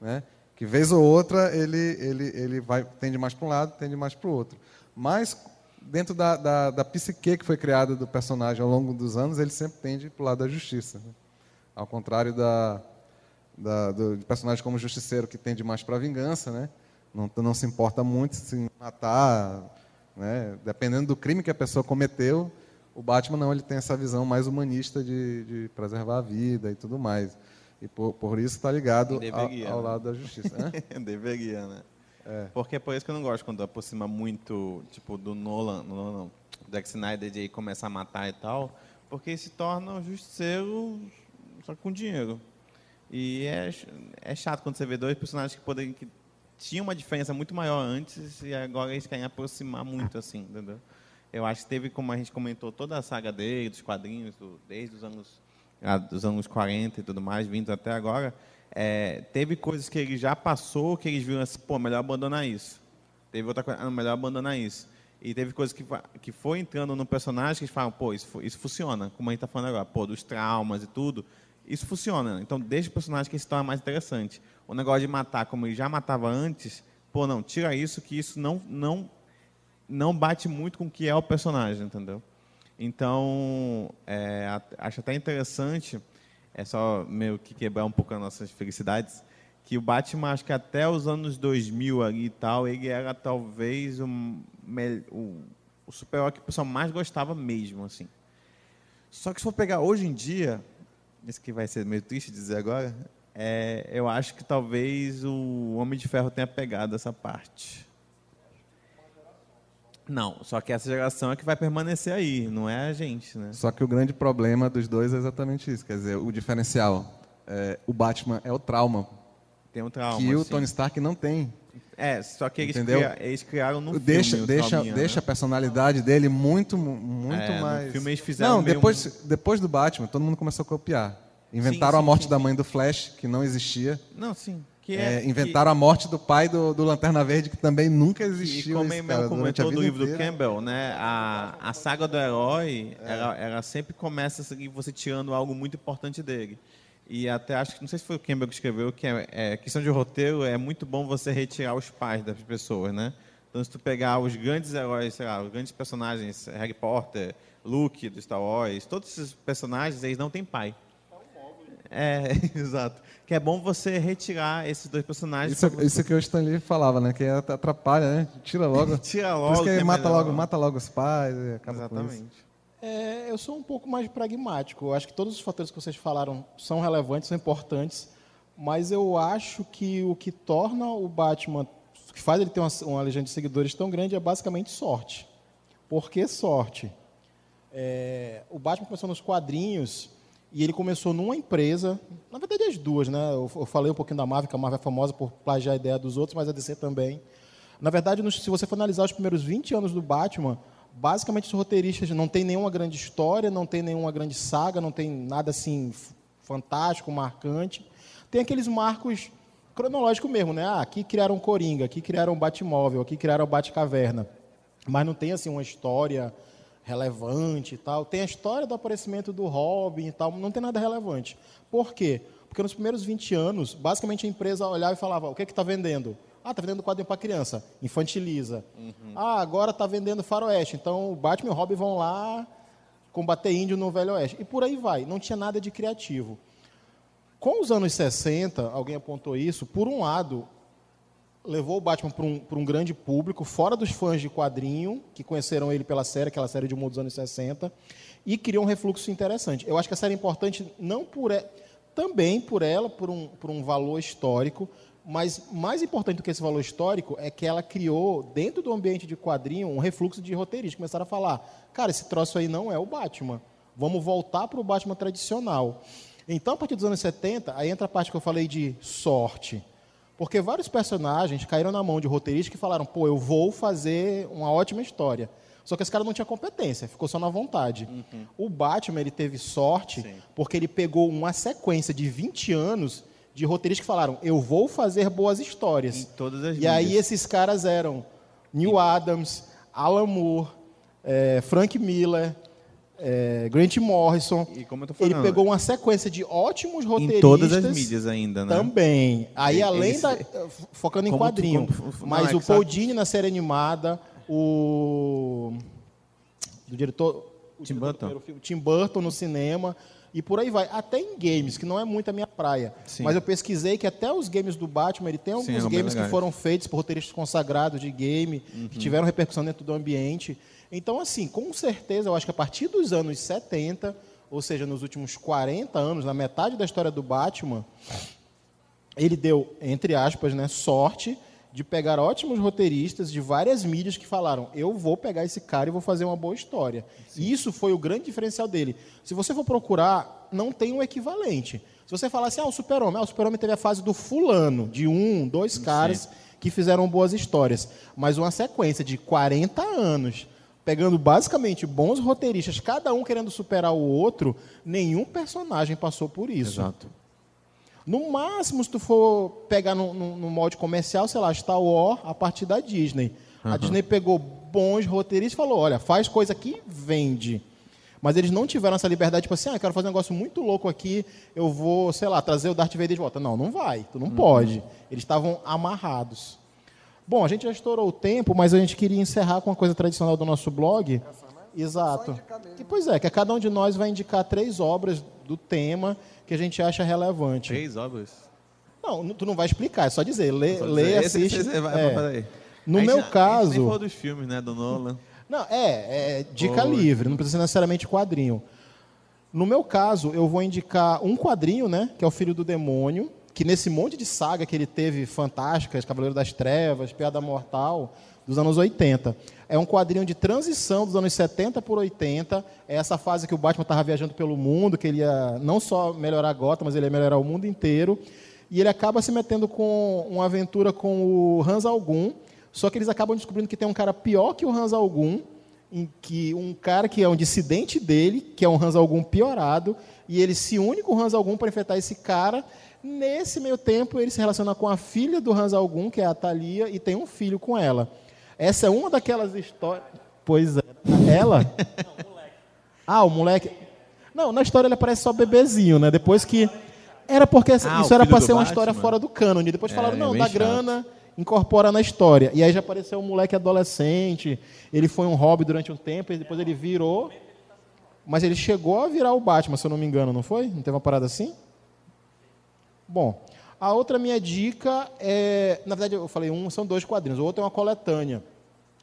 S6: né? que vez ou outra ele, ele, ele vai, tende mais para um lado, tende mais para o outro. Mas, dentro da, da, da psique que foi criada do personagem ao longo dos anos, ele sempre tende para o lado da justiça. Né? Ao contrário da, da, do personagem como justiceiro, que tende mais para vingança, né? não, não se importa muito se matar, né? dependendo do crime que a pessoa cometeu. O Batman não, ele tem essa visão mais humanista de, de preservar a vida e tudo mais. E por, por isso está ligado ao, ao né? lado da justiça. Né? [LAUGHS]
S4: Deveria, né? É. Porque é por isso que eu não gosto quando aproxima muito, tipo, do Nolan, Nolan não, do Zack Snyder de começar a matar e tal, porque se torna um justiceiro só com dinheiro. E é, é chato quando você vê dois personagens que podem que tinha uma diferença muito maior antes e agora eles querem aproximar muito, assim, entendeu? Eu acho que teve, como a gente comentou, toda a saga dele, dos quadrinhos, do, desde os anos, ah, dos anos 40 e tudo mais, vindo até agora, é, teve coisas que ele já passou que eles viram assim, pô, melhor abandonar isso. Teve outra coisa, ah, melhor abandonar isso. E teve coisas que, que foi entrando no personagem que eles falam, pô, isso, isso funciona, como a gente está falando agora, pô, dos traumas e tudo, isso funciona. Então, deixa o personagem que se torna mais interessante. O negócio de matar, como ele já matava antes, pô, não, tira isso, que isso não, não, não bate muito com o que é o personagem, entendeu? Então, é, acho até interessante, é só meio que quebrar um pouco as nossas felicidades, que o Batman, acho que até os anos 2000 ali e tal, ele era talvez o, o, o super-herói que o pessoal mais gostava mesmo, assim. Só que se for pegar hoje em dia, isso que vai ser meio triste dizer agora, é, eu acho que talvez o Homem de Ferro tenha pegado essa parte. Não, só que essa geração é que vai permanecer aí, não é a gente, né?
S6: Só que o grande problema dos dois é exatamente isso. Quer dizer, o diferencial. é, o Batman é o trauma
S4: Tem um trauma.
S6: que o. Tony Stark não tem.
S4: É, só que eles, cria- eles criaram no
S6: deixa
S4: filme
S6: deixa, deixa a
S4: né?
S6: personalidade dele muito, muito
S4: É, no
S6: mais.
S4: filme eles fizeram
S6: Não, depois, depois do Batman, todo mundo começou a copiar. Inventaram
S4: Sim,
S6: a
S4: sim,
S6: morte
S4: sim,
S6: da mãe do Flash, que não existia.
S4: Não, sim. Que
S6: É,
S4: é,
S6: inventaram a morte do pai do, do Lanterna Verde, que também nunca
S4: que,
S6: existiu.
S4: e como
S6: esse cara, a
S4: comentou no
S6: vida
S4: livro do. Campbell, né? A, a saga do herói,
S6: É.
S4: ela, ela sempre começa assim, você tirando algo muito importante dele. E até acho que, não sei se foi o Campbell que escreveu, que é, é questão de roteiro, é muito bom você retirar os pais das pessoas, né? Então, se tu pegar os grandes heróis, sei lá, os grandes personagens, Harry Potter, Luke do Star Wars, todos esses personagens, eles não têm pai. É, [LAUGHS] exato. Que é bom você retirar esses dois personagens.
S6: Isso,
S4: você-
S6: isso que o Stanley falava, né? Que atrapalha, né? Tira logo. [LAUGHS]
S4: Tira
S6: Por
S4: logo.
S6: isso que
S4: que é
S6: mata
S4: melhor.
S6: logo, mata logo os pais e acaba com isso.
S4: Exatamente.
S3: É, eu sou um pouco mais pragmático. Eu acho que todos os fatores que vocês falaram são relevantes, são importantes, mas eu acho que o que torna o Batman, que faz ele ter uma, uma legenda de seguidores tão grande, é basicamente sorte. Por que sorte? É, o Batman começou nos quadrinhos e ele começou numa empresa, na verdade as duas, né? Eu, eu falei um pouquinho da Marvel, que a Marvel é famosa por plagiar a ideia dos outros, mas a DC também. Na verdade, se você for analisar os primeiros 20 anos do Batman, basicamente os roteiristas não tem nenhuma grande história, não tem nenhuma grande saga, não tem nada assim fantástico, marcante. Tem aqueles marcos cronológicos mesmo, né? Ah, aqui criaram Coringa, aqui criaram Batmóvel, aqui criaram Batcaverna. Mas não tem assim uma história relevante e tal. Tem a história do aparecimento do Robin e tal, não tem nada relevante. Por quê? Porque nos primeiros 20 anos, basicamente a empresa olhava e falava: o que é que está vendendo? Ah, está vendendo quadrinho para criança, infantiliza. Ah, agora está vendendo faroeste. Então o Batman e o Robin vão lá combater índio no Velho Oeste. E por aí vai. Não tinha nada de criativo. Com os anos 60, alguém apontou isso, por um lado, levou o Batman para um, um grande público, fora dos fãs de quadrinho, que conheceram ele pela série, aquela série de humor dos anos 60, e criou um refluxo interessante. Eu acho que a série é importante não por e- também por ela, por um, por um valor histórico, mas mais importante do que esse valor histórico é que ela criou, dentro do ambiente de quadrinho, um refluxo de roteiristas. Começaram a falar, cara, esse troço aí não é o Batman. Vamos voltar para o Batman tradicional. Então, a partir dos anos 70, aí entra a parte que eu falei de sorte. Porque vários personagens caíram na mão de roteiristas que falaram, pô, eu vou fazer uma ótima história. Só que esse cara não tinha competência, ficou só na vontade. O Batman, ele teve sorte porque ele pegou uma sequência de 20 anos de roteiristas que falaram, eu vou fazer boas histórias.
S4: Em todas as
S3: E aí
S4: mídias.
S3: esses caras eram Neil Adams, Alan Moore, eh, Frank Miller, eh, Grant Morrison.
S4: E como
S3: Ele pegou uma sequência de ótimos roteiristas.
S4: em todas as mídias ainda, né?
S3: Também. Aí, além
S4: ele
S3: da. Focando em
S4: Como tu-
S3: quadrinho.
S4: como- não,
S3: mas
S4: é
S3: o Paul Dini na série animada, o. Do diretor.
S4: Tim Burton.
S3: filme, Tim Burton no cinema. E por aí vai. Até em games, que não é muito a minha praia.
S4: Sim.
S3: Mas eu pesquisei que até os games do Batman, ele tem alguns
S4: Sim, é
S3: games que foram feitos por roteiristas consagrados de game,
S4: Uhum.
S3: que tiveram repercussão dentro do ambiente. Então, assim, com certeza, eu acho que a partir dos anos 70, ou seja, nos últimos 40 anos, na metade da história do Batman, ele deu, entre aspas, né, sorte de pegar ótimos roteiristas de várias mídias que falaram: eu vou pegar esse cara e vou fazer uma boa história. E isso foi o grande diferencial dele. Se você for procurar, não tem um equivalente. Se você falar assim, ah, o Super-Homem, ah, o Super-Homem teve a fase do fulano, de um, dois caras que fizeram boas histórias. Mas uma sequência de 40 anos, pegando basicamente bons roteiristas, cada um querendo superar o outro, nenhum personagem passou por isso.
S7: Exato.
S3: No máximo, se tu for pegar no, no, no molde comercial, sei lá, Star Wars, a partir da Disney. A Disney pegou bons roteiristas e falou, olha, faz coisa que vende. Mas eles não tiveram essa liberdade, tipo assim, ah, eu quero fazer um negócio muito louco aqui, eu vou, sei lá, trazer o Darth Vader de volta. Não, não vai, tu não pode. Eles estavam amarrados. Bom, a gente já estourou o tempo, mas a gente queria encerrar com uma coisa tradicional do nosso blog. Exato. Que, pois é, que cada um de nós vai indicar três obras do tema que a gente acha relevante.
S7: Três obras.
S3: Não, tu não vai explicar, é só dizer, lê,
S7: Só dizer, esse-
S3: assiste.
S7: esse- vai-
S3: é. No
S7: A gente
S3: meu
S7: já- A gente
S3: caso-
S7: nem falou dos filmes, né, do Nolan.
S3: Não, é, é dica
S7: Poxa.
S3: livre, não precisa ser necessariamente quadrinho. No meu caso, eu vou indicar um quadrinho, né, que é o Filho do Demônio, que nesse monte de saga que ele teve fantásticas, Cavaleiro das Trevas, Piada Mortal, dos anos 80. É um quadrinho de transição dos anos 70 por 80. É essa fase que o Batman estava viajando pelo mundo, que ele ia não só melhorar Gotham, mas ele ia melhorar o mundo inteiro. E ele acaba se metendo com uma aventura com o Hans Algum, só que eles acabam descobrindo que tem um cara pior que o Hans Algum, em que um cara que é um dissidente dele, que é um Hans Algum piorado, e ele se une com o Hans Algum para enfrentar esse cara. Nesse meio tempo, ele se relaciona com a filha do Hans Algum, que é a Thalia, e tem um filho com ela. Essa é uma daquelas histórias. Pois é. Ela? Ah, o moleque. Não, na história ele aparece só bebezinho, né? Depois que. Era porque essa-
S7: Ah,
S3: isso era para ser uma
S7: Batman.
S3: história fora do cânone. Depois
S7: É,
S3: falaram,
S7: é
S3: não,
S7: bem
S3: dá
S7: chato.
S3: grana, incorpora na história. E aí já apareceu um moleque adolescente. Ele foi um hobby durante um tempo, e depois ele virou. Mas ele chegou a virar o Batman, se eu não me engano, não foi? Não teve uma parada assim? Bom, a outra minha dica é. Na verdade, eu falei um, são dois quadrinhos. O outro é uma coletânea.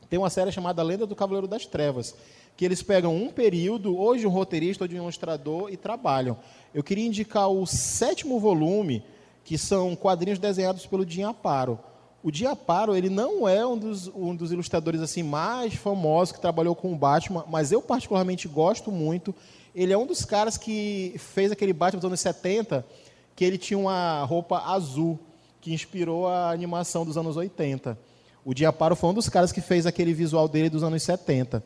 S3: Tem uma série chamada Lenda do Cavaleiro das Trevas, que eles pegam um período, de um roteirista ou de um ilustrador, e trabalham. Eu queria indicar o sétimo volume, que são quadrinhos desenhados pelo Jim Aparo. O Jim Aparo, ele não é um dos, um dos ilustradores assim mais famosos que trabalhou com o Batman, mas eu particularmente gosto muito. Ele é um dos caras que fez aquele Batman dos anos 70, que ele tinha uma roupa azul, que inspirou a animação dos anos 80. O Diaparo foi um dos caras que fez aquele visual dele dos anos 70.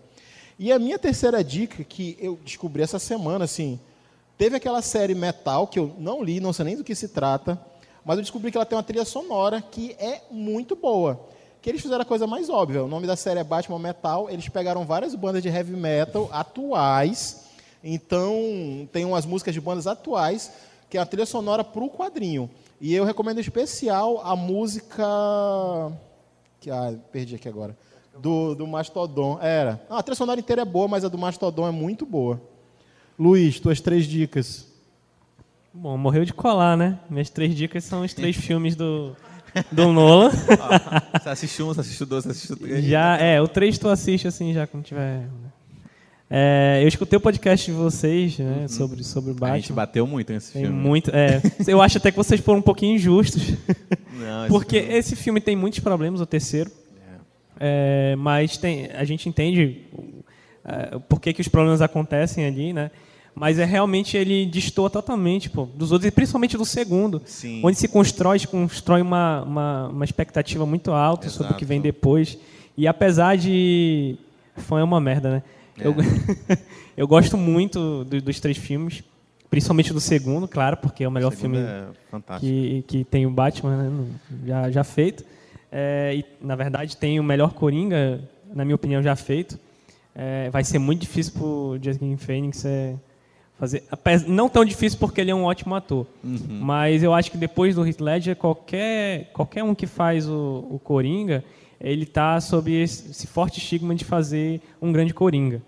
S3: E a minha terceira dica, que eu descobri essa semana, assim, teve aquela série Metal, que eu não li, não sei nem do que se trata, mas eu descobri que ela tem uma trilha sonora que é muito boa. Que eles fizeram a coisa mais óbvia. O nome da série é Batman Metal. Eles pegaram várias bandas de heavy metal atuais. Então, tem umas músicas de bandas atuais, que é a trilha sonora para o quadrinho. E eu recomendo em especial a música. Que, ah, perdi aqui agora. Do, do Mastodon. Era. Ah, a trilha sonora inteira é boa, mas a do Mastodon é muito boa. Luiz, tuas três dicas.
S2: Bom, morreu de colar, né? Minhas três dicas são os três filmes do, do Nolan.
S7: Você assistiu um, você assistiu dois, você assistiu três.
S2: Já, é, o três tu assiste assim, já quando tiver. É, eu escutei o podcast de vocês, né, sobre, sobre o
S7: A gente
S2: Batman.
S7: bateu muito nesse
S2: Tem
S7: filme.
S2: muito, é, [LAUGHS] eu acho até que vocês foram um pouquinho injustos,
S7: Não, esse [LAUGHS]
S2: porque
S7: filme-
S2: esse filme tem muitos problemas, o terceiro. É, mas tem, a gente entende é, por que, que os problemas acontecem ali, né? Mas é realmente ele destoa totalmente pô, dos outros, e principalmente do segundo,
S7: Sim.
S2: onde se constrói, se constrói uma, uma, uma expectativa muito alta sobre o que
S7: Exato.
S2: vem depois. E apesar de. Fã é uma merda, né? Eu, [LAUGHS] eu gosto muito do- dos três filmes, principalmente do segundo, claro, porque é o melhor
S7: O
S2: filme
S7: é
S2: que, que tem o Batman né, já, já feito. É, e, na verdade, tem o melhor Coringa, na minha opinião, já feito. É, vai ser muito difícil para o Joaquin Phoenix é, fazer. Não tão difícil porque ele é um ótimo ator. Mas eu acho que depois do Heath Ledger, qualquer, qualquer um que faz o, o Coringa, ele está sob esse, forte estigma de fazer um grande Coringa.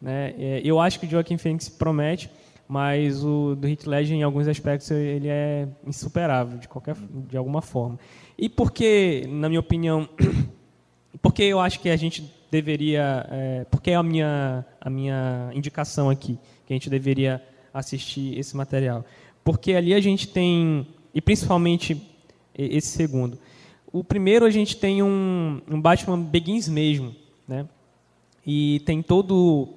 S2: Né? É, eu acho que o Joaquin Phoenix promete, mas o do Heath Ledger, em alguns aspectos, ele é insuperável, de, qualquer, de alguma forma. E porque, na minha opinião, [COUGHS] porque eu acho que a gente deveria, é, porque é a minha, a minha indicação aqui, que a gente deveria assistir esse material. Porque ali a gente tem, e principalmente esse segundo, o primeiro a gente tem um, um Batman Begins mesmo, né? E tem todo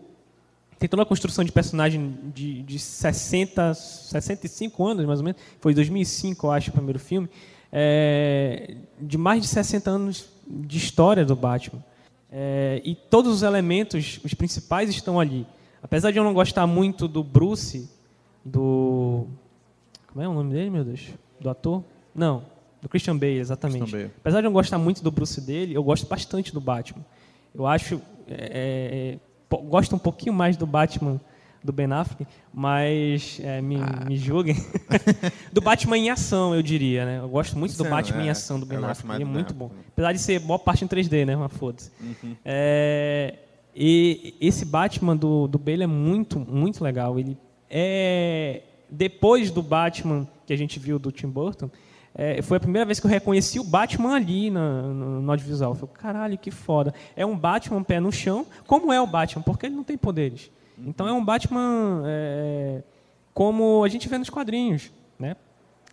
S2: tem toda a construção de personagem de, de 60, 65 anos, mais ou menos. Foi 2005, eu acho, o primeiro filme. é, de mais de 60 anos de história do Batman. É, e todos os elementos, os principais, estão ali. Apesar de eu não gostar muito do Bruce, do. Como é o nome dele, meu Deus? Do ator? Não, do Christian Bale, exatamente.
S7: Christian Bale.
S2: Apesar de eu não gostar muito do Bruce dele, eu gosto bastante do Batman. Eu acho. é, é, po- gosto um pouquinho mais do Batman do Ben Affleck, mas é, me,
S7: Ah.
S2: me julguem. [LAUGHS] do Batman em ação, eu diria, né? Eu gosto muito do
S7: Sim,
S2: Batman em
S7: é,
S2: ação do Ben Affleck. Ele é muito bom. Apesar de ser boa parte em 3D, né? Mas foda-se.
S7: Uhum.
S2: É, e esse Batman do, do Bale é muito, muito legal. Ele é depois do Batman que a gente viu do Tim Burton, é, foi a primeira vez que eu reconheci o Batman ali na- no, no audiovisual. Eu falei, caralho, que foda. É um Batman pé no chão. Como é o Batman? Porque ele não tem poderes. Então é um Batman é, como a gente vê nos quadrinhos, né?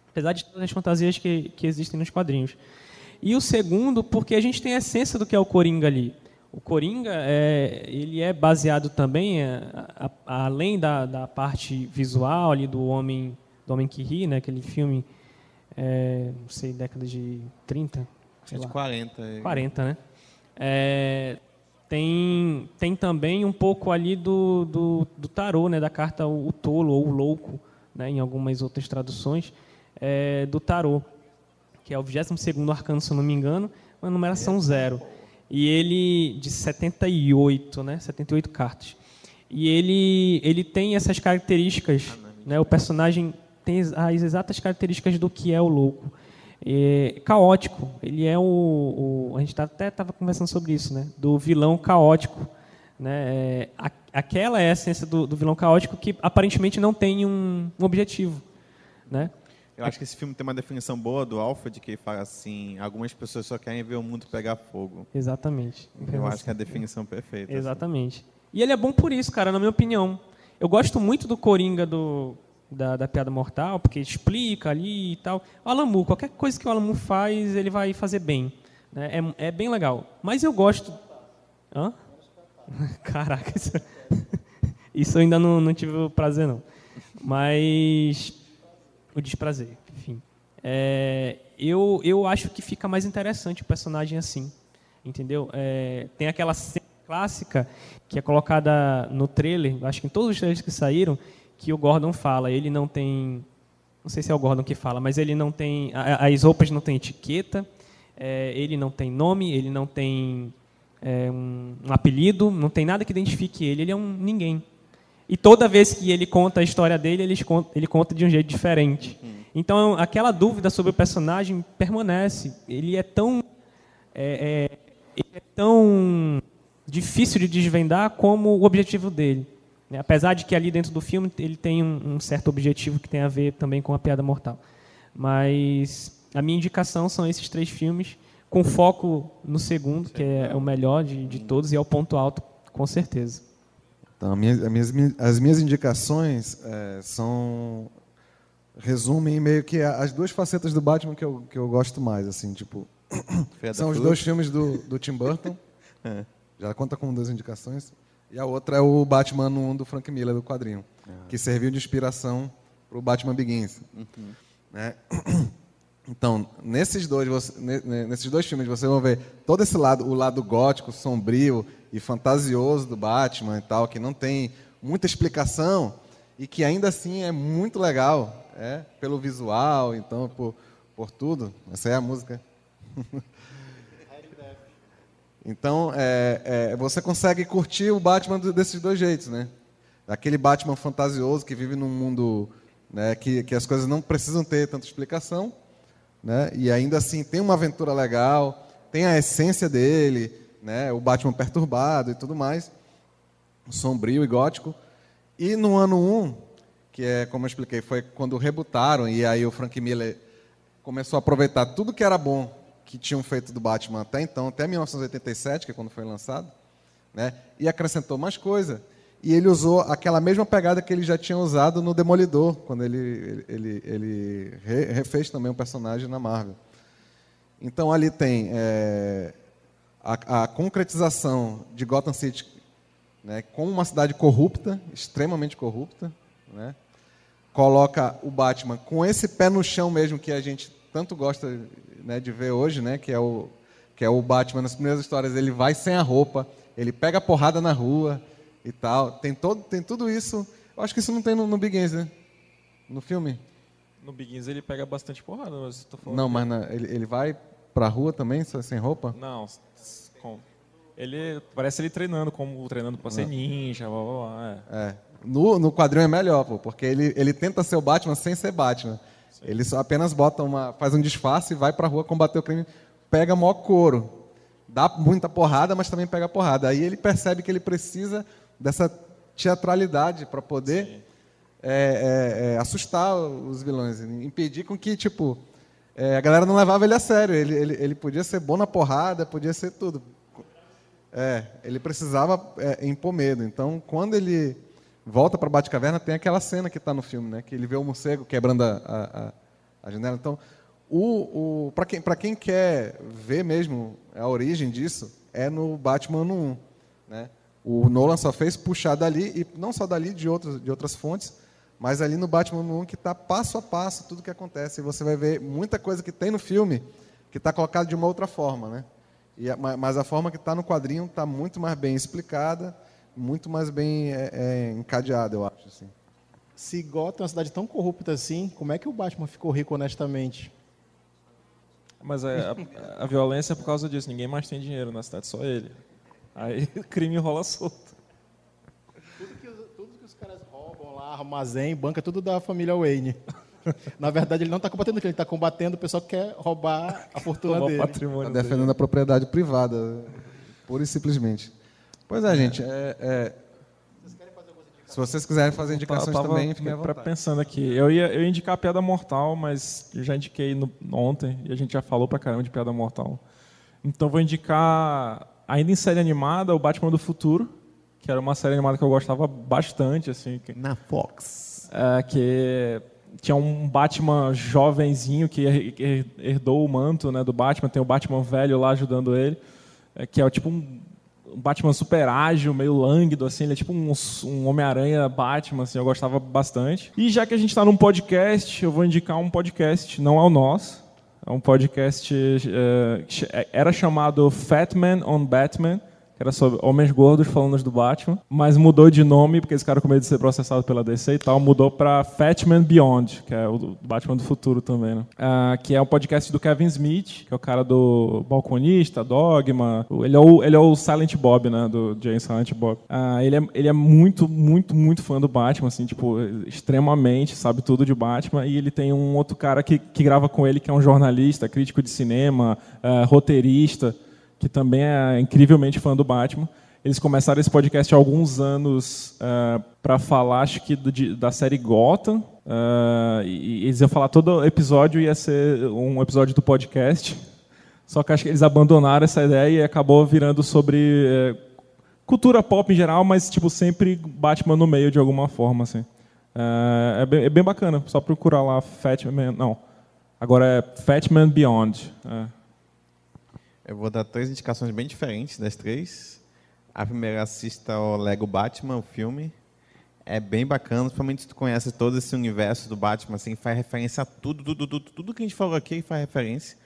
S2: apesar de todas as fantasias que, que existem nos quadrinhos. E o segundo, porque a gente tem a essência do que é o Coringa ali. O Coringa, é, ele é baseado também, é, a- a- além da, da parte visual ali do Homem, do Homem que Ri, né, aquele filme, é, não sei, década de 30, sei
S7: De
S2: lá.
S7: 40. é.
S2: 40, né? É, tem, tem também um pouco ali do, do, do tarô, né? Da carta o, o tolo ou o louco, né? Em algumas outras traduções é, do tarô, que é o 22º arcano, se eu não me engano, uma numeração zero. E ele de 78, né? 78 cartas. E ele ele tem essas características, né? O personagem tem as- as exatas características do que é o louco. É, caótico. Ele é o, o- a gente tá- até estava conversando sobre isso, né? Do vilão caótico, né? É, a- aquela é a essência do, do vilão caótico que aparentemente não tem um, um objetivo, né?
S7: Eu acho que esse filme tem uma definição boa do Alfred, que fala assim, algumas pessoas só querem ver o mundo pegar fogo.
S2: Exatamente.
S7: Eu acho que é a definição perfeita. assim.
S2: Exatamente. E ele é bom por isso, cara, na minha opinião. Eu gosto muito do Coringa do, da, da Piada Mortal, porque explica ali e tal. O Alamu, qualquer coisa que o Alamu faz, ele vai fazer bem. né? É, é bem legal. Mas eu gosto... Hã? [LAUGHS] Caraca, isso, [LAUGHS] isso eu ainda não, não tive o prazer, não. Mas... O desprazer, enfim. É, eu, eu acho que fica mais interessante o personagem assim, entendeu? É, tem aquela cena clássica que é colocada no trailer, acho que em todos os trailers que saíram, que o Gordon fala, ele não tem, não sei se é o Gordon que fala, mas ele não tem, a- as roupas não têm etiqueta, é, ele não tem nome, ele não tem é, um, um apelido, não tem nada que identifique ele, ele é um ninguém. E toda vez que ele conta a história dele, ele conta, ele conta de um jeito diferente. Então, aquela dúvida sobre o personagem permanece. Ele é tão, é, é, ele é tão difícil de desvendar como o objetivo dele. Né? Apesar de que ali dentro do filme ele tem um, um certo objetivo que tem a ver também com a piada mortal. Mas a minha indicação são esses três filmes, com foco no segundo, que é o melhor de, de todos e é o ponto alto, com certeza.
S6: Então, a minha- a minhas- as minhas indicações eh, são resumem meio que as duas facetas do Batman que eu, que eu gosto mais, assim, tipo, são os dois filmes do, do Tim Burton, [LAUGHS]
S7: É.
S6: já conta como duas indicações, e a outra é o Batman 1 do Frank Miller, do quadrinho, que serviu de inspiração para o Batman Begins. né? [CLEARS THROAT] Então, nesses dois, você- ne- ne- nesses dois filmes, você vai ver todo esse lado, o lado gótico, sombrio e fantasioso do Batman e tal, que não tem muita explicação e que ainda assim é muito legal, é, pelo visual, então por, por tudo. Essa é a música. [LAUGHS] Então, é, é, você consegue curtir o Batman desses dois jeitos, né? Aquele Batman fantasioso que vive num mundo né, que, que as coisas não precisam ter tanta explicação, né? E ainda assim tem uma aventura legal, tem a essência dele, né? O Batman perturbado e tudo mais, sombrio e gótico. E no ano 1, que é como eu expliquei, foi quando rebutaram e aí o Frank Miller começou a aproveitar tudo que era bom que tinham feito do Batman até então, até 1987, que é quando foi lançado, né? E acrescentou mais coisa. E ele usou aquela mesma pegada que ele já tinha usado no Demolidor, quando ele, ele, ele re- refez também o personagem na Marvel. Então ali tem é, a, a concretização de Gotham City né, como uma cidade corrupta, extremamente corrupta, né? coloca o Batman com esse pé no chão mesmo que a gente tanto gosta né, de ver hoje, né, que é o que é o Batman nas primeiras histórias, ele vai sem a roupa, ele pega porrada na rua e tal. Tem todo tem tudo isso. Eu acho que isso não tem no, no Begins, né? No filme.
S5: No Begins ele pega bastante porrada, mas tô falando.
S6: Não, mas na- ele, ele vai pra rua também, sem roupa?
S5: Não, com- ele parece ele treinando, como treinando pra ser ninja, blá, blá, blá, é.
S6: É. No, no quadrinho é melhor, pô, porque ele, ele tenta ser o Batman sem ser Batman. Ele só apenas bota uma, faz um disfarce e vai pra rua combater o crime, pega maior couro. Dá muita porrada, mas também pega porrada. Aí ele percebe que ele precisa dessa teatralidade para poder é, é, é, assustar os vilões, impedir com que, tipo, é, a galera não levava ele a sério. Ele, ele, ele podia ser bom na porrada, podia ser tudo. É, ele precisava é, impor medo. Então, quando ele volta para Batcaverna, tem aquela cena que está no filme, né? Que ele vê o morcego quebrando a, a, a- janela. Então, o, o, para quem, quem quer ver mesmo a origem disso, é no Batman ano 1. Né? O Nolan só fez puxar dali, e não só dali, de, outros, de outras fontes, mas ali no Batman ano 1 que está passo a passo tudo que acontece. E você vai ver muita coisa que tem no filme que está colocada de uma outra forma. Né? E mas a forma que está no quadrinho está muito mais bem explicada, muito mais bem é, é, encadeada, eu acho. Assim.
S3: Se Gotham é uma cidade tão corrupta assim, como é que o Batman ficou rico honestamente?
S5: Mas é, a, a violência é por causa disso. Ninguém mais tem dinheiro na cidade, só ele. Aí o [LAUGHS] crime rola solto.
S3: Tudo que, os- tudo que os caras roubam lá, armazém, banca, tudo da família Wayne. [LAUGHS] Na verdade, ele não está combatendo aquilo, ele está combatendo o pessoal que quer roubar a fortuna
S5: Roubar o
S3: dele.
S5: patrimônio
S6: Está defendendo a propriedade privada, pura e simplesmente. Pois é, gente. é- é, se vocês quiserem fazer indicações
S5: tava
S6: também, fiquem à vontade.
S5: pensando aqui. Eu ia, eu ia indicar a Piada Mortal, mas eu já indiquei no- ontem e a gente já falou pra caramba de Piada Mortal. Então vou indicar, ainda em série animada, o Batman do Futuro, que era uma série animada que eu gostava bastante, assim. que-
S4: Na Fox.
S5: é, que tinha um Batman jovenzinho que her- her- herdou o manto né, do Batman, tem o Batman velho lá ajudando ele, é, que é tipo um, um Batman super ágil, meio lânguido, assim, ele é tipo um, um Homem-Aranha Batman, assim, eu gostava bastante. E já que a gente está num podcast, eu vou indicar um podcast, não é o nosso, é um podcast, é, ch- era chamado Fat Man on Batman, que era sobre homens gordos falando do Batman, mas mudou de nome, porque esse cara com medo de ser processado pela DC e tal, mudou para Fat Man Beyond, que é o Batman do futuro também, né? Ah, que é um podcast do Kevin Smith, que é o cara do Balconista, Dogma, ele é o, ele é o Silent Bob, né, do Jay Silent Bob. Ah, ele, é, ele é muito, muito, muito fã do Batman, assim, tipo, extremamente, sabe tudo de Batman, e ele tem um outro cara que, que grava com ele, que é um jornalista, crítico de cinema, ah, roteirista, que também é incrivelmente fã do Batman. Eles começaram esse podcast há alguns anos para falar, acho que do- de- da série Gotham. ah, e, eles iam falar todo episódio ia ser um episódio do podcast. Só que acho que eles abandonaram essa ideia e acabou virando sobre eh, cultura pop em geral, mas tipo sempre Batman no meio de alguma forma, assim. É, bem, é bem bacana. Só procurar lá Fat Man. Não. Agora é Fat Man Beyond. é.
S4: Eu vou dar três indicações bem diferentes das três. A primeira, assista ao Lego Batman, o filme. É bem bacana, principalmente se tu conhece todo esse universo do Batman, assim, faz referência a tudo, tudo, tudo, tudo que a gente falou aqui faz referência.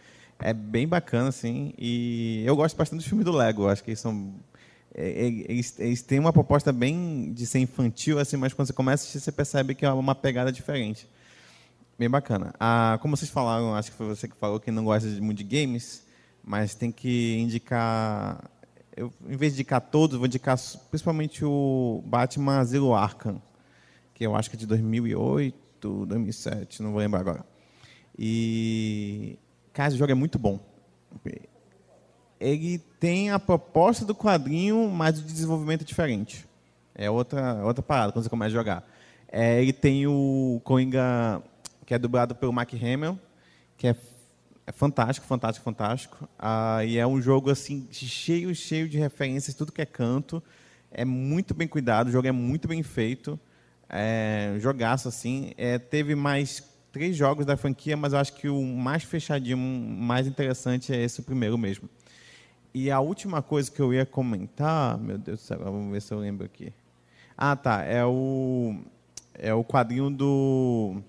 S4: É bem bacana, assim, e eu gosto bastante do filme do Lego, acho que eles são... é, é, Eles, eles têm uma proposta bem de ser infantil, assim, mas quando você começa a assistir, você percebe que é uma pegada diferente. Bem bacana. Ah, como vocês falaram, acho que foi você que falou que não gosta de de games, mas tem que indicar. Eu, em vez de indicar todos, vou indicar principalmente o Batman Asilo Arkham, que eu acho que é de 2008, 2007, não vou lembrar agora. E. Cara, esse jogo é muito bom. Ele tem a proposta do quadrinho, mas o desenvolvimento é diferente. É outra, outra parada quando você começa a jogar. É, ele tem o Coringa, que é dublado pelo Mark Hamill, que é, é fantástico, fantástico, fantástico. Ah, e é um jogo assim cheio, cheio de referências, tudo que é canto. É muito bem cuidado, o jogo é muito bem feito. É, jogaço assim. É, teve mais três jogos da franquia, mas eu acho que o mais fechadinho, mais interessante é esse primeiro mesmo. E a última coisa que eu ia comentar, meu Deus do céu, vamos ver se eu lembro aqui. Ah, tá. É o, é o quadrinho do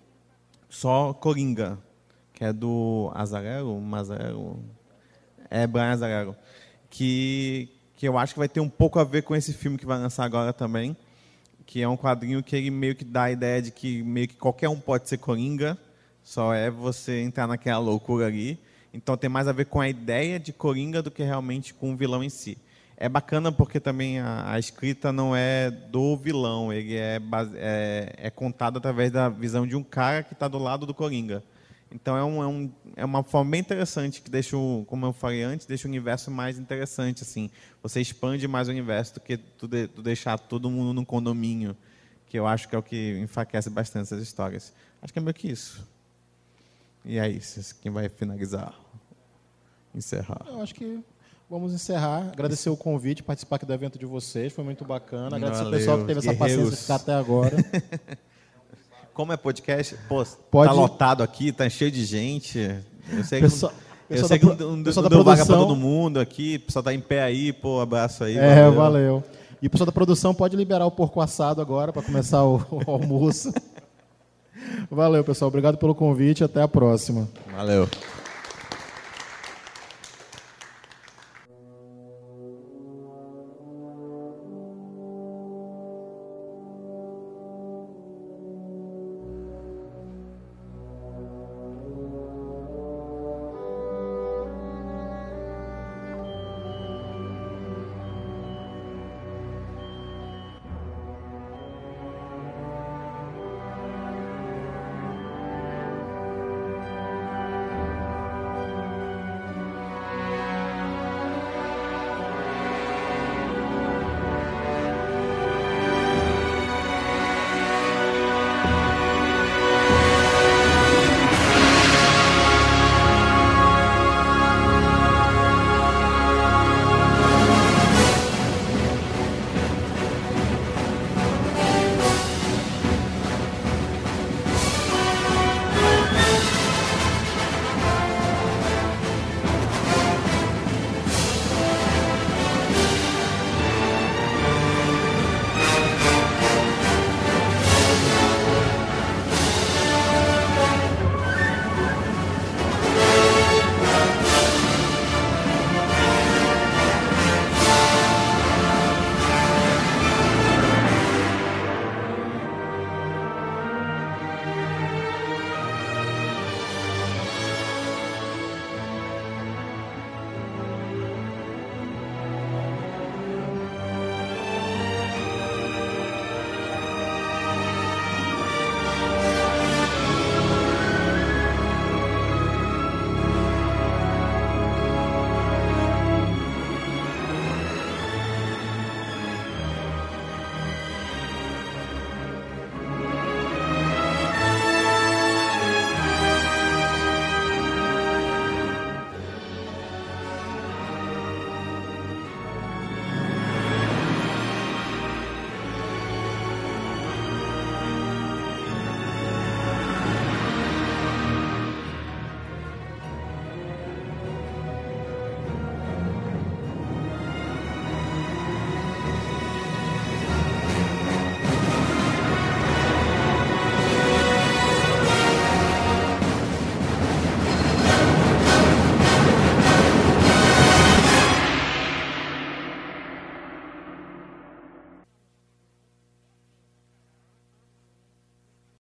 S4: só Coringa, que é do Azarelo, Mazarelo, é Brian Azarelo, que, que eu acho que vai ter um pouco a ver com esse filme que vai lançar agora também, que é um quadrinho que ele meio que dá a ideia de que meio que qualquer um pode ser Coringa, só é você entrar naquela loucura ali. Então tem mais a ver com a ideia de Coringa do que realmente com o vilão em si. É bacana porque também a, a escrita não é do vilão, ele é, base, é, é contado através da visão de um cara que está do lado do Coringa. Então é, um, é, um, é, uma forma bem interessante que deixa, o, como eu falei antes, deixa o universo mais interessante. assim. Você expande mais o universo do que tu, de, tu deixar todo mundo num condomínio, que eu acho que é o que enfraquece bastante essas histórias. Acho que é meio que isso. E aí, quem vai finalizar? Encerrar.
S3: Eu acho que vamos encerrar. Agradecer o convite, participar aqui do evento de vocês, foi muito bacana. Agradecer
S4: Valeu,
S3: o pessoal que teve essa
S4: guerreiros.
S3: paciência de ficar até agora. [LAUGHS]
S4: Como é podcast, pô,
S3: Pode-
S4: tá lotado aqui, tá cheio de gente. Eu sei que, não-
S3: pessoal
S4: eu sei
S3: da
S4: que não,
S3: pessoal
S4: deu vaga
S3: produção-
S4: todo mundo aqui, o pessoal tá em pé aí, pô, abraço aí.
S3: É, valeu. E o pessoal da produção pode liberar o porco assado agora para começar o, [LAUGHS] o almoço. Valeu, pessoal. Obrigado pelo convite. Até a próxima.
S4: Valeu.